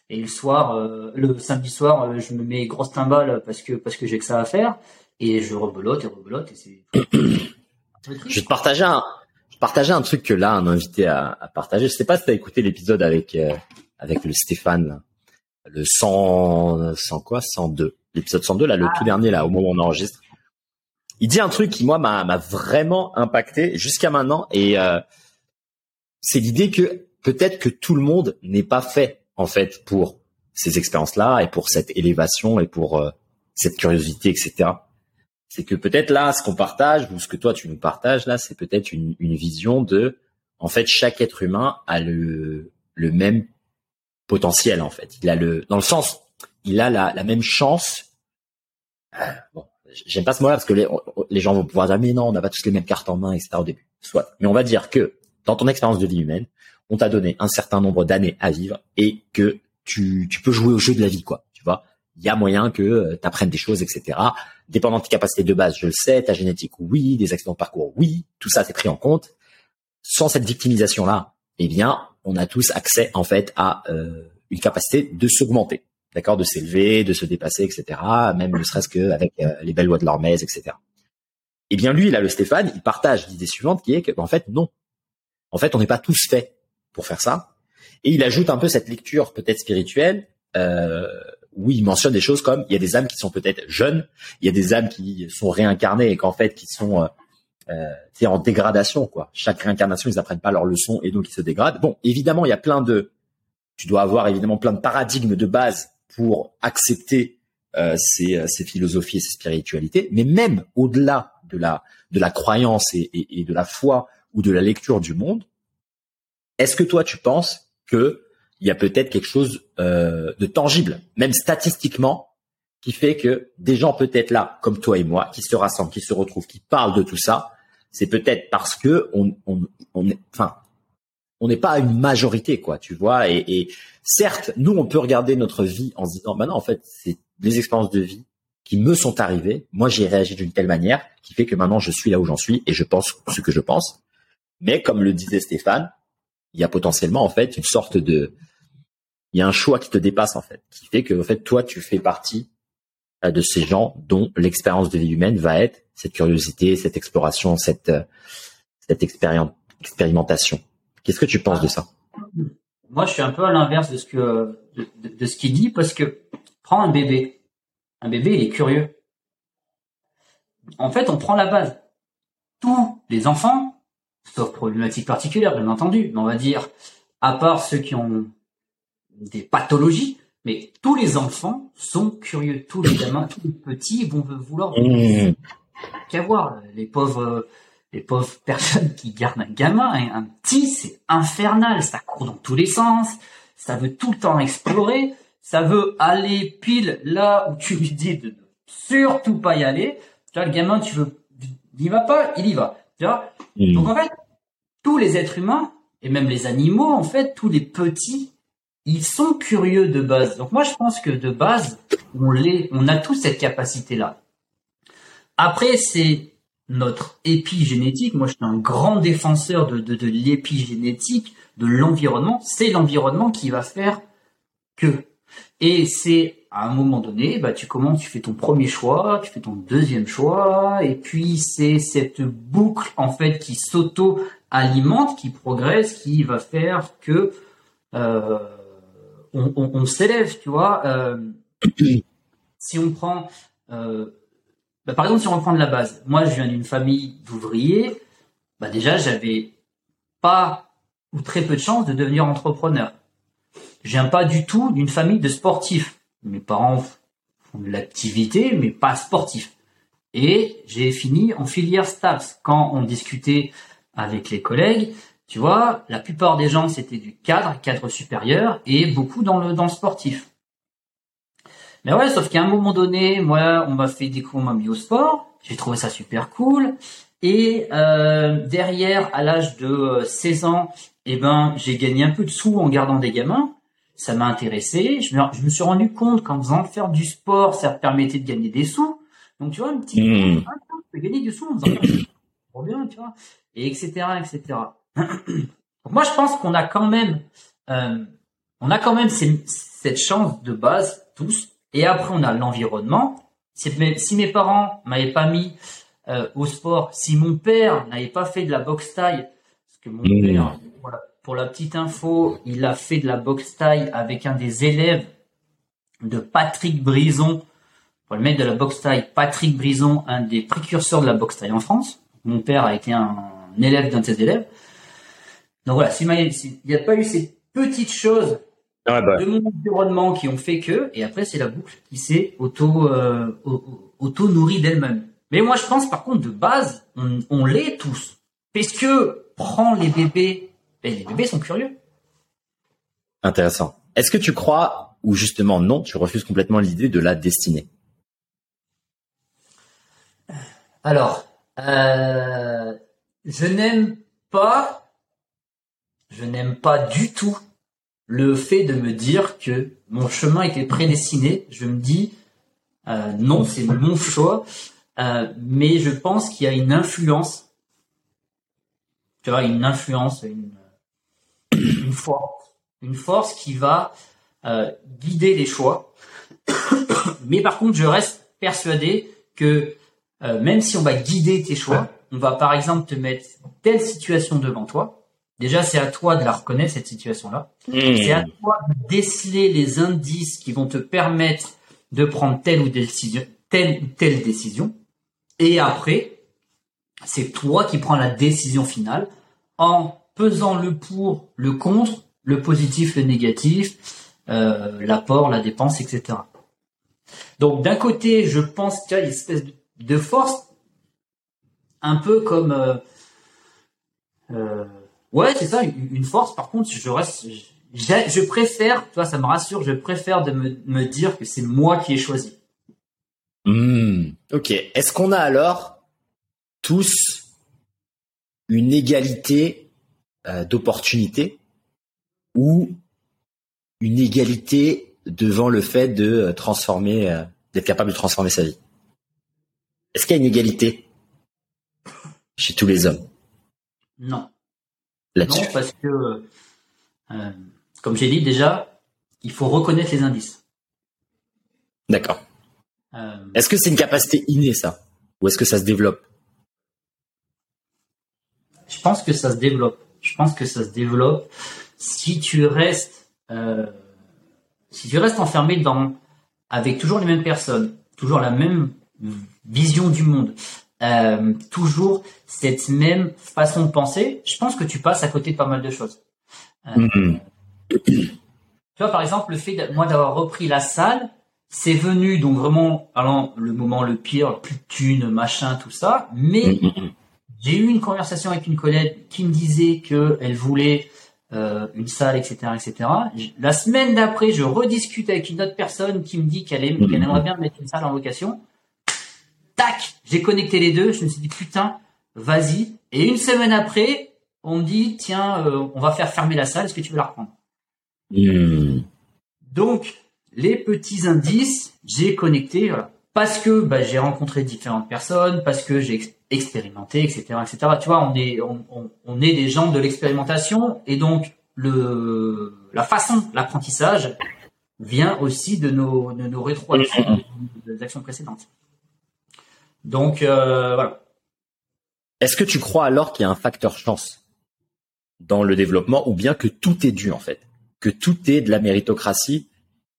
Speaker 2: et, le soir, euh, le samedi soir, je me mets grosse timbale parce que parce que j'ai que ça à faire et je rebelote et rebelote et c'est.
Speaker 3: je vais te partager un je partageais un truc que là un invité à, à partager. Je sais pas si tu as écouté l'épisode avec avec le Stéphane, le 100 100 quoi? 102 l'épisode 102, là, le tout ah. dernier, là, au moment où on enregistre. Il dit un truc qui, moi, m'a vraiment impacté jusqu'à maintenant. Et euh, c'est l'idée que peut-être que tout le monde n'est pas fait, en fait, pour ces expériences-là et pour cette élévation et pour euh, cette curiosité, etc. C'est que peut-être là, ce qu'on partage ou ce que toi tu nous partages là, c'est peut-être une, vision de, en fait, chaque être humain a le, même potentiel, en fait. Il a le, dans le sens, il a la, la même chance bon, j'aime pas ce mot-là parce que les, gens vont pouvoir dire mais non, on n'a pas tous les mêmes cartes en main, etc. au début. Soit. Mais on va dire que dans ton expérience de vie humaine, on t'a donné un certain nombre d'années à vivre et que tu peux jouer au jeu de la vie, quoi. Il y a moyen que euh, tu apprennes des choses, etc. Dépendant de tes capacités de base, je le sais, ta génétique, oui, des accidents de parcours, oui, tout ça c'est pris en compte. Sans cette victimisation-là, eh bien, on a tous accès en fait à euh, une capacité de s'augmenter d'accord, de s'élever, de se dépasser, etc. Même ne serait-ce qu'avec euh, les belles lois de l'Hormèse, etc. Eh bien, lui, là, le Stéphane, il partage l'idée suivante qui est que, en fait, non. En fait, on n'est pas tous faits pour faire ça. Et il ajoute un peu cette lecture peut-être spirituelle, euh, où il mentionne des choses comme il y a des âmes qui sont peut-être jeunes, il y a des âmes qui sont réincarnées et qu'en fait qui sont euh, euh en dégradation quoi. Chaque réincarnation, ils apprennent pas leurs leçons et donc ils se dégradent. Bon, évidemment, il y a plein de, tu dois avoir évidemment plein de paradigmes de base pour accepter euh, ces, euh, ces, philosophies et ces spiritualités, mais même au-delà de la, de la croyance et, et, et, de la foi ou de la lecture du monde, est-ce que toi, tu penses que il y a peut-être quelque chose euh, de tangible, même statistiquement, qui fait que des gens peut-être là, comme toi et moi, qui se rassemblent, qui se retrouvent, qui parlent de tout ça, c'est peut-être parce que on, on, on est, enfin, on n'est pas une majorité, quoi, tu vois. Et, et, certes, nous, on peut regarder notre vie en se disant, bah non, en fait, c'est des expériences de vie qui me sont arrivées. Moi, j'ai réagi d'une telle manière qui fait que maintenant, je suis là où j'en suis et je pense ce que je pense. Mais comme le disait Stéphane, il y a potentiellement en fait une sorte de, il y a un choix qui te dépasse en fait, qui fait que en fait toi, tu fais partie euh, de ces gens dont l'expérience de vie humaine va être cette curiosité, cette exploration, cette euh, cette expérimentation. Qu'est-ce que tu penses de ça?
Speaker 2: Moi, je suis un peu à l'inverse de ce que de, ce qu'il dit parce que prends un bébé. Un bébé, il est curieux. En fait, on prend la base. Tous les enfants, sauf problématiques particulières, bien entendu, mais on va dire, à part ceux qui ont des pathologies, mais tous les enfants sont curieux. Tous les gamins, tous les petits vont vouloir mmh. qu'avoir. Les pauvres les pauvres personnes qui gardent un gamin, un petit, c'est infernal, ça court dans tous les sens, ça veut tout le temps explorer, ça veut aller pile là où tu lui dis de surtout pas y aller. Tu vois, le gamin, tu veux, il y va pas, il y va. Tu vois mmh. Donc en fait, tous les êtres humains et même les animaux, en fait, tous les petits, ils sont curieux de base. Donc moi, je pense que de base, on on a tous cette capacité-là. Après, c'est notre épigénétique. Moi, je suis un grand défenseur de, de, de l'épigénétique, de l'environnement. C'est l'environnement qui va faire que. Et c'est à un moment donné, bah, tu commences, tu fais ton premier choix, tu fais ton deuxième choix, et puis c'est cette boucle en fait qui s'auto-alimente, qui progresse, qui va faire que euh, on, s'élève, tu vois. Euh, si on prend euh, bah, par exemple, si on reprend de la base, moi je viens d'une famille d'ouvriers, bah déjà j'avais pas ou très peu de chance de devenir entrepreneur. Je viens pas du tout d'une famille de sportifs. Mes parents font de l'activité, mais pas sportifs. Et j'ai fini en filière STAPS. Quand on discutait avec les collègues, tu vois, la plupart des gens c'était du cadre, cadre supérieur, et beaucoup dans le dans le sportif. Mais ouais, sauf qu'à un moment donné, moi, on m'a fait découvrir, on m'a mis au sport. J'ai trouvé ça super cool. Et euh, derrière, à l'âge de 16 euh, ans, eh ben, j'ai gagné un peu de sous en gardant des gamins. Ça m'a intéressé. Je me, je me suis rendu compte qu'en faisant faire du sport, ça permettait de gagner des sous. Donc tu vois, un petit, mmh. ah, gagner du sous en faisant trop bien, tu vois, et etc. etc. Donc moi, je pense qu'on a quand même, euh, on a quand même cette chance de base tous et après, on a l'environnement. Si mes, parents m'avaient pas mis euh, au sport, si mon père n'avait pas fait de la boxe taille, parce que mon mmh. père, pour la petite info, il a fait de la boxe taille avec un des élèves de Patrick Brison, pour le mec de la boxe taille, Patrick Brison, un des précurseurs de la boxe taille en France. Mon père a été un, élève d'un de ses élèves. Donc voilà, s'il n'y a pas eu ces petites choses bah. de mon environnement qui ont fait que, et après c'est la boucle qui s'est auto, euh, auto nourrie d'elle-même. Mais moi je pense par contre de base, on, on l'est tous. Parce que prends les bébés, et les bébés sont curieux.
Speaker 3: Intéressant. Est-ce que tu crois, ou justement non, tu refuses complètement l'idée de la destinée?
Speaker 2: Alors, euh, je n'aime pas, je n'aime pas du tout le fait de me dire que mon chemin était prédestiné, je me dis euh, non, c'est mon choix, euh, mais je pense qu'il y a une influence, tu vois, une influence, une, une force, une force qui va euh, guider les choix. mais par contre, je reste persuadé que même si on va guider tes choix, on va par exemple te mettre telle situation devant toi, Déjà, c'est à toi de la reconnaître, cette situation-là. Hmm. C'est à toi de déceler les indices qui vont te permettre de prendre telle ou telle décision, telle ou telle décision. Et après, c'est toi qui prends la décision finale en pesant le pour, le contre, le positif, le négatif, euh, l'apport, la dépense, etc. Donc d'un côté, je pense qu'il y a une espèce de force, un peu comme euh, euh, Ouais, c'est ça, une force. Par contre, je préfère, tu vois, ça me rassure, je préfère de me, me dire que c'est moi qui ai choisi.
Speaker 3: Hmm, ok. Est-ce qu'on a alors tous une égalité euh, d'opportunité ou une égalité devant le fait de euh, transformer, euh, d'être capable de transformer sa vie Est-ce qu'il y a une égalité chez tous les hommes?
Speaker 2: Non.
Speaker 3: là-dessus?
Speaker 2: Non, parce que, euh, comme j'ai dit déjà, il faut reconnaître les indices.
Speaker 3: D'accord. Est-ce que c'est une capacité innée ça? Ou est-ce que ça se développe?
Speaker 2: Je pense que ça se développe. Je pense que ça se développe si tu restes, euh, si tu restes enfermé dans, avec toujours les mêmes personnes, toujours la même vision du monde, euh, toujours cette même façon de penser. Je pense que tu passes à côté de pas mal de choses. Euh,
Speaker 3: Mhm.
Speaker 2: Tu vois, par exemple, le fait, de, moi, d'avoir repris la salle, c'est venu donc vraiment, allant le moment le pire, plus de thunes, machin, tout ça. Mais
Speaker 3: Mhm.
Speaker 2: J'ai eu une conversation avec une collègue qui me disait que elle voulait euh, une salle, etc., etc. La semaine d'après, je rediscute avec une autre personne qui me dit qu'elle aime- qu'elle aimerait bien mettre une salle en location. Tac, j'ai connecté les deux. Je me suis dit putain, vas-y. Et une semaine après, on me dit tiens, euh, on va faire fermer la salle. Est-ce que tu veux la reprendre?
Speaker 3: Mhm.
Speaker 2: donc, les petits indices, j'ai connecté, voilà. Parce que bah, j'ai rencontré différentes personnes, parce que j'ai ex- expérimenté, etc., etc. Tu vois, on est, on, on- on est des gens de l'expérimentation, et donc le, la façon, l'apprentissage vient aussi de nos, de nos rétroactions des actions précédentes. Donc euh, voilà.
Speaker 3: Est-ce que tu crois alors qu'il y a un facteur chance dans le développement ou bien que tout est dû en fait? Que tout est de la méritocratie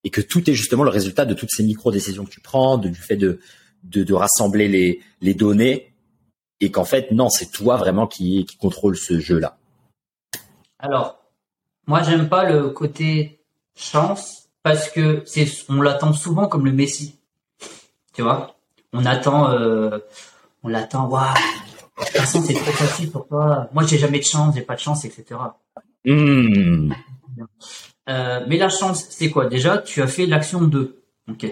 Speaker 3: et que tout est justement le résultat de toutes ces micro-décisions que tu prends, de- du fait de, de, de rassembler les, les données et qu'en fait, non, c'est toi vraiment qui, qui contrôle ce jeu-là.
Speaker 2: Alors, moi, j'aime pas le côté chance parce que c'est, on l'attend souvent comme le Messi. Tu vois, on attend, euh, on l'attend. Waouh, de toute façon, c'est trop facile pour toi. Moi, j'ai jamais de chance, j'ai pas de chance, etc.
Speaker 3: Hmm.
Speaker 2: Euh, mais la chance, c'est quoi? Déjà, tu as fait l'action 2. Ok?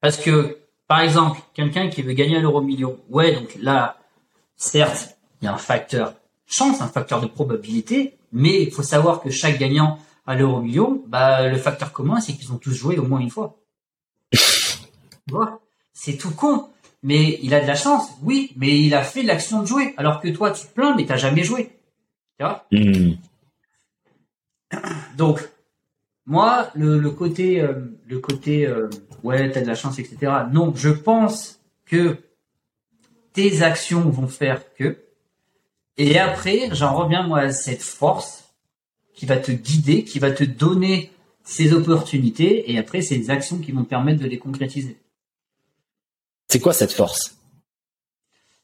Speaker 2: Parce que, par exemple, quelqu'un qui veut gagner un euro million, ouais, donc là, certes, il y a un facteur chance, un facteur de probabilité, mais il faut savoir que chaque gagnant à l'euro million, bah, le facteur commun, c'est qu'ils ont tous joué au moins une fois. C'est tout con. Mais il a de la chance, oui, mais il a fait l'action de jouer. Alors que toi, tu te plains, mais t'as jamais joué. Tu vois?
Speaker 3: Hmm.
Speaker 2: donc, moi, le, le côté, euh, le côté, euh, ouais, t'as de la chance, etc. Non, je pense que tes actions vont faire que. Et après, j'en reviens moi à cette force qui va te guider, qui va te donner ces opportunités, et après, c'est les actions qui vont te permettre de les concrétiser.
Speaker 3: C'est quoi cette force?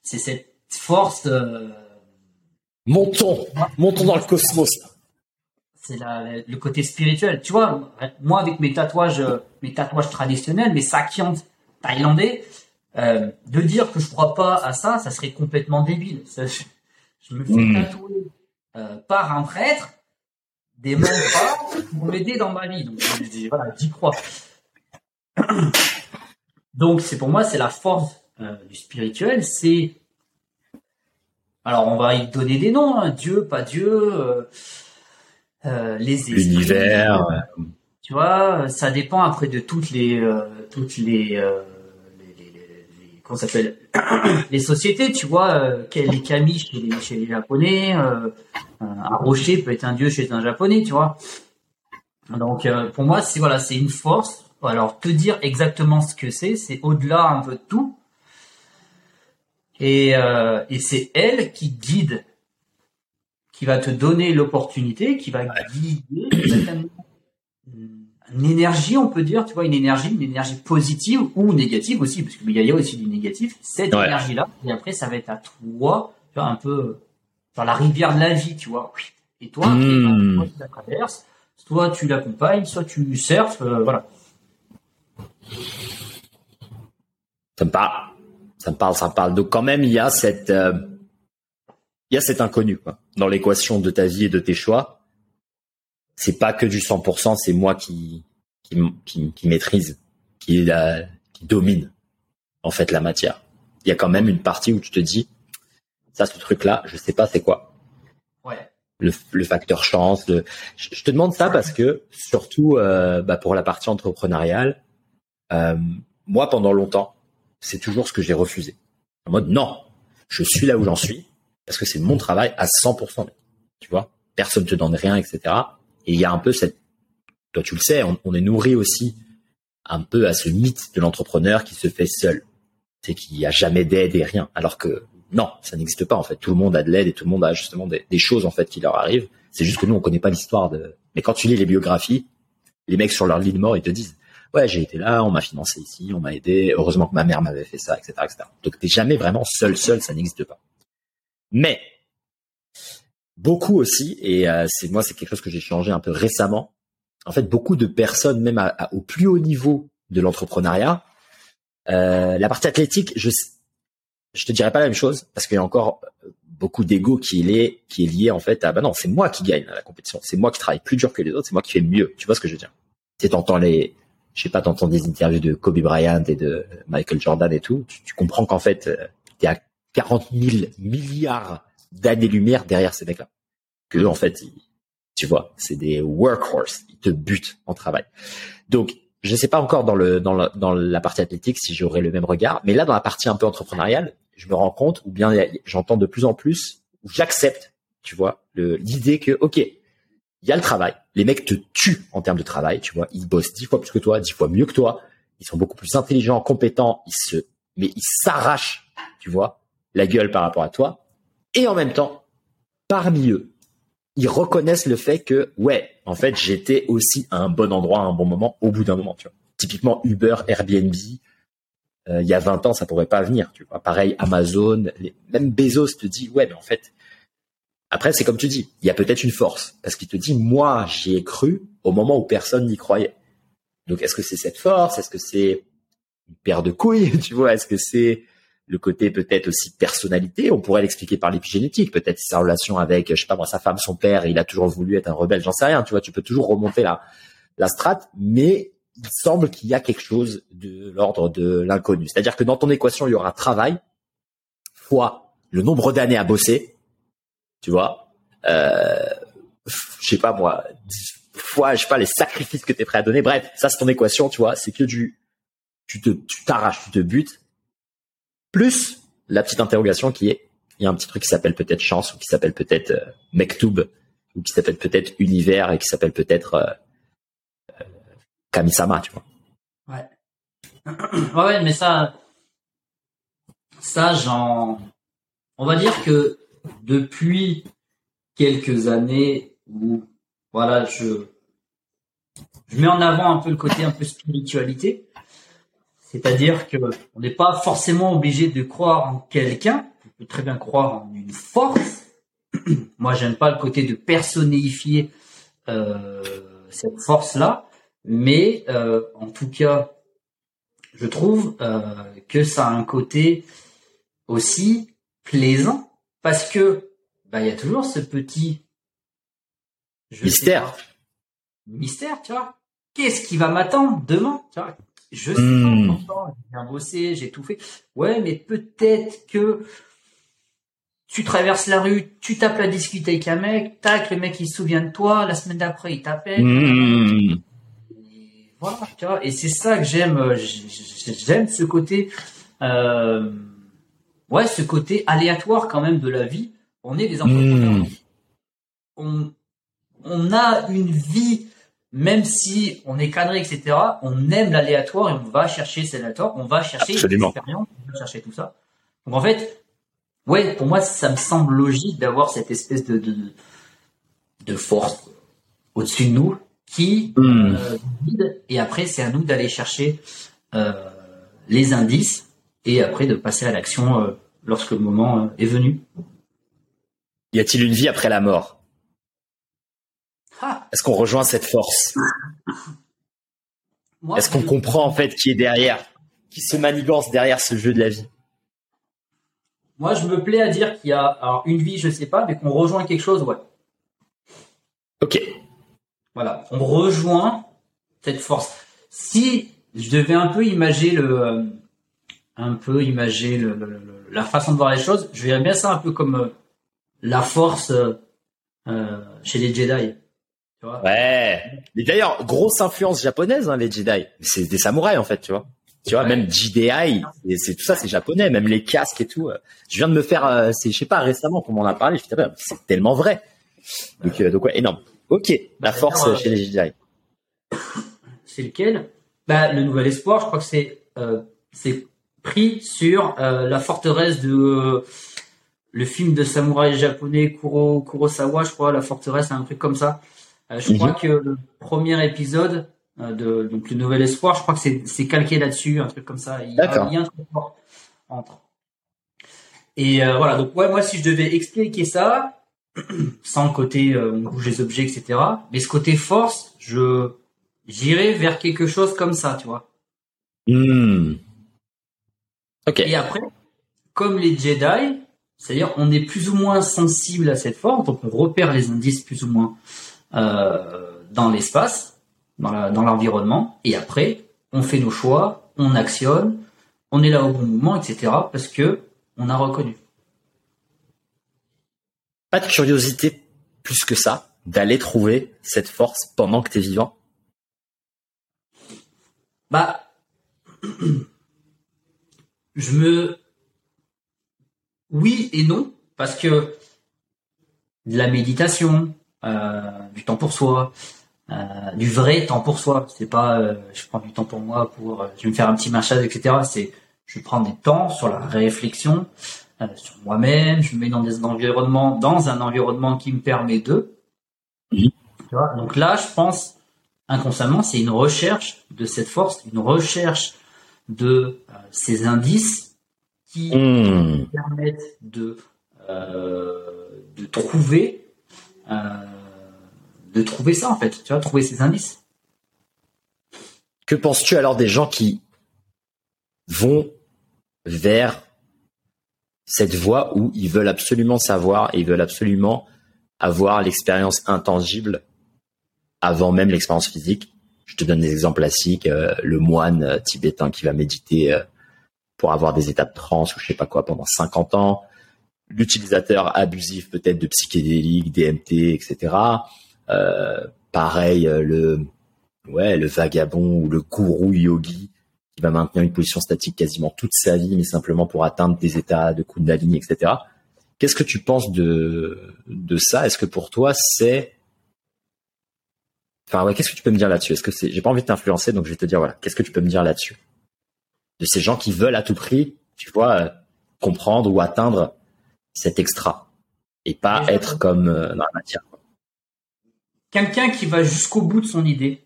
Speaker 2: C'est cette force. euh,
Speaker 3: Montons, montons dans le cosmos.
Speaker 2: C'est le côté spirituel. Tu vois, moi avec mes tatouages, mes tatouages traditionnels, mes sakyant thaïlandais, euh, de dire que je crois pas à ça, ça serait complètement débile. Ça, je, je me fais
Speaker 3: Mm.
Speaker 2: tatouer euh, par un prêtre des mantras pour m'aider dans ma vie. Donc je dis, voilà, j'y crois. Donc c'est pour moi c'est la force euh, du spirituel, c'est alors on va y donner des noms, hein, Dieu, pas Dieu, euh, euh, les
Speaker 3: L'univers.
Speaker 2: tu vois, ça dépend après de toutes les euh, toutes les, euh, les, les, les- les- comment s'appelle les sociétés, tu vois, euh, quel est Kami chez les, chez les japonais, euh, un rocher peut être un dieu chez un japonais, tu vois. Donc euh, pour moi c'est voilà c'est une force. Alors te dire exactement ce que c'est, c'est au-delà un peu de tout. Et, euh, et c'est elle qui guide, qui va te donner l'opportunité, qui va guider, qui va t'amener une énergie, on peut dire, tu vois, une énergie, une énergie positive ou négative aussi, parce qu'il y a aussi du négatif, cette
Speaker 3: Ouais.
Speaker 2: énergie-là, et après, ça va être à toi, tu vois, un peu dans la rivière de la vie, tu vois. Et toi,
Speaker 3: Mm.
Speaker 2: eh ben, toi, tu la traverses, soit tu l'accompagnes, soit tu surfes, euh, voilà.
Speaker 3: Ça me parle. Ça me parle, ça me parle. Donc quand même, il y a cette, euh, il y a cet inconnu quoi. Dans l'équation de ta vie et de tes choix, c'est pas que du 100%, c'est moi qui qui, qui, maîtrise, qui, la, qui domine en fait la matière. Il y a quand même une partie où tu te dis, ça, ce truc-là, je sais pas c'est quoi.
Speaker 2: Ouais.
Speaker 3: Le, le facteur chance. Le... Je, te demande ça parce que surtout euh, bah, pour la partie entrepreneuriale, euh, moi pendant longtemps, c'est toujours ce que j'ai refusé. En mode non, je suis là où j'en suis parce que c'est mon travail à 100%. Tu vois, personne te donne rien, etc. Et il y a un peu cette toi tu le sais, on, est nourri aussi un peu à ce mythe de l'entrepreneur qui se fait seul. C'est qu'il n'y a jamais d'aide et rien. Alors que non, ça n'existe pas en fait. Tout le monde a de l'aide et tout le monde a justement des, choses en fait qui leur arrivent. C'est juste que nous on connaît pas l'histoire de. Mais quand tu lis les biographies, les mecs sur leur lit de mort ils te disent ouais j'ai été là, on m'a financé ici, on m'a aidé. Heureusement que ma mère m'avait fait ça, etc., etc. Donc t'es jamais vraiment seul, seul, ça n'existe pas. Mais beaucoup aussi, et euh, c'est moi c'est quelque chose que j'ai changé un peu récemment. En fait, beaucoup de personnes, même au plus haut niveau de l'entrepreneuriat, euh, la partie athlétique, je je te dirais pas la même chose parce qu'il y a encore beaucoup d'ego qui est qui est lié en fait à bah non, c'est moi qui gagne à la compétition, c'est moi qui travaille plus dur que les autres, c'est moi qui fais mieux. Tu vois ce que je veux dire? Tu t'entends les, je sais pas, t'entends des interviews de Kobe Bryant et de Michael Jordan et tout, tu, comprends qu'en fait, euh, tu es à 40 000 milliards d'années-lumière derrière ces mecs-là. Que en fait, tu vois, c'est des workhorse, ils te butent en travail. Donc, je ne sais pas encore dans le dans la, dans la partie athlétique si j'aurai le même regard, mais là dans la partie un peu entrepreneuriale, je me rends compte ou bien j'entends de plus en plus ou j'accepte, tu vois, l'idée que OK, il y a le travail, les mecs te tuent en termes de travail, tu vois, ils bossent dix fois plus que toi, dix fois mieux que toi, ils sont beaucoup plus intelligents, compétents, ils se mais ils s'arrachent, tu vois, la gueule par rapport à toi et en même temps parmi eux, ils reconnaissent le fait que ouais, en fait, j'étais aussi à un bon endroit à un bon moment au bout d'un moment. Typiquement Uber, Airbnb, euh, il y a 20 ans, ça pourrait pas venir, tu vois. Pareil Amazon, même Bezos te dit ouais, mais en fait après c'est comme tu dis, il y a peut-être une force parce qu'il te dit moi, j'y ai cru au moment où personne n'y croyait. Donc est-ce que c'est cette force? Est-ce que c'est une paire de couilles, tu vois Est-ce que c'est le côté peut-être aussi personnalité. On pourrait l'expliquer par l'épigénétique, peut-être sa relation avec, je sais pas moi, sa femme, son père, il a toujours voulu être un rebelle, j'en sais rien. Tu vois, tu peux toujours remonter la la strate, mais il semble qu'il y a quelque chose de l'ordre de l'inconnu. C'est-à-dire que dans ton équation, il y aura travail fois le nombre d'années à bosser, tu vois, euh, je sais pas moi, fois, je sais pas, les sacrifices que tu es prêt à donner. Bref, ça c'est ton équation, tu vois, c'est que du, tu tu t'arraches, tu te butes, plus la petite interrogation qui est, il y a un petit truc qui s'appelle peut-être chance ou qui s'appelle peut-être euh, ou qui s'appelle peut-être univers et qui s'appelle peut-être euh, euh, Kamisama, tu vois.
Speaker 2: Ouais. ouais, mais ça, ça, j'en, on va dire que depuis quelques années où, voilà, je, je mets en avant un peu le côté un peu spiritualité. C'est-à-dire que on n'est pas forcément obligé de croire en quelqu'un. On peut très bien croire en une force. Moi, j'aime pas le côté de personnifier euh, cette force-là, mais euh, en tout cas, je trouve euh, que ça a un côté aussi plaisant parce que bah il y a toujours ce petit
Speaker 3: mystère.
Speaker 2: mystère, tu vois. Qu'est-ce qui va m'attendre demain tu vois? Je sais hmm. pas, j'ai bien bossé, j'ai tout fait. Ouais, mais peut-être que tu traverses la rue, tu tapes la discuter avec un mec, tac, le mec il se souvient de toi, la semaine d'après il t'appelle. Hmm. Voilà, tu vois, et c'est ça que j'aime, euh, j'aime ce côté, euh, ouais, ce côté aléatoire quand même de la vie. On est des entrepreneurs. Hmm. On, on a une vie même si on est cadré, etc., on aime l'aléatoire et on va chercher cet aléatoire, on va chercher l'expérience, on va chercher tout ça. Donc en fait, ouais, pour moi, ça me semble logique d'avoir cette espèce de, de, de force au-dessus de nous qui euh, guide, et après, c'est à nous d'aller chercher euh, les indices et après de passer à l'action euh, lorsque le moment est venu.
Speaker 3: Y a-t-il une vie après la mort? Est-ce qu'on rejoint cette force Est-ce qu'on comprend en fait qui est derrière, qui se manigance derrière ce jeu de la vie
Speaker 2: Moi, je me plais à dire qu'il y a alors, une vie, je sais pas, mais qu'on rejoint quelque chose, ouais.
Speaker 3: Ok.
Speaker 2: Voilà, on rejoint cette force. Si je devais un peu imaginer le, euh, un peu imaginer le, le- le- la façon de voir les choses, je verrais bien ça un peu comme euh, la force euh, chez les Jedi. Tu vois
Speaker 3: Ouais. Mais d'ailleurs, grosse influence japonaise, hein, les Jedi. C'est des samouraïs, en fait, tu vois. Tu vois,
Speaker 2: Ouais.
Speaker 3: même JDI, c'est- tout ça, c'est japonais, même les casques et tout. euh. Je viens de me faire, euh, c'est, je sais pas, récemment, qu'on m'en a parlé, je c'est tellement vrai. Donc, euh, donc ouais, énorme. Ok, la force euh, chez les Jedi.
Speaker 2: c'est lequel? Bah, Le Nouvel Espoir, je crois que c'est c'est pris sur la forteresse de le film de samouraï japonais Kuro, Kurosawa, je crois, la forteresse, un truc comme ça. Euh, je
Speaker 3: Mhm.
Speaker 2: crois que le premier épisode euh, de donc le Nouvel Espoir, je crois que c'est calqué là-dessus, un truc comme ça. Il y a un lien très fort entre. Et euh, voilà, donc ouais, moi si je devais expliquer ça, sans le côté euh, on bouge les objets, etc. Mais ce côté force, je j'irais vers quelque chose comme ça, tu vois.
Speaker 3: Hmm. Ok.
Speaker 2: Et après, comme les Jedi, c'est-à-dire on est plus ou moins sensible à cette force, donc on repère les indices plus ou moins dans l'espace, dans l'environnement, et après on fait nos choix, on actionne, on est là au bon moment, etc. Parce que on a reconnu.
Speaker 3: Pas de curiosité plus que ça d'aller trouver cette force pendant que t'es vivant?
Speaker 2: Bah, je me, oui et non, parce que de la méditation, euh, du temps pour soi, euh, du vrai temps pour soi. C'est pas, euh, je prends du temps pour moi pour, euh, je vais me faire un petit massage, etc. C'est, je prends des temps sur la réflexion, euh, sur moi-même. Je me mets dans des environnements, dans un environnement qui me permet de. Tu vois Donc là, je pense inconsciemment, c'est une recherche de cette force, une recherche de euh, ces indices qui
Speaker 3: Hmm.
Speaker 2: permettent de euh, de trouver euh, de trouver ça en fait. Tu vois trouver ces indices.
Speaker 3: Que penses-tu alors des gens qui vont vers cette voie où ils veulent absolument savoir et ils veulent absolument avoir l'expérience intangible avant même l'expérience physique? Je te donne des exemples classiques, euh, le moine euh, tibétain qui va méditer euh, pour avoir des états de transe ou je sais pas quoi pendant 50 ans, l'utilisateur abusif peut-être de psychédéliques, DMT, etc. Euh, pareil, euh, le ouais, le vagabond ou le gourou yogi qui va maintenir une position statique quasiment toute sa vie, mais simplement pour atteindre des états de kundalini, etc. Qu'est-ce que tu penses de de ça? Est-ce que pour toi c'est Enfin ouais, qu'est-ce que tu peux me dire là-dessus? Est-ce que c'est J'ai pas envie de t'influencer, donc je vais te dire voilà, qu'est-ce que tu peux me dire là-dessus? De ces gens qui veulent à tout prix, tu vois, euh, comprendre ou atteindre cet extra et pas être comme dans la matière.
Speaker 2: Quelqu'un qui va jusqu'au bout de son idée.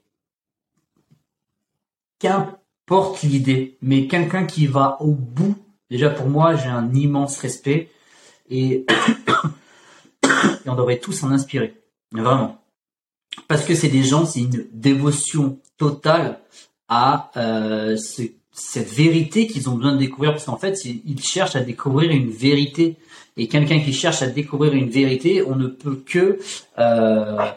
Speaker 2: Qu'importe l'idée mais quelqu'un qui va au bout. Déjà pour moi j'ai un immense respect et, on devrait tous en inspirer. Vraiment. Parce que c'est des gens c'est une dévotion totale à euh, ce- cette vérité qu'ils ont besoin de découvrir. Parce qu'en fait ils cherchent à découvrir une vérité. Et quelqu'un qui cherche à découvrir une vérité on ne peut que euh,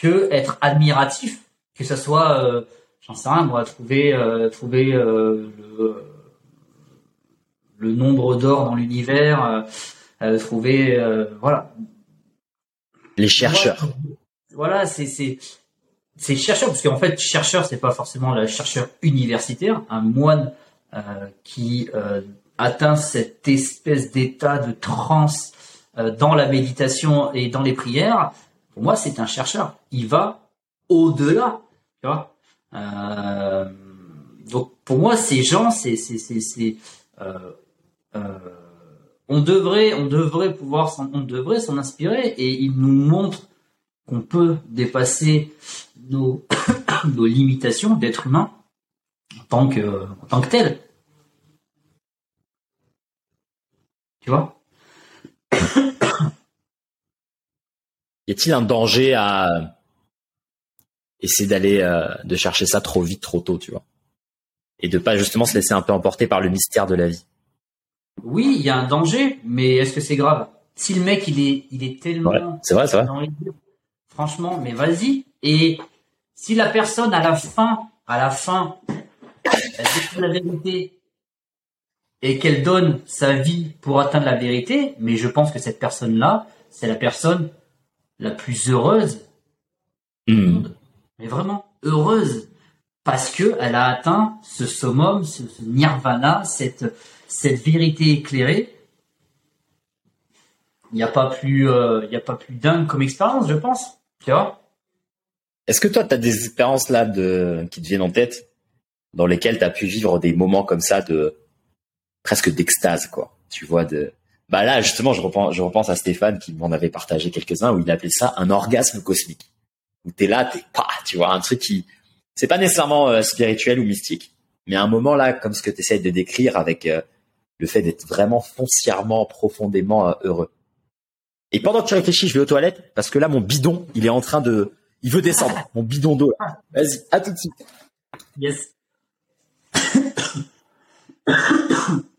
Speaker 2: que être admiratif que ça soit euh, j'en sais rien moi trouver euh, trouver euh, le, le nombre d'or dans l'univers trouver voilà
Speaker 3: Les chercheurs.
Speaker 2: voilà, c'est c'est chercheur parce qu'en fait chercheur c'est pas forcément le chercheur universitaire, un moine qui atteint cette espèce d'état de transe dans la méditation et dans les prières. Pour moi, c'est un chercheur. Il va au-delà, tu vois. Euh, donc pour moi, ces gens, c'est euh, euh, on devrait on devrait pouvoir s'en- on devrait s'en inspirer et ils nous montrent qu'on peut dépasser nos, nos limitations d'être humain en tant que, en tant que tel. Tu vois?
Speaker 3: Y a-t-il un danger à essayer d'aller euh, de chercher ça trop vite, trop tôt, tu vois, et de pas justement se laisser un peu emporter par le mystère de la vie
Speaker 2: oui, il y a un danger, mais est-ce que c'est grave? Si le mec, il est, il est tellement.
Speaker 3: Ouais, c'est vrai, c'est vrai.
Speaker 2: dans les yeux, Franchement, mais vas-y. Et si la personne, à la fin, à la fin, elle découvre la vérité et qu'elle donne sa vie pour atteindre la vérité, mais je pense que cette personne-là, c'est la personne la plus heureuse
Speaker 3: Hmm.
Speaker 2: mais vraiment heureuse parce que elle a atteint ce summum, ce, ce nirvana, cette cette vérité éclairée. Il n'y a pas plus, euh, il a pas plus dingue comme expérience, je pense. Tu vois?
Speaker 3: Est-ce que toi, tu as des expériences là de qui te viennent en tête dans lesquelles tu as pu vivre des moments comme ça de presque d'extase, quoi? Tu vois de bah là justement, je repense, je repense à Stéphane qui m'en avait partagé quelques-uns où il appelait ça un orgasme cosmique. Où t'es là, t'es pas, tu vois, un truc qui c'est pas nécessairement euh, spirituel ou mystique, mais un moment là comme ce que tu essaies de décrire avec euh, le fait d'être vraiment foncièrement, profondément euh, heureux. Et pendant que tu réfléchis, je vais aux toilettes parce que là mon bidon, il est en train de il veut descendre, mon bidon d'eau. là. Vas-y, à tout de suite.
Speaker 2: Yes.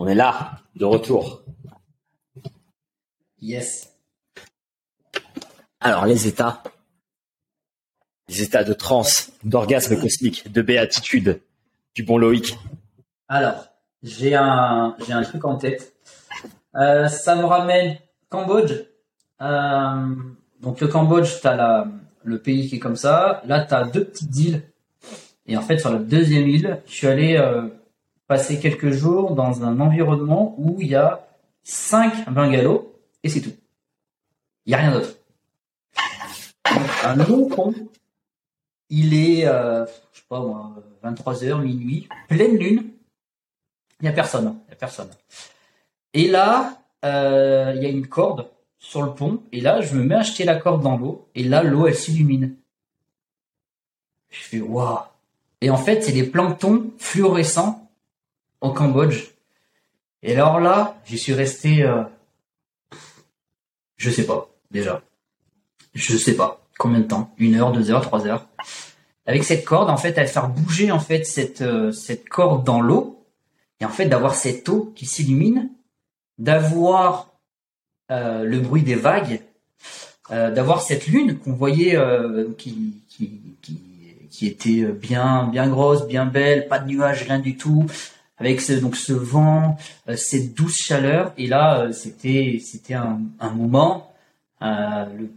Speaker 3: On est là, de retour.
Speaker 2: Yes.
Speaker 3: Alors les états, les états de transe, d'orgasme cosmique, de béatitude, du bon Loïc.
Speaker 2: Alors, j'ai un, j'ai un truc en tête. Euh, ça me ramène Cambodge. Euh, donc le Cambodge, t'as la, le pays qui est comme ça. Là, t'as deux petites îles. Et en fait, sur la deuxième île, je suis allé euh, passer quelques jours dans un environnement où il y a cinq bungalows et c'est tout. Il y a rien d'autre. Un long pont. Il est, euh, je sais pas moi, 23h, minuit, pleine lune. Il y a personne. Personne. Et là, euh, il y a une corde sur le pont. Et là, je me mets à jeter la corde dans l'eau. Et là, l'eau, elle s'illumine. Je fais waouh. Et en fait, c'est des planctons fluorescents au Cambodge. Et alors là, j'y suis resté, euh, je sais pas, déjà. Je sais pas combien de temps. Une heure, deux heures, trois heures. Avec cette corde, en fait, elle faire bouger, en fait, cette, euh, cette corde dans l'eau. Et en fait, d'avoir cette eau qui s'illumine, d'avoir euh, le bruit des vagues, d'avoir cette lune qu'on voyait qui, qui, qui, qui était bien, bien grosse, bien belle, pas de nuages, rien du tout, avec ce, donc ce vent, euh, cette douce chaleur. Et là, euh, c'était, c'était un, un moment euh, le-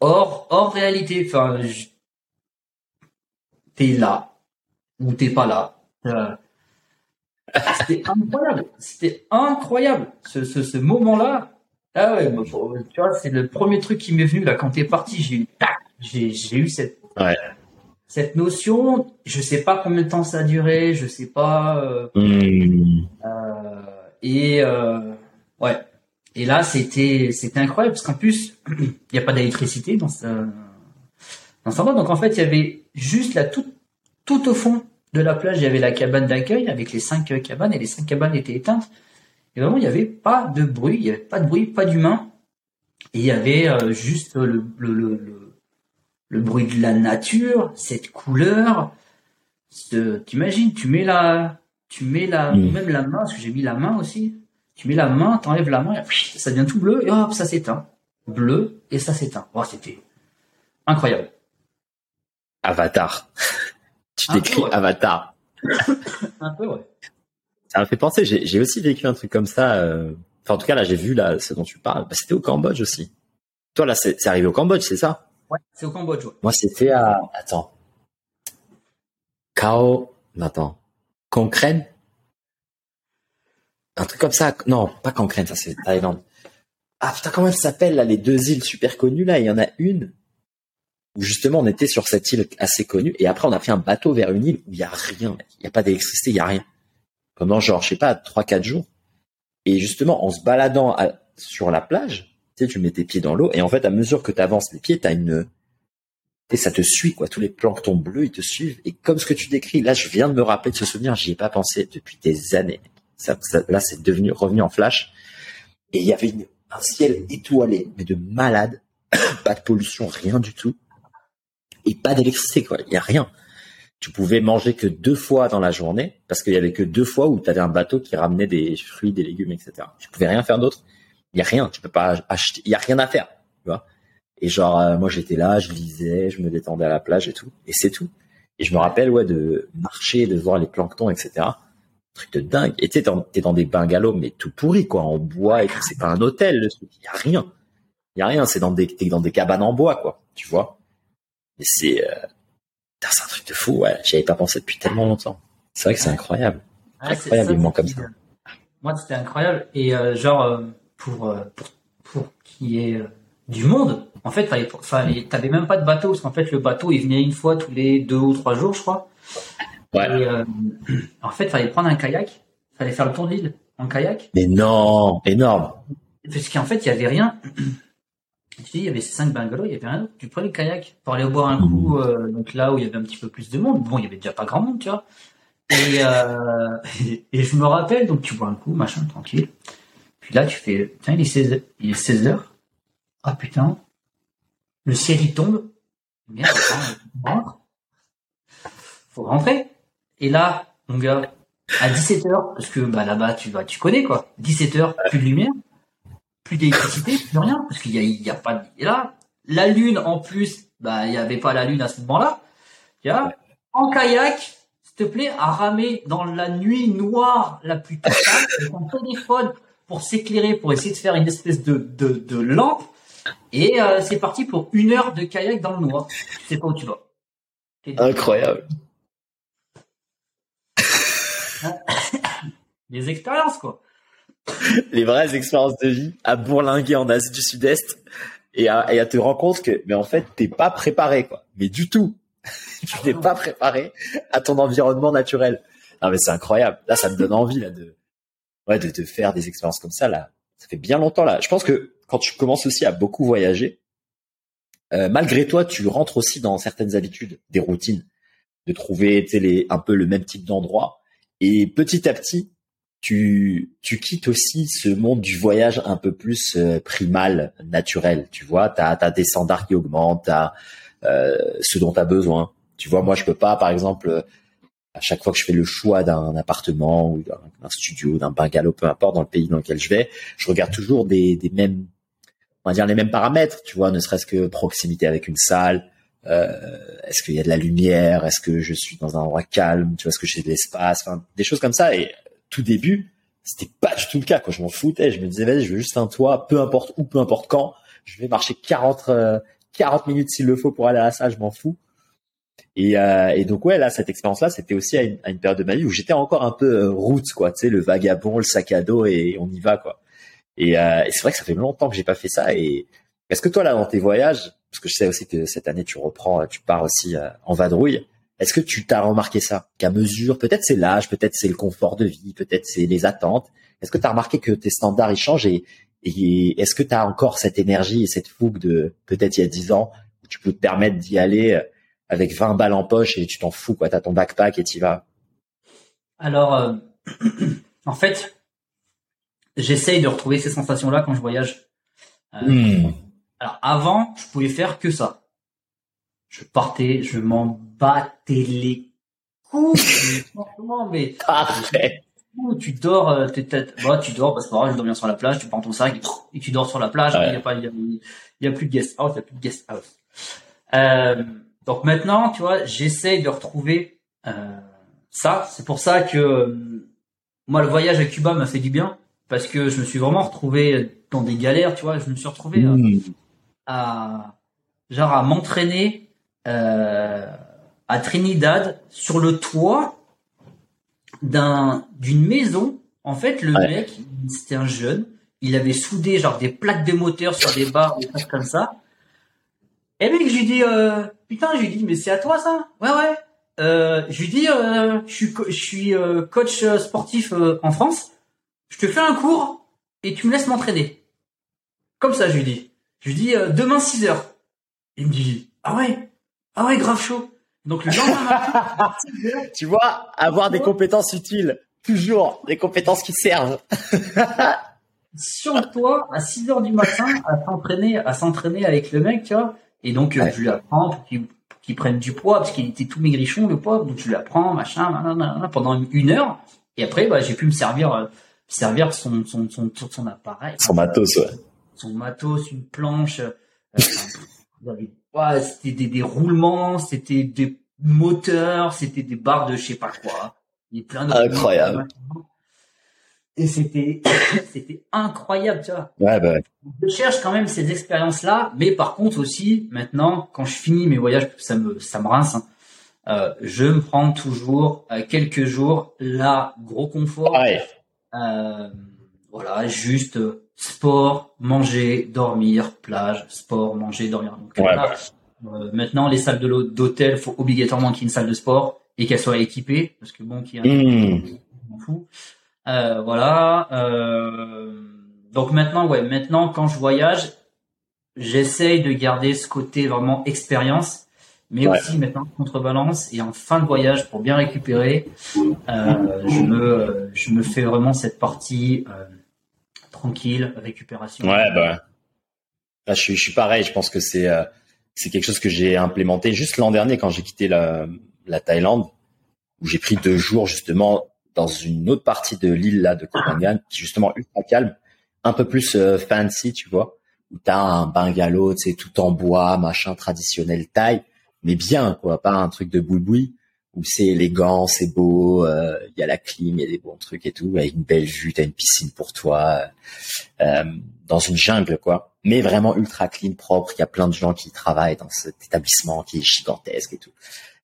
Speaker 2: hors, hors réalité. Enfin, je- t'es là ou t'es pas là. Euh, c'était incroyable. C'était incroyable. Ce, ce, ce moment-là. Ah ouais, tu vois, c'est le premier truc qui m'est venu là quand t'es parti. J'ai eu, tac, j'ai eu cette,
Speaker 3: Ouais.
Speaker 2: Cette notion. Je sais pas combien de temps ça a duré. Je sais pas. euh,
Speaker 3: Hmm.
Speaker 2: euh, et euh, ouais. Et là, c'était c'était incroyable parce qu'en plus, il n'y a pas d'électricité dans ce dans ce endroit. Donc en fait, il y avait juste là tout tout au fond de la plage, il y avait la cabane d'accueil avec les cinq euh, cabanes et les cinq cabanes étaient éteintes. Et vraiment, il n'y avait pas de bruit, il n'y avait pas de bruit, pas d'humain. Et il y avait euh, juste le, le, le, le, le bruit de la nature, cette couleur. Ce- T'imagines, tu mets la, tu mets la, même la main, parce que j'ai mis la main aussi. Tu mets la main, t'enlèves la main, et ça devient tout bleu, et hop, ça s'éteint. Bleu, et ça s'éteint. Oh, c'était incroyable.
Speaker 3: Avatar. tu t'écris
Speaker 2: ouais.
Speaker 3: Avatar.
Speaker 2: Un peu, ouais.
Speaker 3: Ça me fait penser, j'ai aussi vécu un truc comme ça. euh, Enfin, en tout cas, là, j'ai vu là ce dont tu parles. Bah, c'était au Cambodge aussi. Toi, là, c'est arrivé au Cambodge, c'est ça?
Speaker 2: Ouais, c'est au Cambodge, ouais.
Speaker 3: Moi, c'était à... Attends. Kao... Attends. Concrène un truc comme ça. Non, pas Cancrène, ça c'est Thaïlande. Ah putain, comment elle s'appelle là, les deux îles super connues là? Il y en a une où justement on était sur cette île assez connue et après on a pris un bateau vers une île où il y a rien, il y a pas d'électricité, il y a rien. Pendant genre je sais pas trois quatre jours. Et justement en se baladant sur la plage, tu tu mets tes pieds dans l'eau et en fait à mesure que tu avances les pieds, t'as une et ça te suit quoi. Tous les planctons bleus ils te suivent et comme ce que tu décris là, je viens de me rappeler de ce souvenir, j'y ai pas pensé depuis des années. Ça, là c'est devenu revenu en flash et il y avait un ciel étoilé mais de malade, pas de pollution, rien du tout et pas d'électricité quoi. Il y a rien. Tu pouvais manger que deux fois dans la journée parce qu'il y avait que deux fois où tu avais un bateau qui ramenait des fruits, des légumes, etc. Tu pouvais rien faire d'autre. Il y a rien. Tu peux pas acheter. Il y a rien à faire. Tu vois. Et genre euh, moi j'étais là, je lisais, je me détendais à la plage et tout. Et c'est tout. Et je me rappelle ouais de marcher, de voir les planctons, etc. truc de dingue. Et tu sais t'es dans des bungalows mais tout pourri quoi, en bois et C'est pas un hôtel le truc. Il y a rien. Il y a rien. C'est dans des t'es dans des cabanes en bois quoi. Tu vois. Mais c'est, euh, c'est un truc de fou, ouais. J'y avais pas pensé depuis tellement longtemps. C'est vrai que c'est incroyable. incroyablement comme ça.
Speaker 2: Moi, c'était incroyable. Et euh, genre, euh, pour, pour, pour qu'il y ait du monde, en fait, t'avais même pas de bateau, parce qu'en fait, le bateau, il venait une fois tous les deux ou trois jours, je crois. Ouais. Et, en fait, fallait prendre un kayak, fallait faire le tour de l'île en kayak.
Speaker 3: Mais non, énorme.
Speaker 2: Parce qu'en fait, il y avait rien. Tu dis, il y avait ces cinq bungalows, il y avait rien d'autre. Tu prenais le kayak pour aller boire un coup, mmh. euh, donc là où il y avait un petit peu plus de monde. Bon, il y avait déjà pas grand monde, tu vois. Et, euh, et, je me rappelle, donc tu bois un coup, machin, tranquille. Puis là, tu fais, tiens, il est 16, il est 16 heures. Ah putain, le ciel il tombe. Merde. Faut rentrer. Et là, mon gars, à 17 heures, parce que bah là-bas, tu vas, tu connais quoi. 17 heures, plus de lumière plus d'électricité, plus rien, parce qu'il y a, il y a pas de, là, la lune en plus, bah il y avait pas la lune à ce moment-là. Tu en kayak, s'il te plaît, à ramer dans la nuit noire la plus totale, ton téléphone pour s'éclairer, pour essayer de faire une espèce de de, de lampe. Et euh, c'est parti pour une heure de kayak dans le noir. Tu sais pas où tu vas.
Speaker 3: Incroyable.
Speaker 2: Les expériences quoi.
Speaker 3: les vraies expériences de vie à bourlinguer en Asie du Sud-Est et à, te rendre compte que, mais en fait, t'es pas préparé, quoi. Mais du tout. tu n'es pas préparé à ton environnement naturel. Non, mais c'est incroyable. Là, ça me donne envie, là, de, ouais, de, faire des expériences comme ça, là. Ça fait bien longtemps, là. Je pense que quand tu commences aussi à beaucoup voyager, euh, malgré toi, tu rentres aussi dans certaines habitudes, des routines, de trouver, un peu le même type d'endroit. Et petit à petit, tu, quittes aussi ce monde du voyage un peu plus euh, primal, naturel. Tu vois, tu as, des standards qui augmentent, tu as euh, ce dont tu as besoin. Tu vois, moi, je peux pas, par exemple, à chaque fois que je fais le choix d'un appartement ou d'un studio, d'un bungalow, peu importe dans le pays dans lequel je vais, je regarde toujours des, des mêmes, on va dire les mêmes paramètres. Tu vois, ne serait-ce que proximité avec une salle, euh, est-ce qu'il y a de la lumière, est-ce que je suis dans un endroit calme, tu vois, est-ce que j'ai de l'espace, enfin des choses comme ça. Et tout début, c'était pas du tout le cas. Quand je m'en foutais, je me disais vas-y, je veux juste un toit, peu importe où, peu importe quand. Je vais marcher 40 40 euh, minutes s'il le faut pour aller à la salle, je m'en fous. Et, euh, et, donc ouais, là, cette expérience-là, c'était aussi à une, à une, période de ma vie où j'étais encore un peu euh, route, quoi, tu sais, le vagabond, le sac à dos, et on y va, quoi. Et, euh, et c'est vrai que ça fait longtemps que j'ai pas fait ça. Et est-ce que toi, là, dans tes voyages, parce que je sais aussi que cette année, tu reprends, tu pars aussi en vadrouille, est-ce que tu t'as remarqué ça? Qu'à mesure, peut-être c'est l'âge, peut-être c'est le confort de vie, peut-être c'est les attentes. Est-ce que tu as remarqué que tes standards ils changent et, et est-ce que tu as encore cette énergie et cette fougue de peut-être il y a 10 ans où tu peux te permettre d'y aller euh, avec 20 balles en poche et tu t'en fous quoi, tu as ton backpack et tu vas
Speaker 2: Alors euh, en fait, j'essaye de retrouver ces sensations-là quand je voyage. Euh, hmm. Alors avant, je pouvais faire que ça. Je partais, je m'en battais les couilles, mais
Speaker 3: Parfait.
Speaker 2: Tu dors, euh, t'es tête, bah, tu dors, parce que je dors bien sur la plage, tu prends ton sac et tu dors sur la plage, il y a pas, y a, plus de guest house, il y a plus de guest house. Euh, donc maintenant, tu vois, j'essaye de retrouver euh, ça. C'est pour ça que euh, moi, le voyage à Cuba m'a fait du bien parce que je me suis vraiment retrouvé dans des galères, tu vois. Je me suis retrouvé mmh. à genre à m'entraîner euh, à Trinidad sur le toit d'un d'une maison En fait, le mec, c'était un jeune. Il avait soudé genre des plaques de moteur sur des barres, des trucs comme ça. Et mec, je lui dis, euh, putain, je lui dis, mais c'est à toi ça Ouais, ouais. Euh, je lui dis, euh, je suis, je suis euh, coach sportif en France. Je te fais un cours et tu me laisses m'entraîner. Comme ça, je lui dis. Je lui dis, demain 6 heures. Il me dit, ah ouais, ah ouais, grave chaud. Donc le lendemain
Speaker 3: tu vois, avoir des compétences utiles, toujours des compétences qui servent.
Speaker 2: Sur toi, à 6 heures du matin, à s'entraîner, à s'entraîner avec le mec, tu vois. Et donc, je lui apprends pour qu'il prenne du poids, parce qu'il était tout maigrichon, le poids. Donc, je lui apprends, machin, pendant une heure. Et après, bah, j'ai pu me servir, euh, servir son, son, son, son appareil.
Speaker 3: Son matos, ouais.
Speaker 2: Son matos, une planche. Euh, ouais, c'était des, des roulements, c'était des moteurs, c'était des barres de je sais pas quoi.
Speaker 3: Il y a plein Incroyable
Speaker 2: et c'était c'était incroyable tu vois
Speaker 3: ouais bah
Speaker 2: je cherche quand même ces expériences là mais par contre aussi maintenant quand je finis mes voyages ça me ça me rince hein, euh, je me prends toujours euh, quelques jours là gros confort
Speaker 3: ouais.
Speaker 2: euh, voilà juste euh, sport manger dormir plage sport manger dormir Donc, ouais, bah. Maintenant les salles de d'hôtel faut obligatoirement qu'il y ait une salle de sport et qu'elle soit équipée parce que bon qu'il y a un mmh. Euh, voilà. Euh, donc maintenant, ouais, maintenant quand je voyage, j'essaye de garder ce côté vraiment expérience, mais aussi maintenant contrebalance et en fin de voyage pour bien récupérer, euh, je me je me fais vraiment cette partie tranquille récupération.
Speaker 3: Ouais, bah. je suis je suis pareil. Je pense que c'est c'est quelque chose que j'ai implémenté juste l'an dernier quand j'ai quitté la la Thaïlande où j'ai pris deux jours justement dans une autre partie de l'île là de Kopangan qui est justement ultra calme, un peu plus euh, fancy, tu vois, où t'as un bungalow, tu sais, tout en bois, machin traditionnel taille, mais bien quoi, pas un truc de boui-boui où c'est élégant, c'est beau, euh, il y a la clim, il y a des bons trucs et tout, avec une belle vue, t'as une piscine pour toi, euh, dans une jungle quoi, mais vraiment ultra clean, propre. Il y a plein de gens qui travaillent dans cet établissement qui est gigantesque et tout.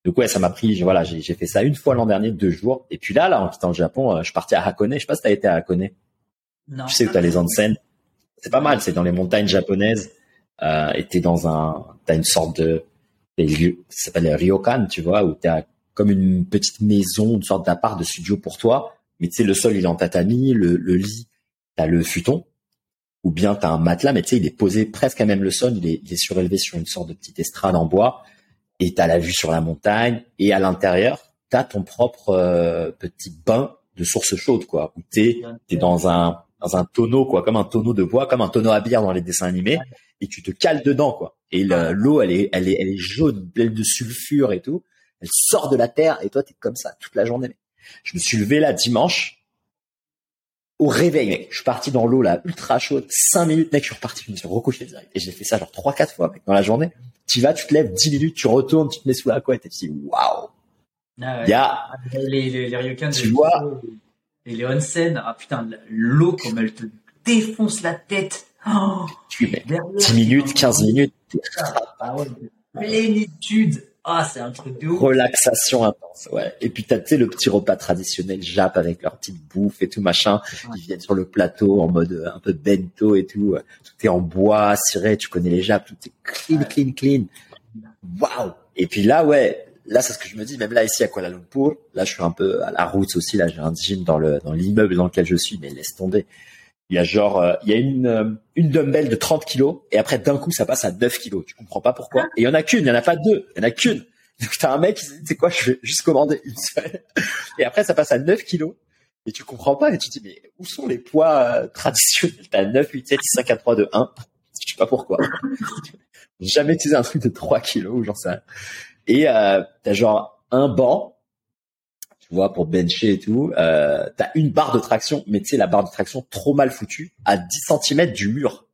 Speaker 3: Donc ouais, ça m'a pris, voilà, j'ai fait ça une fois l'an dernier, deux jours. Et puis là, là, en quittant le Japon, euh, je suis parti à Hakone. Je sais pas si t'as été à Hakone.
Speaker 2: Non.
Speaker 3: Tu sais où t'as les onsen. C'est pas mal, c'est dans les montagnes japonaises. Euh, et t'es dans un, t'as une sorte de, lieux, ça s'appelle ryokan, tu vois, où t'as comme une petite maison, une sorte d'appart de studio pour toi. Mais tu sais, le sol il est en tatami, le, le lit, t'as le futon, ou bien t'as un matelas, mais tu sais, il est posé presque à même le sol, il est, il est surélevé sur une sorte de petite estrade en bois et t'as la vue sur la montagne et à l'intérieur t'as ton propre euh, petit bain de source chaude quoi. Où t'es t'es dans un dans un tonneau quoi comme un tonneau de bois comme un tonneau à bière dans les dessins animés et tu te cales dedans quoi. Et l'eau elle est elle est elle est jaune pleine de sulfure et tout. Elle sort de la terre et toi t'es comme ça toute la journée. Je me suis levé là dimanche au réveil mec. Je suis parti dans l'eau là ultra chaude cinq minutes. Mec je suis reparti je me suis recouché et j'ai fait ça genre trois quatre fois mec dans la journée. Tu vas, tu te lèves 10 minutes, tu retournes, tu te mets sous la couette et tu dis waouh.
Speaker 2: Ah Il y a les les, les ryokan
Speaker 3: tu vois.
Speaker 2: et les onsen, ah putain, l'eau comme elle te défonce la tête. Oh,
Speaker 3: tu mets 10 minutes, 15 minutes.
Speaker 2: Ah ouais, plénitude. Ah, c'est un truc de ouf.
Speaker 3: Relaxation intense, ouais. Et puis t'as, tu sais, le petit repas traditionnel Jap avec leur petite bouffe et tout machin. Ils viennent sur le plateau en mode euh, un peu bento et tout. Tout est en bois, ciré, tu connais les Jap, tout est clean, clean, clean. Waouh! Et puis là, ouais, là, c'est ce que je me dis, même là, ici à Kuala Lumpur, là, je suis un peu à la route aussi, là, j'ai un gym dans le, dans l'immeuble dans lequel je suis, mais laisse tomber. Il y a genre, euh, il y a une, euh, une dumbbell de 30 kilos et après d'un coup ça passe à 9 kilos. Tu comprends pas pourquoi. Et il y en a qu'une, il y en a pas deux, il y en a qu'une. Donc t'as un mec qui dit, c'est quoi, je vais juste commander une seule. Et après ça passe à 9 kilos et tu comprends pas et tu te dis mais où sont les poids euh, traditionnels? T'as 9, 8, 7, 6, 5, 4, 3, 2, 1. Je sais pas pourquoi. jamais utilisé un truc de 3 kilos ou genre ça. Et euh, t'as genre un banc tu vois, pour bencher et tout, euh, t'as une barre de traction, mais tu sais, la barre de traction trop mal foutue, à 10 cm du mur.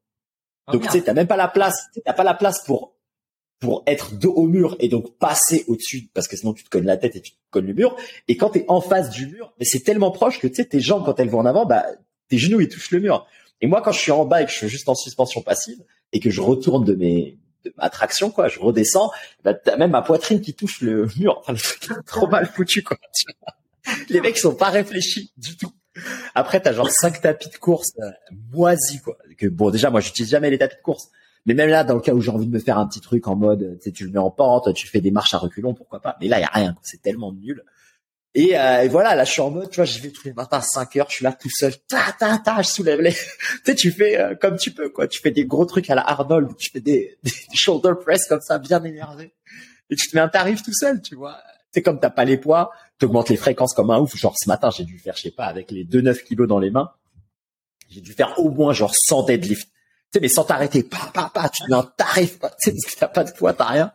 Speaker 3: Oh, donc tu sais, t'as même pas la place, t'as pas la place pour pour être dos au mur et donc passer au-dessus, parce que sinon tu te cognes la tête et tu te cognes le mur. Et quand t'es en face du mur, mais c'est tellement proche que tu sais, tes jambes quand elles vont en avant, bah tes genoux ils touchent le mur. Et moi quand je suis en bas et que je suis juste en suspension passive et que je retourne de mes de ma traction quoi, je redescends, bah, t'as même ma poitrine qui touche le mur. Enfin, le truc est trop mal foutu quoi. Les mecs sont pas réfléchis du tout. Après, t'as genre cinq tapis de course euh, moisis, quoi. Que bon, déjà, moi, j'utilise jamais les tapis de course. Mais même là, dans le cas où j'ai envie de me faire un petit truc en mode, tu le mets en pente, tu fais des marches à reculons, pourquoi pas. Mais là, y a rien. C'est tellement nul. Et, euh, et, voilà, là, je suis en mode, tu vois, j'y vais tous les matins à 5 heures, je suis là tout seul, ta, ta, ta, je soulève les, tu sais, tu fais euh, comme tu peux, quoi. Tu fais des gros trucs à la Arnold, tu fais des, des shoulder press comme ça, bien énervé. Et tu te mets un tarif tout seul, tu vois. C'est comme t'as pas les poids, t'augmentes les fréquences comme un ouf. Genre, ce matin, j'ai dû faire, je sais pas, avec les 2-9 kilos dans les mains, j'ai dû faire au moins genre 100 deadlifts tu sais, mais sans t'arrêter, pas, pas, pas, tu un tarif, tu sais, parce que t'as pas de poids, t'as rien.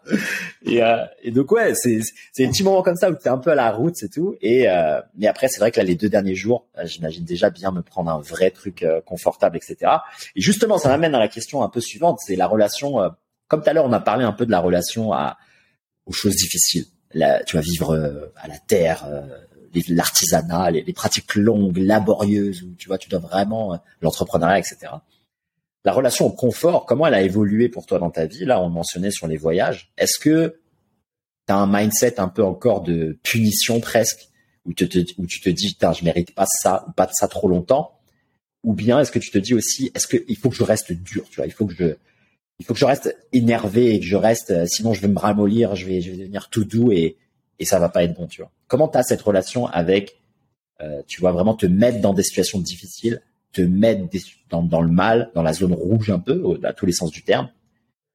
Speaker 3: Et, euh, et donc ouais, c'est c'est un petit moment comme ça où t'es un peu à la route, c'est tout. Et euh, mais après, c'est vrai que là, les deux derniers jours, euh, j'imagine déjà bien me prendre un vrai truc euh, confortable, etc. Et justement, ça m'amène à la question un peu suivante, c'est la relation. Euh, comme tout à l'heure, on a parlé un peu de la relation à aux choses difficiles. Là, tu vas vivre à la terre, l'artisanat, les, les, pratiques longues, laborieuses, où tu vois, tu dois vraiment l'entrepreneuriat, etc la relation au confort, comment elle a évolué pour toi dans ta vie? Là, on mentionnait sur les voyages. Est-ce que tu as un mindset un peu encore de punition presque, où, tu te, dis, je mérite pas ça ou pas de ça trop longtemps? Ou bien est-ce que tu te dis aussi, est-ce qu'il faut que je reste dur Tu vois, il faut que je, il faut que je reste énervé et que je reste, euh, sinon je vais me ramollir, je vais, je vais devenir tout doux et et ça va pas être bon, tu vois. Comment tu as cette relation avec, euh, tu vois, vraiment te mettre dans des situations difficiles te mettre dans, le mal, dans la zone rouge un peu, à tous les sens du terme.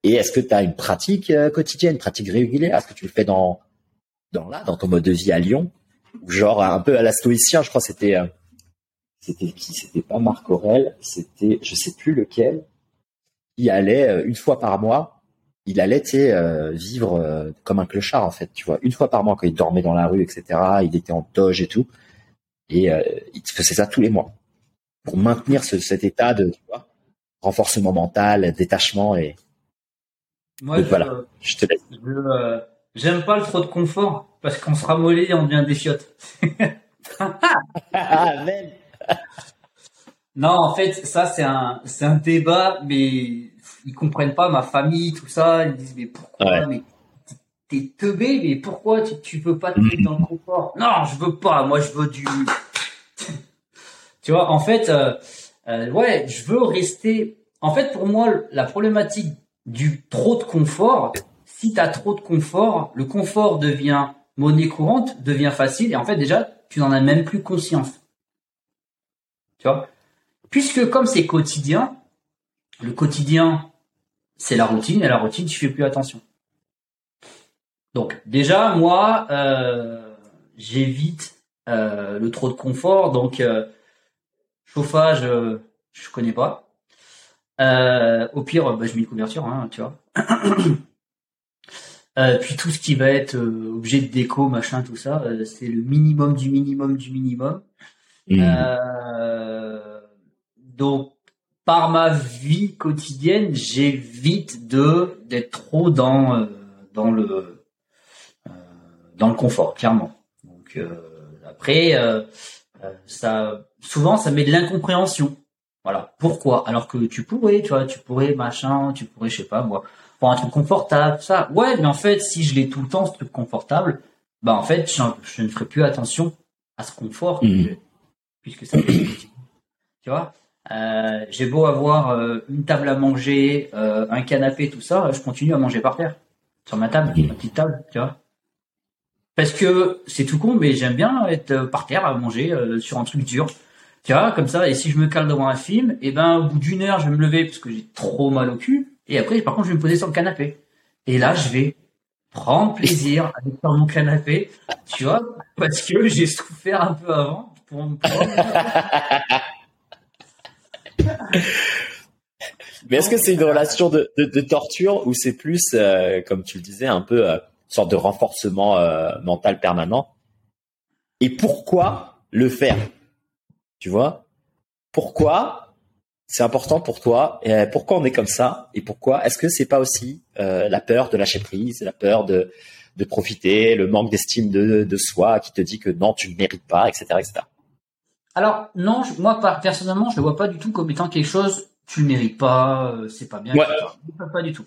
Speaker 3: Et est-ce que tu as une pratique euh, quotidienne, une pratique régulière? Est-ce que tu le fais dans dans là, dans ton mode de vie à Lyon? Genre un peu à la stoïcien, je crois c'était euh, c'était qui? C'était pas Marc Aurel, c'était je sais plus lequel. Il allait euh, une fois par mois, il allait vivre comme un clochard en fait, tu vois, une fois par mois quand il dormait dans la rue, etc. Il était en toge et tout, et il faisait ça tous les mois pour maintenir ce, cet état de tu vois, renforcement mental, détachement et
Speaker 2: moi voilà. Je te laisse. Euh, j'aime pas le trop de confort parce qu'on se ramollit et on devient des chiottes. ah, non, en fait, ça c'est un c'est un débat, mais ils comprennent pas ma famille, tout ça. Ils disent mais pourquoi mais t'es teubé, mais pourquoi tu, tu peux pas te mettre dans le confort? Non, je veux pas. Moi, je veux du tu vois, en fait, euh, euh, ouais, je veux rester. En fait, pour moi, la problématique du trop de confort, si tu as trop de confort, le confort devient monnaie courante, devient facile, et en fait, déjà, tu n'en as même plus conscience. Tu vois? Puisque comme c'est quotidien, le quotidien, c'est la routine, et la routine, tu fais plus attention. Donc, déjà, moi, euh, j'évite le trop de confort, donc Chauffage, euh, je connais pas. Euh, au pire, bah, je mets une couverture, hein, tu vois. Euh, puis tout ce qui va être objet de déco, machin, tout ça, c'est le minimum du minimum du minimum. Mmh. donc, par ma vie quotidienne, j'évite de d'être trop dans dans le dans le confort, clairement. Donc après, ça souvent ça met de l'incompréhension. Voilà. Pourquoi? Alors que tu pourrais, tu vois, tu pourrais machin, tu pourrais, je sais pas moi, pour un truc confortable, ça. Ouais, mais en fait, si je l'ai tout le temps ce truc confortable, bah en fait, je, ne ferai plus attention à ce confort mmh. puisque ça. tu vois? Euh, j'ai beau avoir euh, une table à manger, euh, un canapé, tout ça, je continue à manger par terre sur ma table, ma petite table, tu vois? Parce que c'est tout con, mais j'aime bien être par terre à manger sur un truc dur. Tu vois, comme ça, et si je me cale devant un film, et eh ben, au bout d'une heure, je vais me lever parce que j'ai trop mal au cul. Et après, par contre, je vais me poser sur le canapé. Et là, je vais prendre plaisir à être sur mon canapé, tu vois, parce que j'ai souffert un peu avant
Speaker 3: Mais est-ce que c'est une relation de, de, torture ou c'est plus, euh, comme tu le disais, un peu euh, sorte de renforcement euh, mental permanent Et pourquoi le faire? Tu vois? Pourquoi c'est important pour toi? Et pourquoi on est comme ça? Et pourquoi est-ce que c'est pas aussi euh, la peur de lâcher prise, la peur de de profiter, le manque d'estime de, de soi qui te dit que non, tu ne mérites pas, etc., etc.
Speaker 2: Alors non, moi personnellement, je le vois pas du tout comme étant quelque chose tu ne mérites pas, euh, c'est pas bien,
Speaker 3: ouais.
Speaker 2: pas, du tout.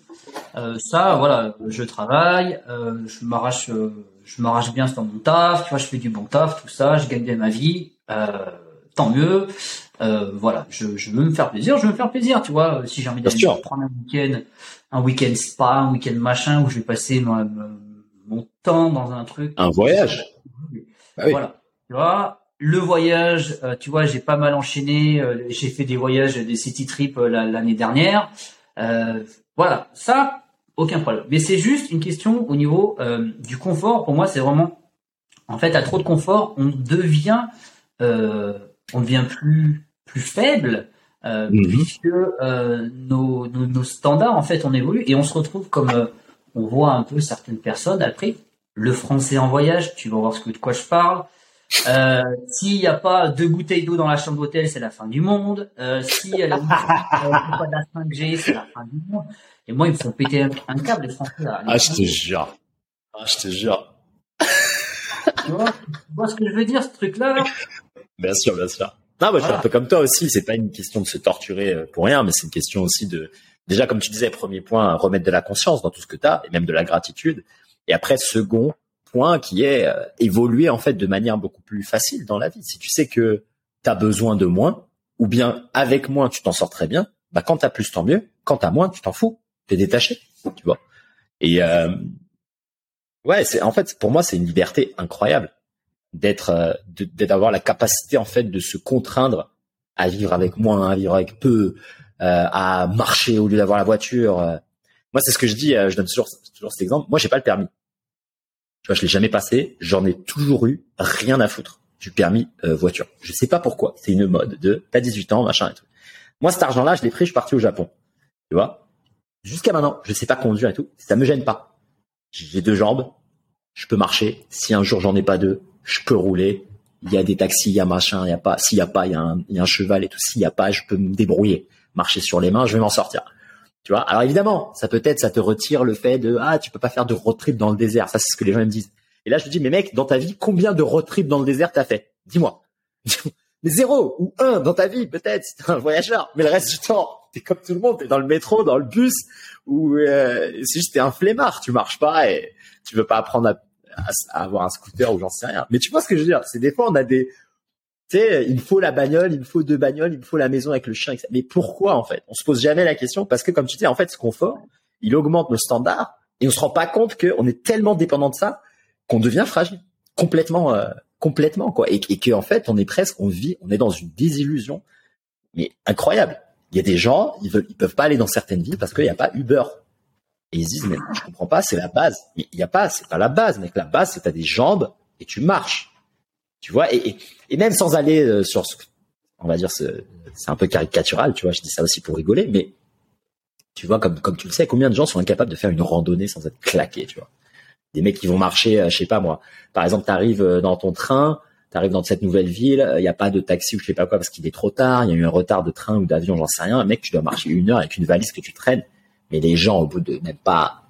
Speaker 2: Euh, ça, voilà, je travaille, euh, je m'arrache, euh, je m'arrache bien dans mon taf, tu vois, je fais du bon taf, tout ça, je gagne bien ma vie. Tant mieux. Voilà, je, je veux me faire plaisir, je veux me faire plaisir, tu vois. Si j'ai envie d'aller prendre un week-end, un week-end spa, un week-end machin, où je vais passer mon, mon temps dans un truc.
Speaker 3: Un voyage.
Speaker 2: Bah voilà, tu vois. Le voyage, euh, tu vois, j'ai pas mal enchaîné. Euh, j'ai fait des voyages, des city trips euh, l'année dernière. voilà, ça, aucun problème. Mais c'est juste une question au niveau du confort. Pour moi, c'est vraiment, en fait, à trop de confort, on devient, on devient plus plus faible. Mhm. puisque nos, nos, nos, standards en fait on évolue et on se retrouve comme on voit un peu certaines personnes après le français en voyage tu vas voir ce que de quoi je parle euh, S'il n'y a pas deux bouteilles d'eau dans la chambre d'hôtel, c'est la fin du monde. Euh, si la a pas de la 5G, c'est la fin du monde. Et moi, ils me font péter un, câble, les Français.
Speaker 3: ah, je te jure. Ah, je te jure.
Speaker 2: tu, vois, ce que je veux dire, ce truc-là
Speaker 3: Bien sûr, bien sûr. Non, moi, je suis un peu comme toi aussi. C'est pas une question de se torturer euh, pour rien, mais c'est une question aussi de, déjà, comme tu disais, premier point, remettre de la conscience dans tout ce que tu as, et même de la gratitude. Et après, second, point qui est euh, en fait de manière beaucoup plus facile dans la vie. Si tu sais que tu as besoin de moins, ou bien avec moins tu t'en sors très bien, bah quand t'as plus tant mieux. Quand t'as moins, tu t'en fous, t'es détaché, tu vois. Et euh, ouais, c'est en fait pour moi c'est une liberté incroyable d'être euh, d'avoir la capacité en fait de se contraindre à vivre avec moins, à vivre avec peu, euh, à marcher au lieu d'avoir la voiture. Moi c'est ce que je dis, je donne toujours toujours cet exemple. Moi j'ai pas le permis. Tu vois, je l'ai jamais passé. J'en ai toujours eu rien à foutre du permis euh, voiture. Je sais pas pourquoi. C'est une mode de t'as 18 ans, machin et tout. Moi, cet argent-là, je l'ai pris, je suis parti au Japon. Tu vois Jusqu'à maintenant, je sais pas conduire et tout. Ça me gêne pas. J'ai deux jambes. Je peux marcher. Si un jour j'en ai pas deux, je peux rouler. Il y a des taxis, il y a machin, il y a pas. S'il y a pas, il y a un, il y a un cheval et tout. S'il y a pas, je peux me débrouiller. Marcher sur les mains, je vais m'en sortir. Tu vois Alors évidemment, ça peut-être, ça te retire le fait de ah, tu peux pas faire de road trip dans le désert. Ça, c'est ce que les gens me disent. Et là, je me dis, mais mec, dans ta vie, combien de road trip dans le désert t'as fait? Dis-moi. mais zéro ou un dans ta vie, peut-être. C'est un voyageur. Mais le reste du temps, t'es comme tout le monde. T'es dans le métro, dans le bus, ou euh, c'est juste t'es un flemmard. Tu marches pas et tu veux pas apprendre à, à avoir un scooter ou j'en sais rien. Mais tu vois ce que je veux dire? C'est des fois, on a des tu sais, il faut la bagnole, il faut deux bagnoles, il faut la maison avec le chien. Etc. Mais pourquoi en fait? On se pose jamais la question parce que comme tu dis, en fait, ce confort, il augmente nos standards et on se rend pas compte qu'on est tellement dépendant de ça qu'on devient fragile, complètement, euh, complètement quoi. Et, et que en fait, on est presque, on vit, on est dans une désillusion, mais incroyable. Il y a des gens, ils veulent, ils peuvent pas aller dans certaines villes parce qu'il n'y a pas Uber. Et ils se disent mais je comprends pas, c'est la base. Mais il y a pas, c'est pas la base, mec. La base, c'est t'as des jambes et tu marches. Tu vois, et, même sans aller euh, sur ce, on va dire, c'est un peu caricatural, tu vois, je dis ça aussi pour rigoler, mais tu vois, comme, tu le sais, combien de gens sont incapables de faire une randonnée sans être claqués, tu vois? Des mecs qui vont marcher, euh, je sais pas moi. Par exemple, tu arrives euh, dans ton train, tu arrives dans cette nouvelle ville, il n'y a pas de taxi ou je sais pas quoi parce qu'il est trop tard, il y a eu un retard de train ou d'avion, j'en sais rien. Mec, tu dois marcher une heure avec une valise que tu traînes. Mais les gens, au bout de même pas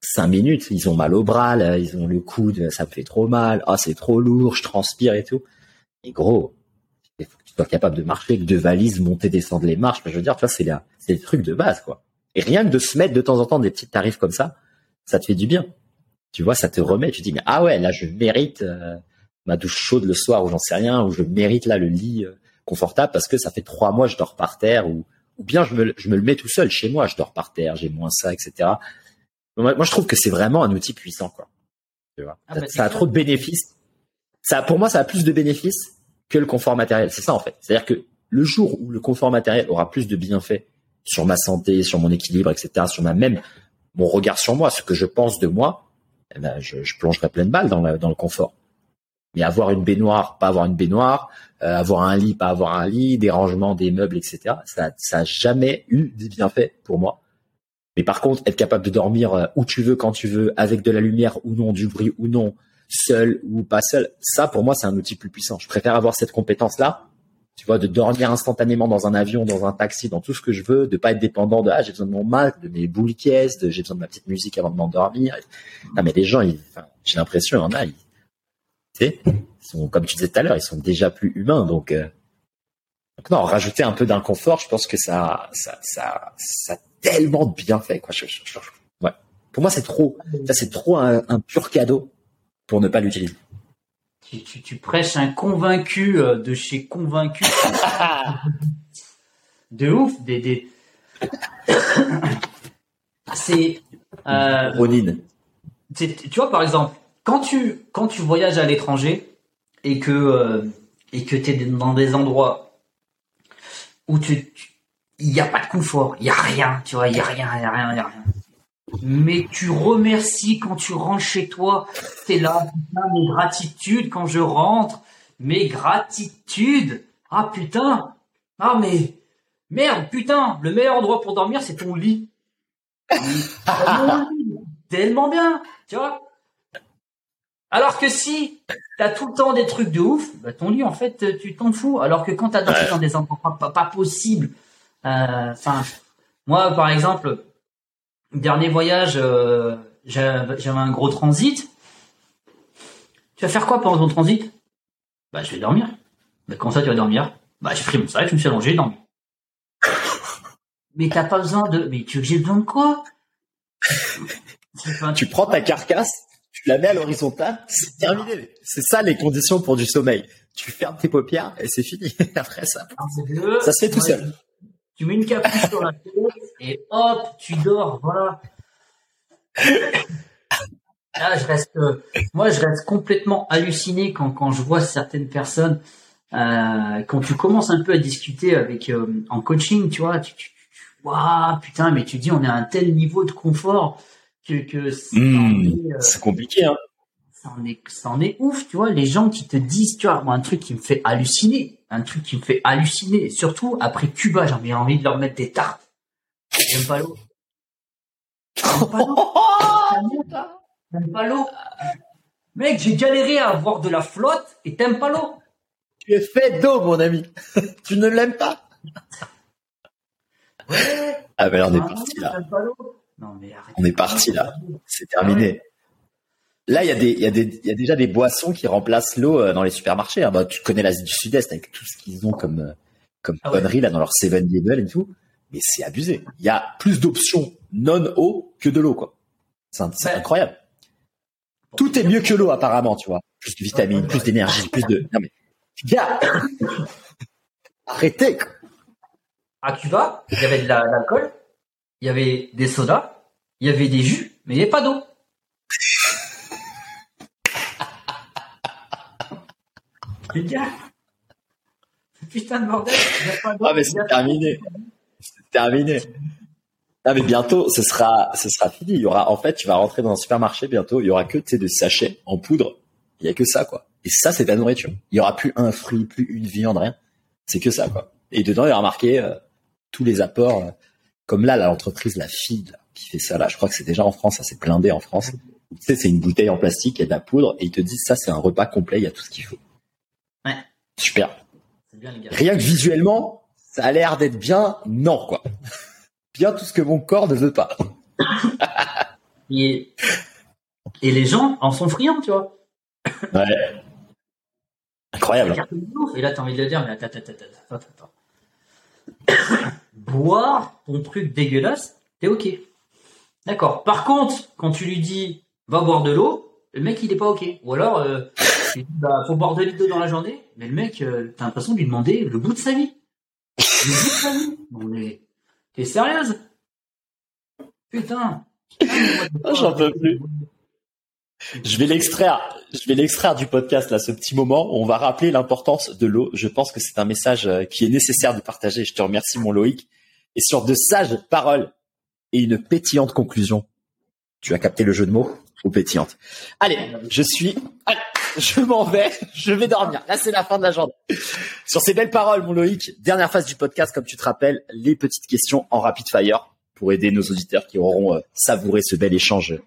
Speaker 3: cinq minutes, ils ont mal au bras, là, ils ont le coude, ça me fait trop mal, ah c'est trop lourd, je transpire et tout. Et gros, il faut que tu sois capable de marcher avec deux valises, monter, descendre les marches. je veux dire, c'est là, c'est le truc de base, quoi. Et rien que de se mettre de temps en temps des petits tarifs comme ça, ça te fait du bien. Tu vois, ça te remet. Tu dis, mais ah ouais, là je mérite euh, ma douche chaude le soir ou j'en sais rien, ou je mérite là le lit euh, confortable parce que ça fait trois mois je dors par terre ou ou bien je me le mets tout seul chez moi, je dors par terre, j'ai moins ça, etc. Moi, je trouve que c'est vraiment un outil puissant, quoi. Tu vois ah, bah, ça, a trop de bénéfices. Ça, pour moi, ça a plus de bénéfices que le confort matériel. C'est ça, en fait. C'est-à-dire que le jour où le confort matériel aura plus de bienfaits sur ma santé, sur mon équilibre, etc., sur ma même mon regard sur moi, ce que je pense de moi, eh ben, je, je plongerai plein de balles dans, dans le confort. Mais avoir une baignoire, pas avoir une baignoire, euh, avoir un lit, pas avoir un lit, des rangements, des meubles, etc. Ça, ça a jamais eu des bienfaits pour moi. Mais par contre, être capable de dormir euh, où tu veux, quand tu veux, avec de la lumière ou non, du bruit ou non, seul ou pas seul, ça pour moi c'est un outil plus puissant. Je préfère avoir cette compétence-là, tu vois, de dormir instantanément dans un avion, dans un taxi, dans tout ce que je veux, de pas être dépendant de ah j'ai besoin de mon Mac, de mes boules j'ai besoin de ma petite musique avant de m'endormir. Non mais les gens, j'ai l'impression, en a, ils, sont comme tu disais tout à l'heure, ils sont déjà plus humains, donc. Euh, donc non, rajouter un peu d'inconfort, je pense que ça, ça, ça, ça tellement bien fait, quoi. ouais. Pour moi, c'est trop, ça c'est trop un, pur cadeau pour ne pas l'utiliser.
Speaker 2: tu, tu, tu prêches un convaincu euh, de chez convaincu. de ouf, des, des... c'est, euh,
Speaker 3: Ronin.
Speaker 2: tu vois par exemple, quand tu quand tu voyages à l'étranger et que euh, et que t'es dans des endroits où tu tu- il y a pas de confort, il y a rien, tu vois, il y a rien, il y a rien, il y a rien. Mais tu remercies quand tu rentres chez toi, t'es là, putain, mes gratitudes quand je rentre, mes gratitudes. Ah putain, ah mais merde, putain, le meilleur endroit pour dormir c'est ton lit. tellement, tellement bien, tu vois. Alors que si t'as tout le temps des trucs de ouf, bah ton lit en fait tu t'en fous. Alors que quand t'as dormi dans des endroits pas, pas, pas possibles, enfin moi par exemple, dernier voyage, euh, j'avais un gros transit. Tu vas faire quoi pendant ton transit? Bah je vais dormir. Mais comment ça tu vas dormir? Bah j'ai pris mon sac, je me suis allongé, j'ai dormi. Mais t'as pas besoin de. Mais tu veux que j'ai besoin de quoi?
Speaker 3: Tu prends ta carcasse, tu la mets à l'horizontale, c'est terminé. C'est ça les conditions pour du sommeil. Tu fermes tes paupières et c'est fini. Après ça, ça se fait tout seul.
Speaker 2: Tu mets une capuche sur la tête et hop, tu dors, voilà. Là, je reste, euh, moi, je reste complètement halluciné quand, quand je vois certaines personnes, euh, quand tu commences un peu à discuter avec, euh, en coaching, tu vois, tu, tu, putain, mais tu dis, on est à un tel niveau de confort que,
Speaker 3: Mmh,
Speaker 2: euh,
Speaker 3: c'est compliqué, hein.
Speaker 2: Ça en est, ouf, tu vois, les gens qui te disent, tu vois, moi, un truc qui me fait halluciner, un truc qui me fait halluciner, surtout après Cuba, j'ai envie de leur mettre des tartes. J'aime pas l'eau. J'aime pas l'eau. J'aime pas l'eau. Mec, j'ai galéré à avoir de la flotte et t'aimes pas l'eau.
Speaker 3: Tu es fait d'eau, mon ami. tu ne l'aimes pas
Speaker 2: Ouais.
Speaker 3: Ah ben on est
Speaker 2: Ah,
Speaker 3: parti là.
Speaker 2: Non, mais.
Speaker 3: On est parti là. C'est terminé. Là, il y a des, il y a des, il y a déjà des boissons qui remplacent l'eau euh, dans les supermarchés. hein. Bah, tu connais l'Asie du Sud-Est avec tout ce qu'ils ont comme, euh, comme
Speaker 2: Ah ouais.
Speaker 3: conneries là dans leur Seven Eleven et tout. Mais c'est abusé. Il y a plus d'options non eau que de l'eau, quoi. C'est
Speaker 2: Ouais.
Speaker 3: incroyable. Tout est mieux que l'eau, apparemment, tu vois. Plus de vitamines, plus d'énergie, plus de, non mais, gars! Arrêtez, quoi.
Speaker 2: À Cuba, il y avait de la- l'alcool, il y avait des sodas, il y avait des jus, mais il n'y avait pas d'eau. Les gars, putain de bordel, pas.
Speaker 3: Ah, mais c'est terminé. C'est terminé. Ah, mais bientôt, ce sera, ce sera fini. Il y aura, en fait, tu vas rentrer dans un supermarché bientôt. Il y aura que, tu sais, des sachets en poudre. Il y a que ça, quoi. Et ça, c'est ta nourriture. Il y aura plus un fruit, plus une viande, rien. C'est que ça, quoi. Et dedans, il y aura marqué euh, tous les apports. euh, comme là, l'entreprise, la là, qui fait ça, là. Je crois que c'est déjà en France. Ça s'est blindé en France. Tu sais, c'est une bouteille en plastique, il y a de la poudre, et ils te disent ça, c'est un repas complet, il y a tout ce qu'il faut. Super.
Speaker 2: C'est bien, les gars.
Speaker 3: Rien que visuellement, ça a l'air d'être bien, non, quoi. Bien tout ce que mon corps ne veut pas.
Speaker 2: Et, et les gens en sont friands, tu vois.
Speaker 3: Ouais. Incroyable.
Speaker 2: Et là, t'as envie de le dire, mais attends, attends, attends, attends, attends. Boire ton truc dégueulasse, t'es ok. D'accord. Par contre, quand tu lui dis, va boire de l'eau, le mec, il est pas ok. Ou alors, euh, dis, bah, faut boire 2 litres dans la journée, mais le mec, euh, t'as l'impression de lui demander le bout de sa vie. Le bout de sa vie. Non, mais, t'es sérieuse? Putain.
Speaker 3: Ah, j'en peux plus. Je vais l'extraire. Je vais l'extraire du podcast là, ce petit moment. On va rappeler l'importance de l'eau. Je pense que c'est un message euh, qui est nécessaire de partager. Je te remercie, mon Loïc. Et sur de sages paroles et une pétillante conclusion, tu as capté le jeu de mots ou pétillante. Allez, je suis. Allez, je m'en vais. Je vais dormir. Là, c'est la fin de la journée. Sur ces belles paroles, mon Loïc, dernière phase du podcast, comme tu te rappelles, les petites questions en rapid fire pour aider nos auditeurs qui auront euh, savouré ce bel échange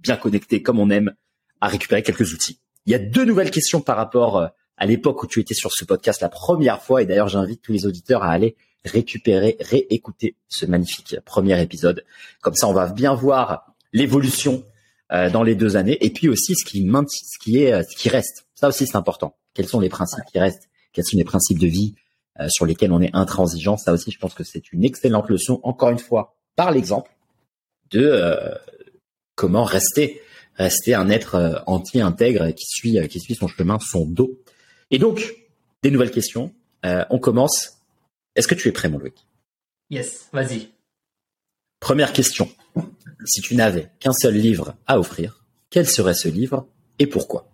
Speaker 3: bien connecté comme on aime à récupérer quelques outils. Il y a deux nouvelles questions par rapport euh, à l'époque où tu étais sur ce podcast la première fois et d'ailleurs j'invite tous les auditeurs à aller récupérer, réécouter ce magnifique premier épisode. Comme ça on va bien voir l'évolution euh, dans les deux années et puis aussi ce qui maintient, ce qui est, euh, ce qui reste. Ça aussi c'est important. Quels sont les principes qui restent? Quels sont les principes de vie euh, sur lesquels on est intransigeant? Ça aussi je pense que c'est une excellente leçon. Encore une fois par l'exemple de euh, comment rester rester un être entier, intègre, qui suit, qui suit son chemin, son dos. Et donc, des nouvelles questions. on commence. Est-ce que tu es prêt, mon Louis
Speaker 2: Yes, vas-y.
Speaker 3: Première question. Si tu n'avais qu'un seul livre à offrir, quel serait ce livre et pourquoi?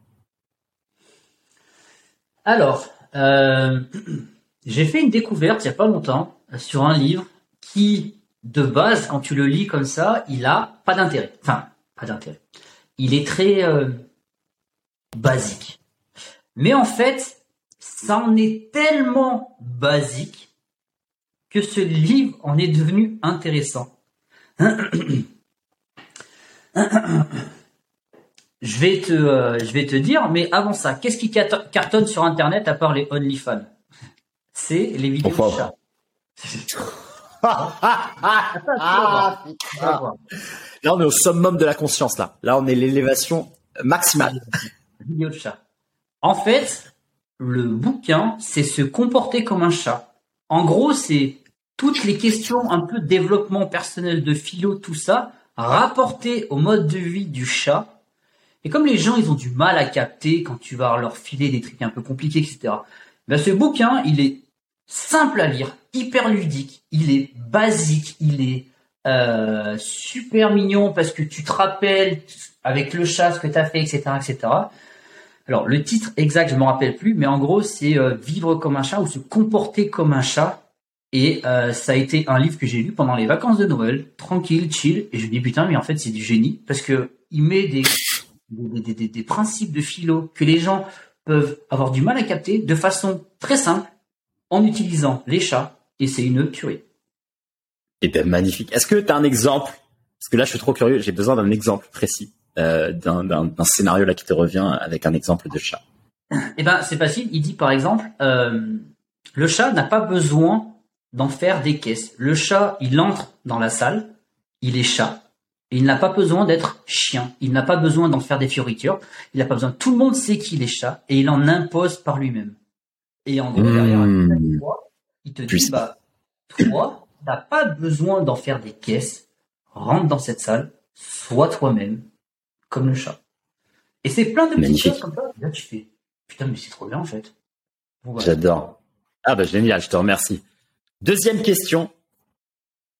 Speaker 2: Alors, euh, j'ai fait une découverte il n'y a pas longtemps sur un livre qui, de base, quand tu le lis comme ça, il a pas d'intérêt. Enfin, pas d'intérêt. Il est très euh, basique. Mais en fait, ça en est tellement basique que ce livre en est devenu intéressant. Je vais te, euh, je vais te dire, mais avant ça, qu'est-ce qui cartonne sur Internet à part les OnlyFans? C'est les vidéos de chats.
Speaker 3: Là, on est au summum de la conscience, là. Là, on est l'élévation maximale.
Speaker 2: Vidéo de chat. En fait, le bouquin, c'est se comporter comme un chat. En gros, c'est toutes les questions un peu développement personnel de philo, tout ça, rapporté au mode de vie du chat et comme les gens, ils ont du mal à capter quand tu vas leur filer des trucs un peu compliqués, etc. Ben, ce bouquin, il est simple à lire, hyper ludique, il est basique, il est euh, super mignon parce que tu te rappelles avec le chat ce que tu as fait, etc., etc. Alors le titre exact, je me rappelle plus, mais en gros c'est euh, vivre comme un chat ou se comporter comme un chat. Et euh, ça a été un livre que j'ai lu pendant les vacances de Noël, tranquille, chill. Et je me dis putain, mais en fait c'est du génie parce que il met des des, principes de philo que les gens peuvent avoir du mal à capter de façon très simple en utilisant les chats et c'est une tuerie.
Speaker 3: Et eh bien magnifique. Est-ce que tu as un exemple? Parce que là je suis trop curieux, j'ai besoin d'un exemple précis, euh, d'un scénario là qui te revient avec un exemple de chat.
Speaker 2: Eh ben c'est facile, il dit par exemple, euh, le chat n'a pas besoin d'en faire des caisses. Le chat, il entre dans la salle, il est chat, il n'a pas besoin d'être chien. Il n'a pas besoin d'en faire des fioritures. Il n'a pas besoin. Tout le monde sait qu'il est chat et il en impose par lui-même. Et en gros, derrière, mmh. il te dit, bah, toi, n'as pas besoin d'en faire des caisses. Rentre dans cette salle, sois toi-même, comme le chat. Et c'est plein de petites choses comme ça. Là, tu fais, putain, mais c'est trop bien, en fait.
Speaker 3: J'adore. Ah, bah, génial, je te remercie. Deuxième question.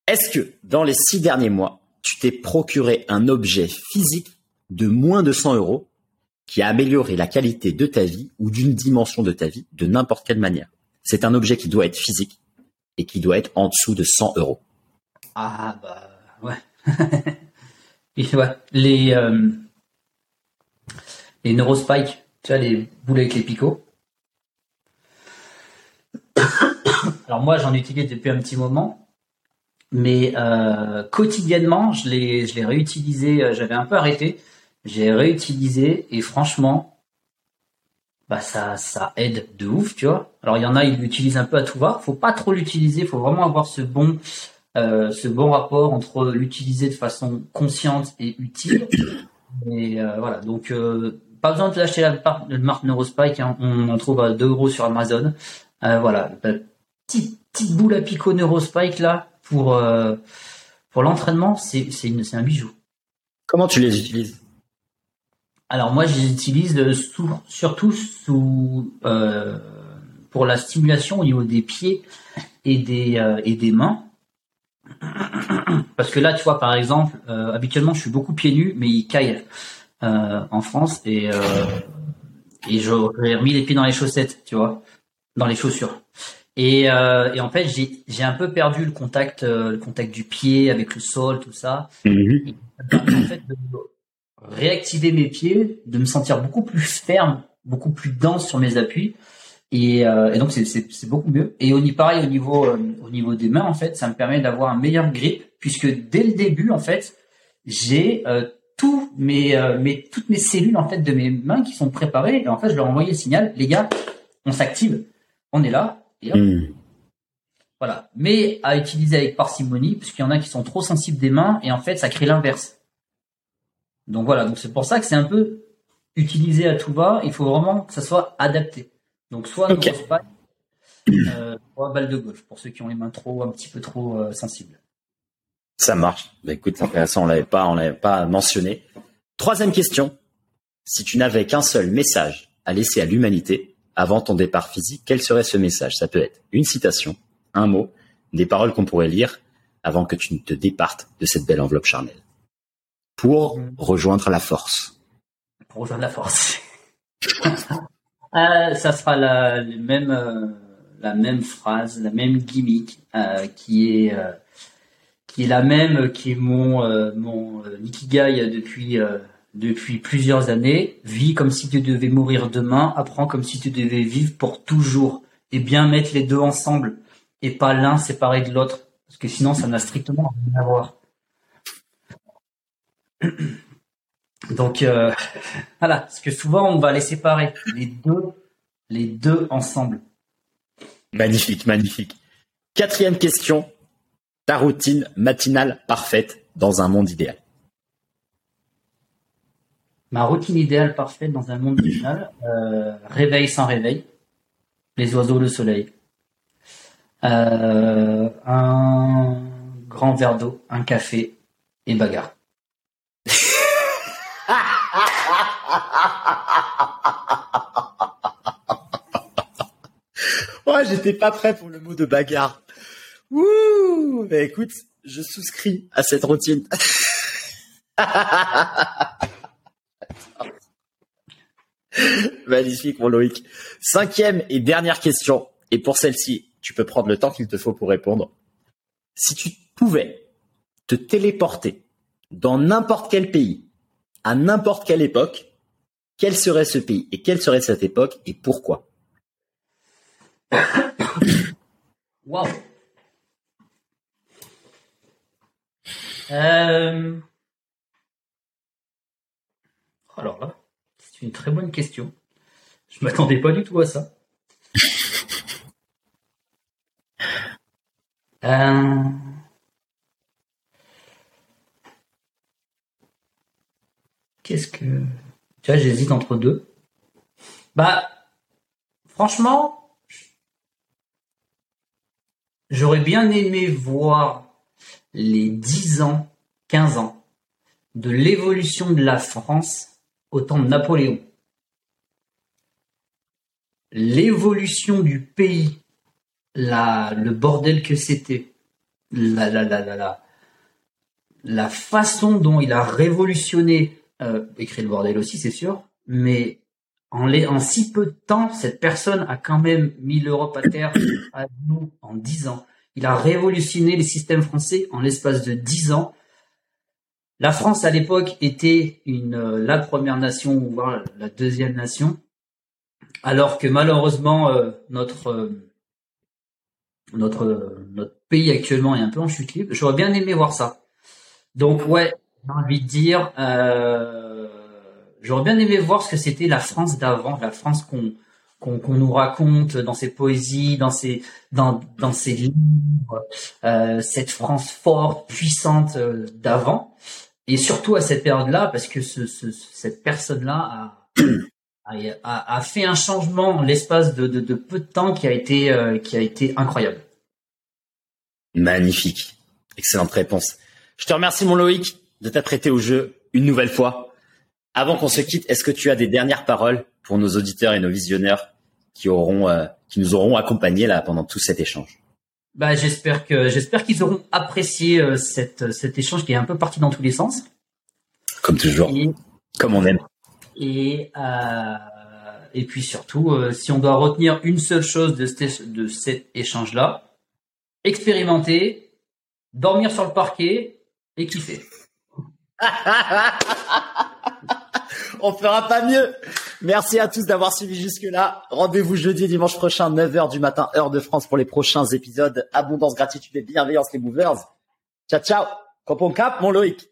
Speaker 3: Est-ce que, dans les six derniers mois, tu t'es procuré un objet physique de moins de 100 euros qui a amélioré la qualité de ta vie ou d'une dimension de ta vie de n'importe quelle manière? C'est un objet qui doit être physique et qui doit être en dessous de 100 euros.
Speaker 2: Ah bah ouais. les euh, les neurospikes, tu vois les boules avec les picots. Alors moi j'en utilise depuis un petit moment mais euh, quotidiennement, je l'ai, je l'ai réutilisé. Euh, j'avais un peu arrêté. J'ai réutilisé et franchement, bah ça, ça aide de ouf, tu vois. Alors il y en a, ils l'utilisent un peu à tout va. Faut pas trop l'utiliser. Faut vraiment avoir ce bon, euh, ce bon rapport entre l'utiliser de façon consciente et utile. Et voilà. Donc pas besoin de l'acheter la marque Neurospike. Hein. On en trouve à 2 euros sur Amazon. Voilà. Petite, petite boule à picot Neurospike là pour, euh, pour l'entraînement, c'est un bijou.
Speaker 3: Comment tu les utilises?
Speaker 2: Alors moi, je les utilise euh, surtout sous, euh, pour la stimulation au niveau des pieds et des, et des mains. Parce que là, tu vois, par exemple, habituellement, je suis beaucoup pieds nus, mais il caille en France et, et j'aurais remis les pieds dans les chaussettes, tu vois, dans les chaussures. Et, euh, et en fait, j'ai un peu perdu le contact, euh, le contact du pied avec le sol, tout ça. Mhm. en fait, de réactiver mes pieds, de me sentir beaucoup plus ferme, beaucoup plus dense sur mes appuis. Et, euh, et donc c'est beaucoup mieux. Et au pareil au niveau euh, au niveau des mains en fait, ça me permet d'avoir un meilleur grip puisque dès le début en fait, j'ai euh, tous mes, mes toutes mes cellules en fait de mes mains qui sont préparées et en fait je leur envoie le signal, les gars, on s'active, on est là, Hmm. Voilà. Mais à utiliser avec parcimonie, puisqu'il y en a qui sont trop sensibles des mains, et en fait, ça crée l'inverse. Donc voilà, donc c'est pour ça que c'est un peu utilisé à tout va. Il faut vraiment que ça soit adapté. Donc soit okay. pas, euh, soit balle de golf pour ceux qui ont les mains trop, un petit peu trop euh, sensibles.
Speaker 3: Ça marche. Bah, écoute, c'est intéressant. On l'avait pas, on l'avait pas mentionné. Troisième question. Si tu n'avais qu'un seul message à laisser à l'humanité avant ton départ physique, quel serait ce message? Ça peut être une citation, un mot, des paroles qu'on pourrait lire avant que tu ne te départes de cette belle enveloppe charnelle. Pour rejoindre la force.
Speaker 2: Pour rejoindre la force. Euh, ça sera la même euh, la même phrase, la même gimmick euh, qui est qui est la même qui est mon mon depuis depuis plusieurs années. Vis comme si tu devais mourir demain, apprends comme si tu devais vivre pour toujours et bien mettre les deux ensemble et pas l'un séparé de l'autre parce que sinon ça n'a strictement rien à voir. Donc euh, voilà, parce que souvent on va les séparer, les deux, les deux ensemble.
Speaker 3: Magnifique, magnifique. Quatrième question, ta routine matinale parfaite dans un monde idéal.
Speaker 2: Ma routine idéale parfaite dans un monde idéal, euh, réveil sans réveil, les oiseaux, le soleil, euh, un grand verre d'eau, un café et bagarre.
Speaker 3: ouais, j'étais pas prêt pour le mot de bagarre. Ouh, mais écoute, je souscris à cette routine. Magnifique, mon Loïc. Cinquième et dernière question. Et pour celle-ci, tu peux prendre le temps qu'il te faut pour répondre. Si tu pouvais te téléporter dans n'importe quel pays, à n'importe quelle époque, quel serait ce pays et quelle serait cette époque et pourquoi?
Speaker 2: Wow. Euh, alors là, c'est une très bonne question. Je m'attendais pas du tout à ça. Euh, Qu'est-ce que... Tu vois, j'hésite entre deux. Bah, franchement, j'aurais bien aimé voir les 10 ans, 15 ans de l'évolution de la France au temps de Napoléon. L'évolution du pays, la, le bordel que c'était, la, la, la, la, façon dont il a révolutionné euh, écrit le bordel aussi, c'est sûr, mais en, en si peu de temps, cette personne a quand même mis l'Europe à terre à nous en dix ans. Il a révolutionné les systèmes français en l'espace de dix ans. La France à l'époque était une euh, la première nation, voire la deuxième nation, alors que malheureusement euh, notre euh, notre notre pays actuellement est un peu en chute libre. J'aurais bien aimé voir ça. Donc ouais, j'ai envie de dire, euh, j'aurais bien aimé voir ce que c'était la France d'avant, la France qu'on qu'on nous raconte dans ses poésies, dans ses dans dans ses livres, euh, cette France forte, puissante euh, d'avant, et surtout à cette période-là, parce que ce, ce, cette personne-là a, a, a fait un changement en l'espace de, de, de, peu de temps qui a été euh, qui a été incroyable.
Speaker 3: Magnifique, excellente réponse. Je te remercie mon Loïc de t'apprêter au jeu une nouvelle fois. Avant qu'on se quitte, est-ce que tu as des dernières paroles pour nos auditeurs et nos visionneurs qui auront, euh, qui nous auront accompagnés là pendant tout cet échange
Speaker 2: Bah, j'espère que j'espère qu'ils auront apprécié euh, cette, cet échange qui est un peu parti dans tous les sens.
Speaker 3: Comme toujours, comme on aime.
Speaker 2: Et euh, et puis surtout, si on doit retenir une seule chose de, de cet échange-là, expérimenter, dormir sur le parquet et kiffer.
Speaker 3: On fera pas mieux. Merci à tous d'avoir suivi jusque-là. Rendez-vous jeudi et dimanche prochain, 9h du matin, heure de France pour les prochains épisodes. Abondance, gratitude et bienveillance, les movers. Ciao, ciao. Copon cap, mon Loïc.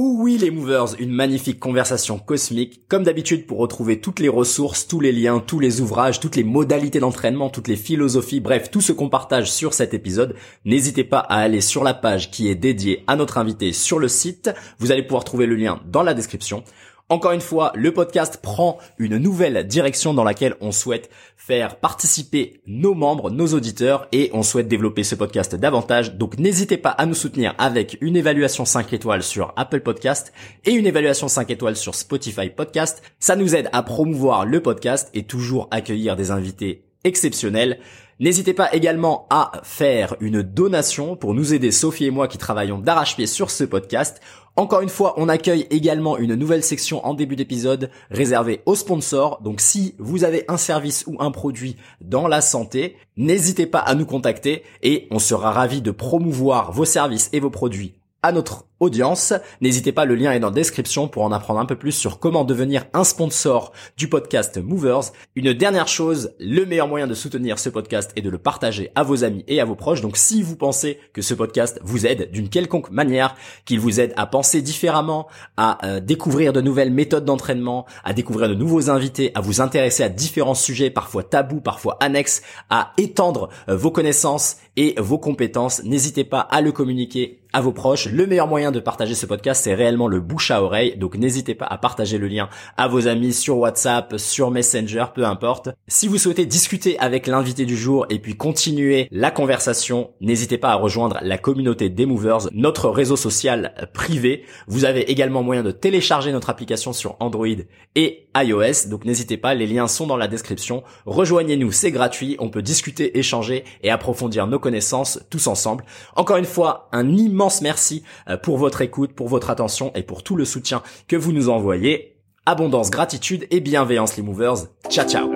Speaker 3: Oui les movers, une magnifique conversation cosmique. Comme d'habitude pour retrouver toutes les ressources, tous les liens, tous les ouvrages, toutes les modalités d'entraînement, toutes les philosophies, bref, tout ce qu'on partage sur cet épisode, n'hésitez pas à aller sur la page qui est dédiée à notre invité sur le site. Vous allez pouvoir trouver le lien dans la description. Encore une fois, le podcast prend une nouvelle direction dans laquelle on souhaite faire participer nos membres, nos auditeurs et on souhaite développer ce podcast davantage. Donc n'hésitez pas à nous soutenir avec une évaluation 5 étoiles sur Apple Podcast et une évaluation 5 étoiles sur Spotify Podcast. Ça nous aide à promouvoir le podcast et toujours accueillir des invités exceptionnels. N'hésitez pas également à faire une donation pour nous aider, Sophie et moi qui travaillons d'arrache-pied sur ce podcast. Encore une fois, on accueille également une nouvelle section en début d'épisode réservée aux sponsors. Donc si vous avez un service ou un produit dans la santé, n'hésitez pas à nous contacter et on sera ravi de promouvoir vos services et vos produits à notre audience. N'hésitez pas, le lien est dans la description pour en apprendre un peu plus sur comment devenir un sponsor du podcast Movers. Une dernière chose, le meilleur moyen de soutenir ce podcast est de le partager à vos amis et à vos proches. Donc si vous pensez que ce podcast vous aide d'une quelconque manière, qu'il vous aide à penser différemment, à euh, découvrir de nouvelles méthodes d'entraînement, à découvrir de nouveaux invités, à vous intéresser à différents sujets, parfois tabous, parfois annexes, à étendre euh, vos connaissances et vos compétences, n'hésitez pas à le communiquer à vos proches. Le meilleur moyen de partager ce podcast, c'est réellement le bouche à oreille. Donc n'hésitez pas à partager le lien à vos amis sur WhatsApp, sur Messenger, peu importe. Si vous souhaitez discuter avec l'invité du jour et puis continuer la conversation, n'hésitez pas à rejoindre la communauté des Movers, notre réseau social privé. Vous avez également moyen de télécharger notre application sur Android et iOS. Donc n'hésitez pas, les liens sont dans la description. Rejoignez-nous, c'est gratuit. On peut discuter, échanger et approfondir nos connaissances tous ensemble. Encore une fois, un immense merci euh, pour votre écoute, pour votre attention et pour tout le soutien que vous nous envoyez. Abondance, gratitude et bienveillance les movers. Ciao ciao.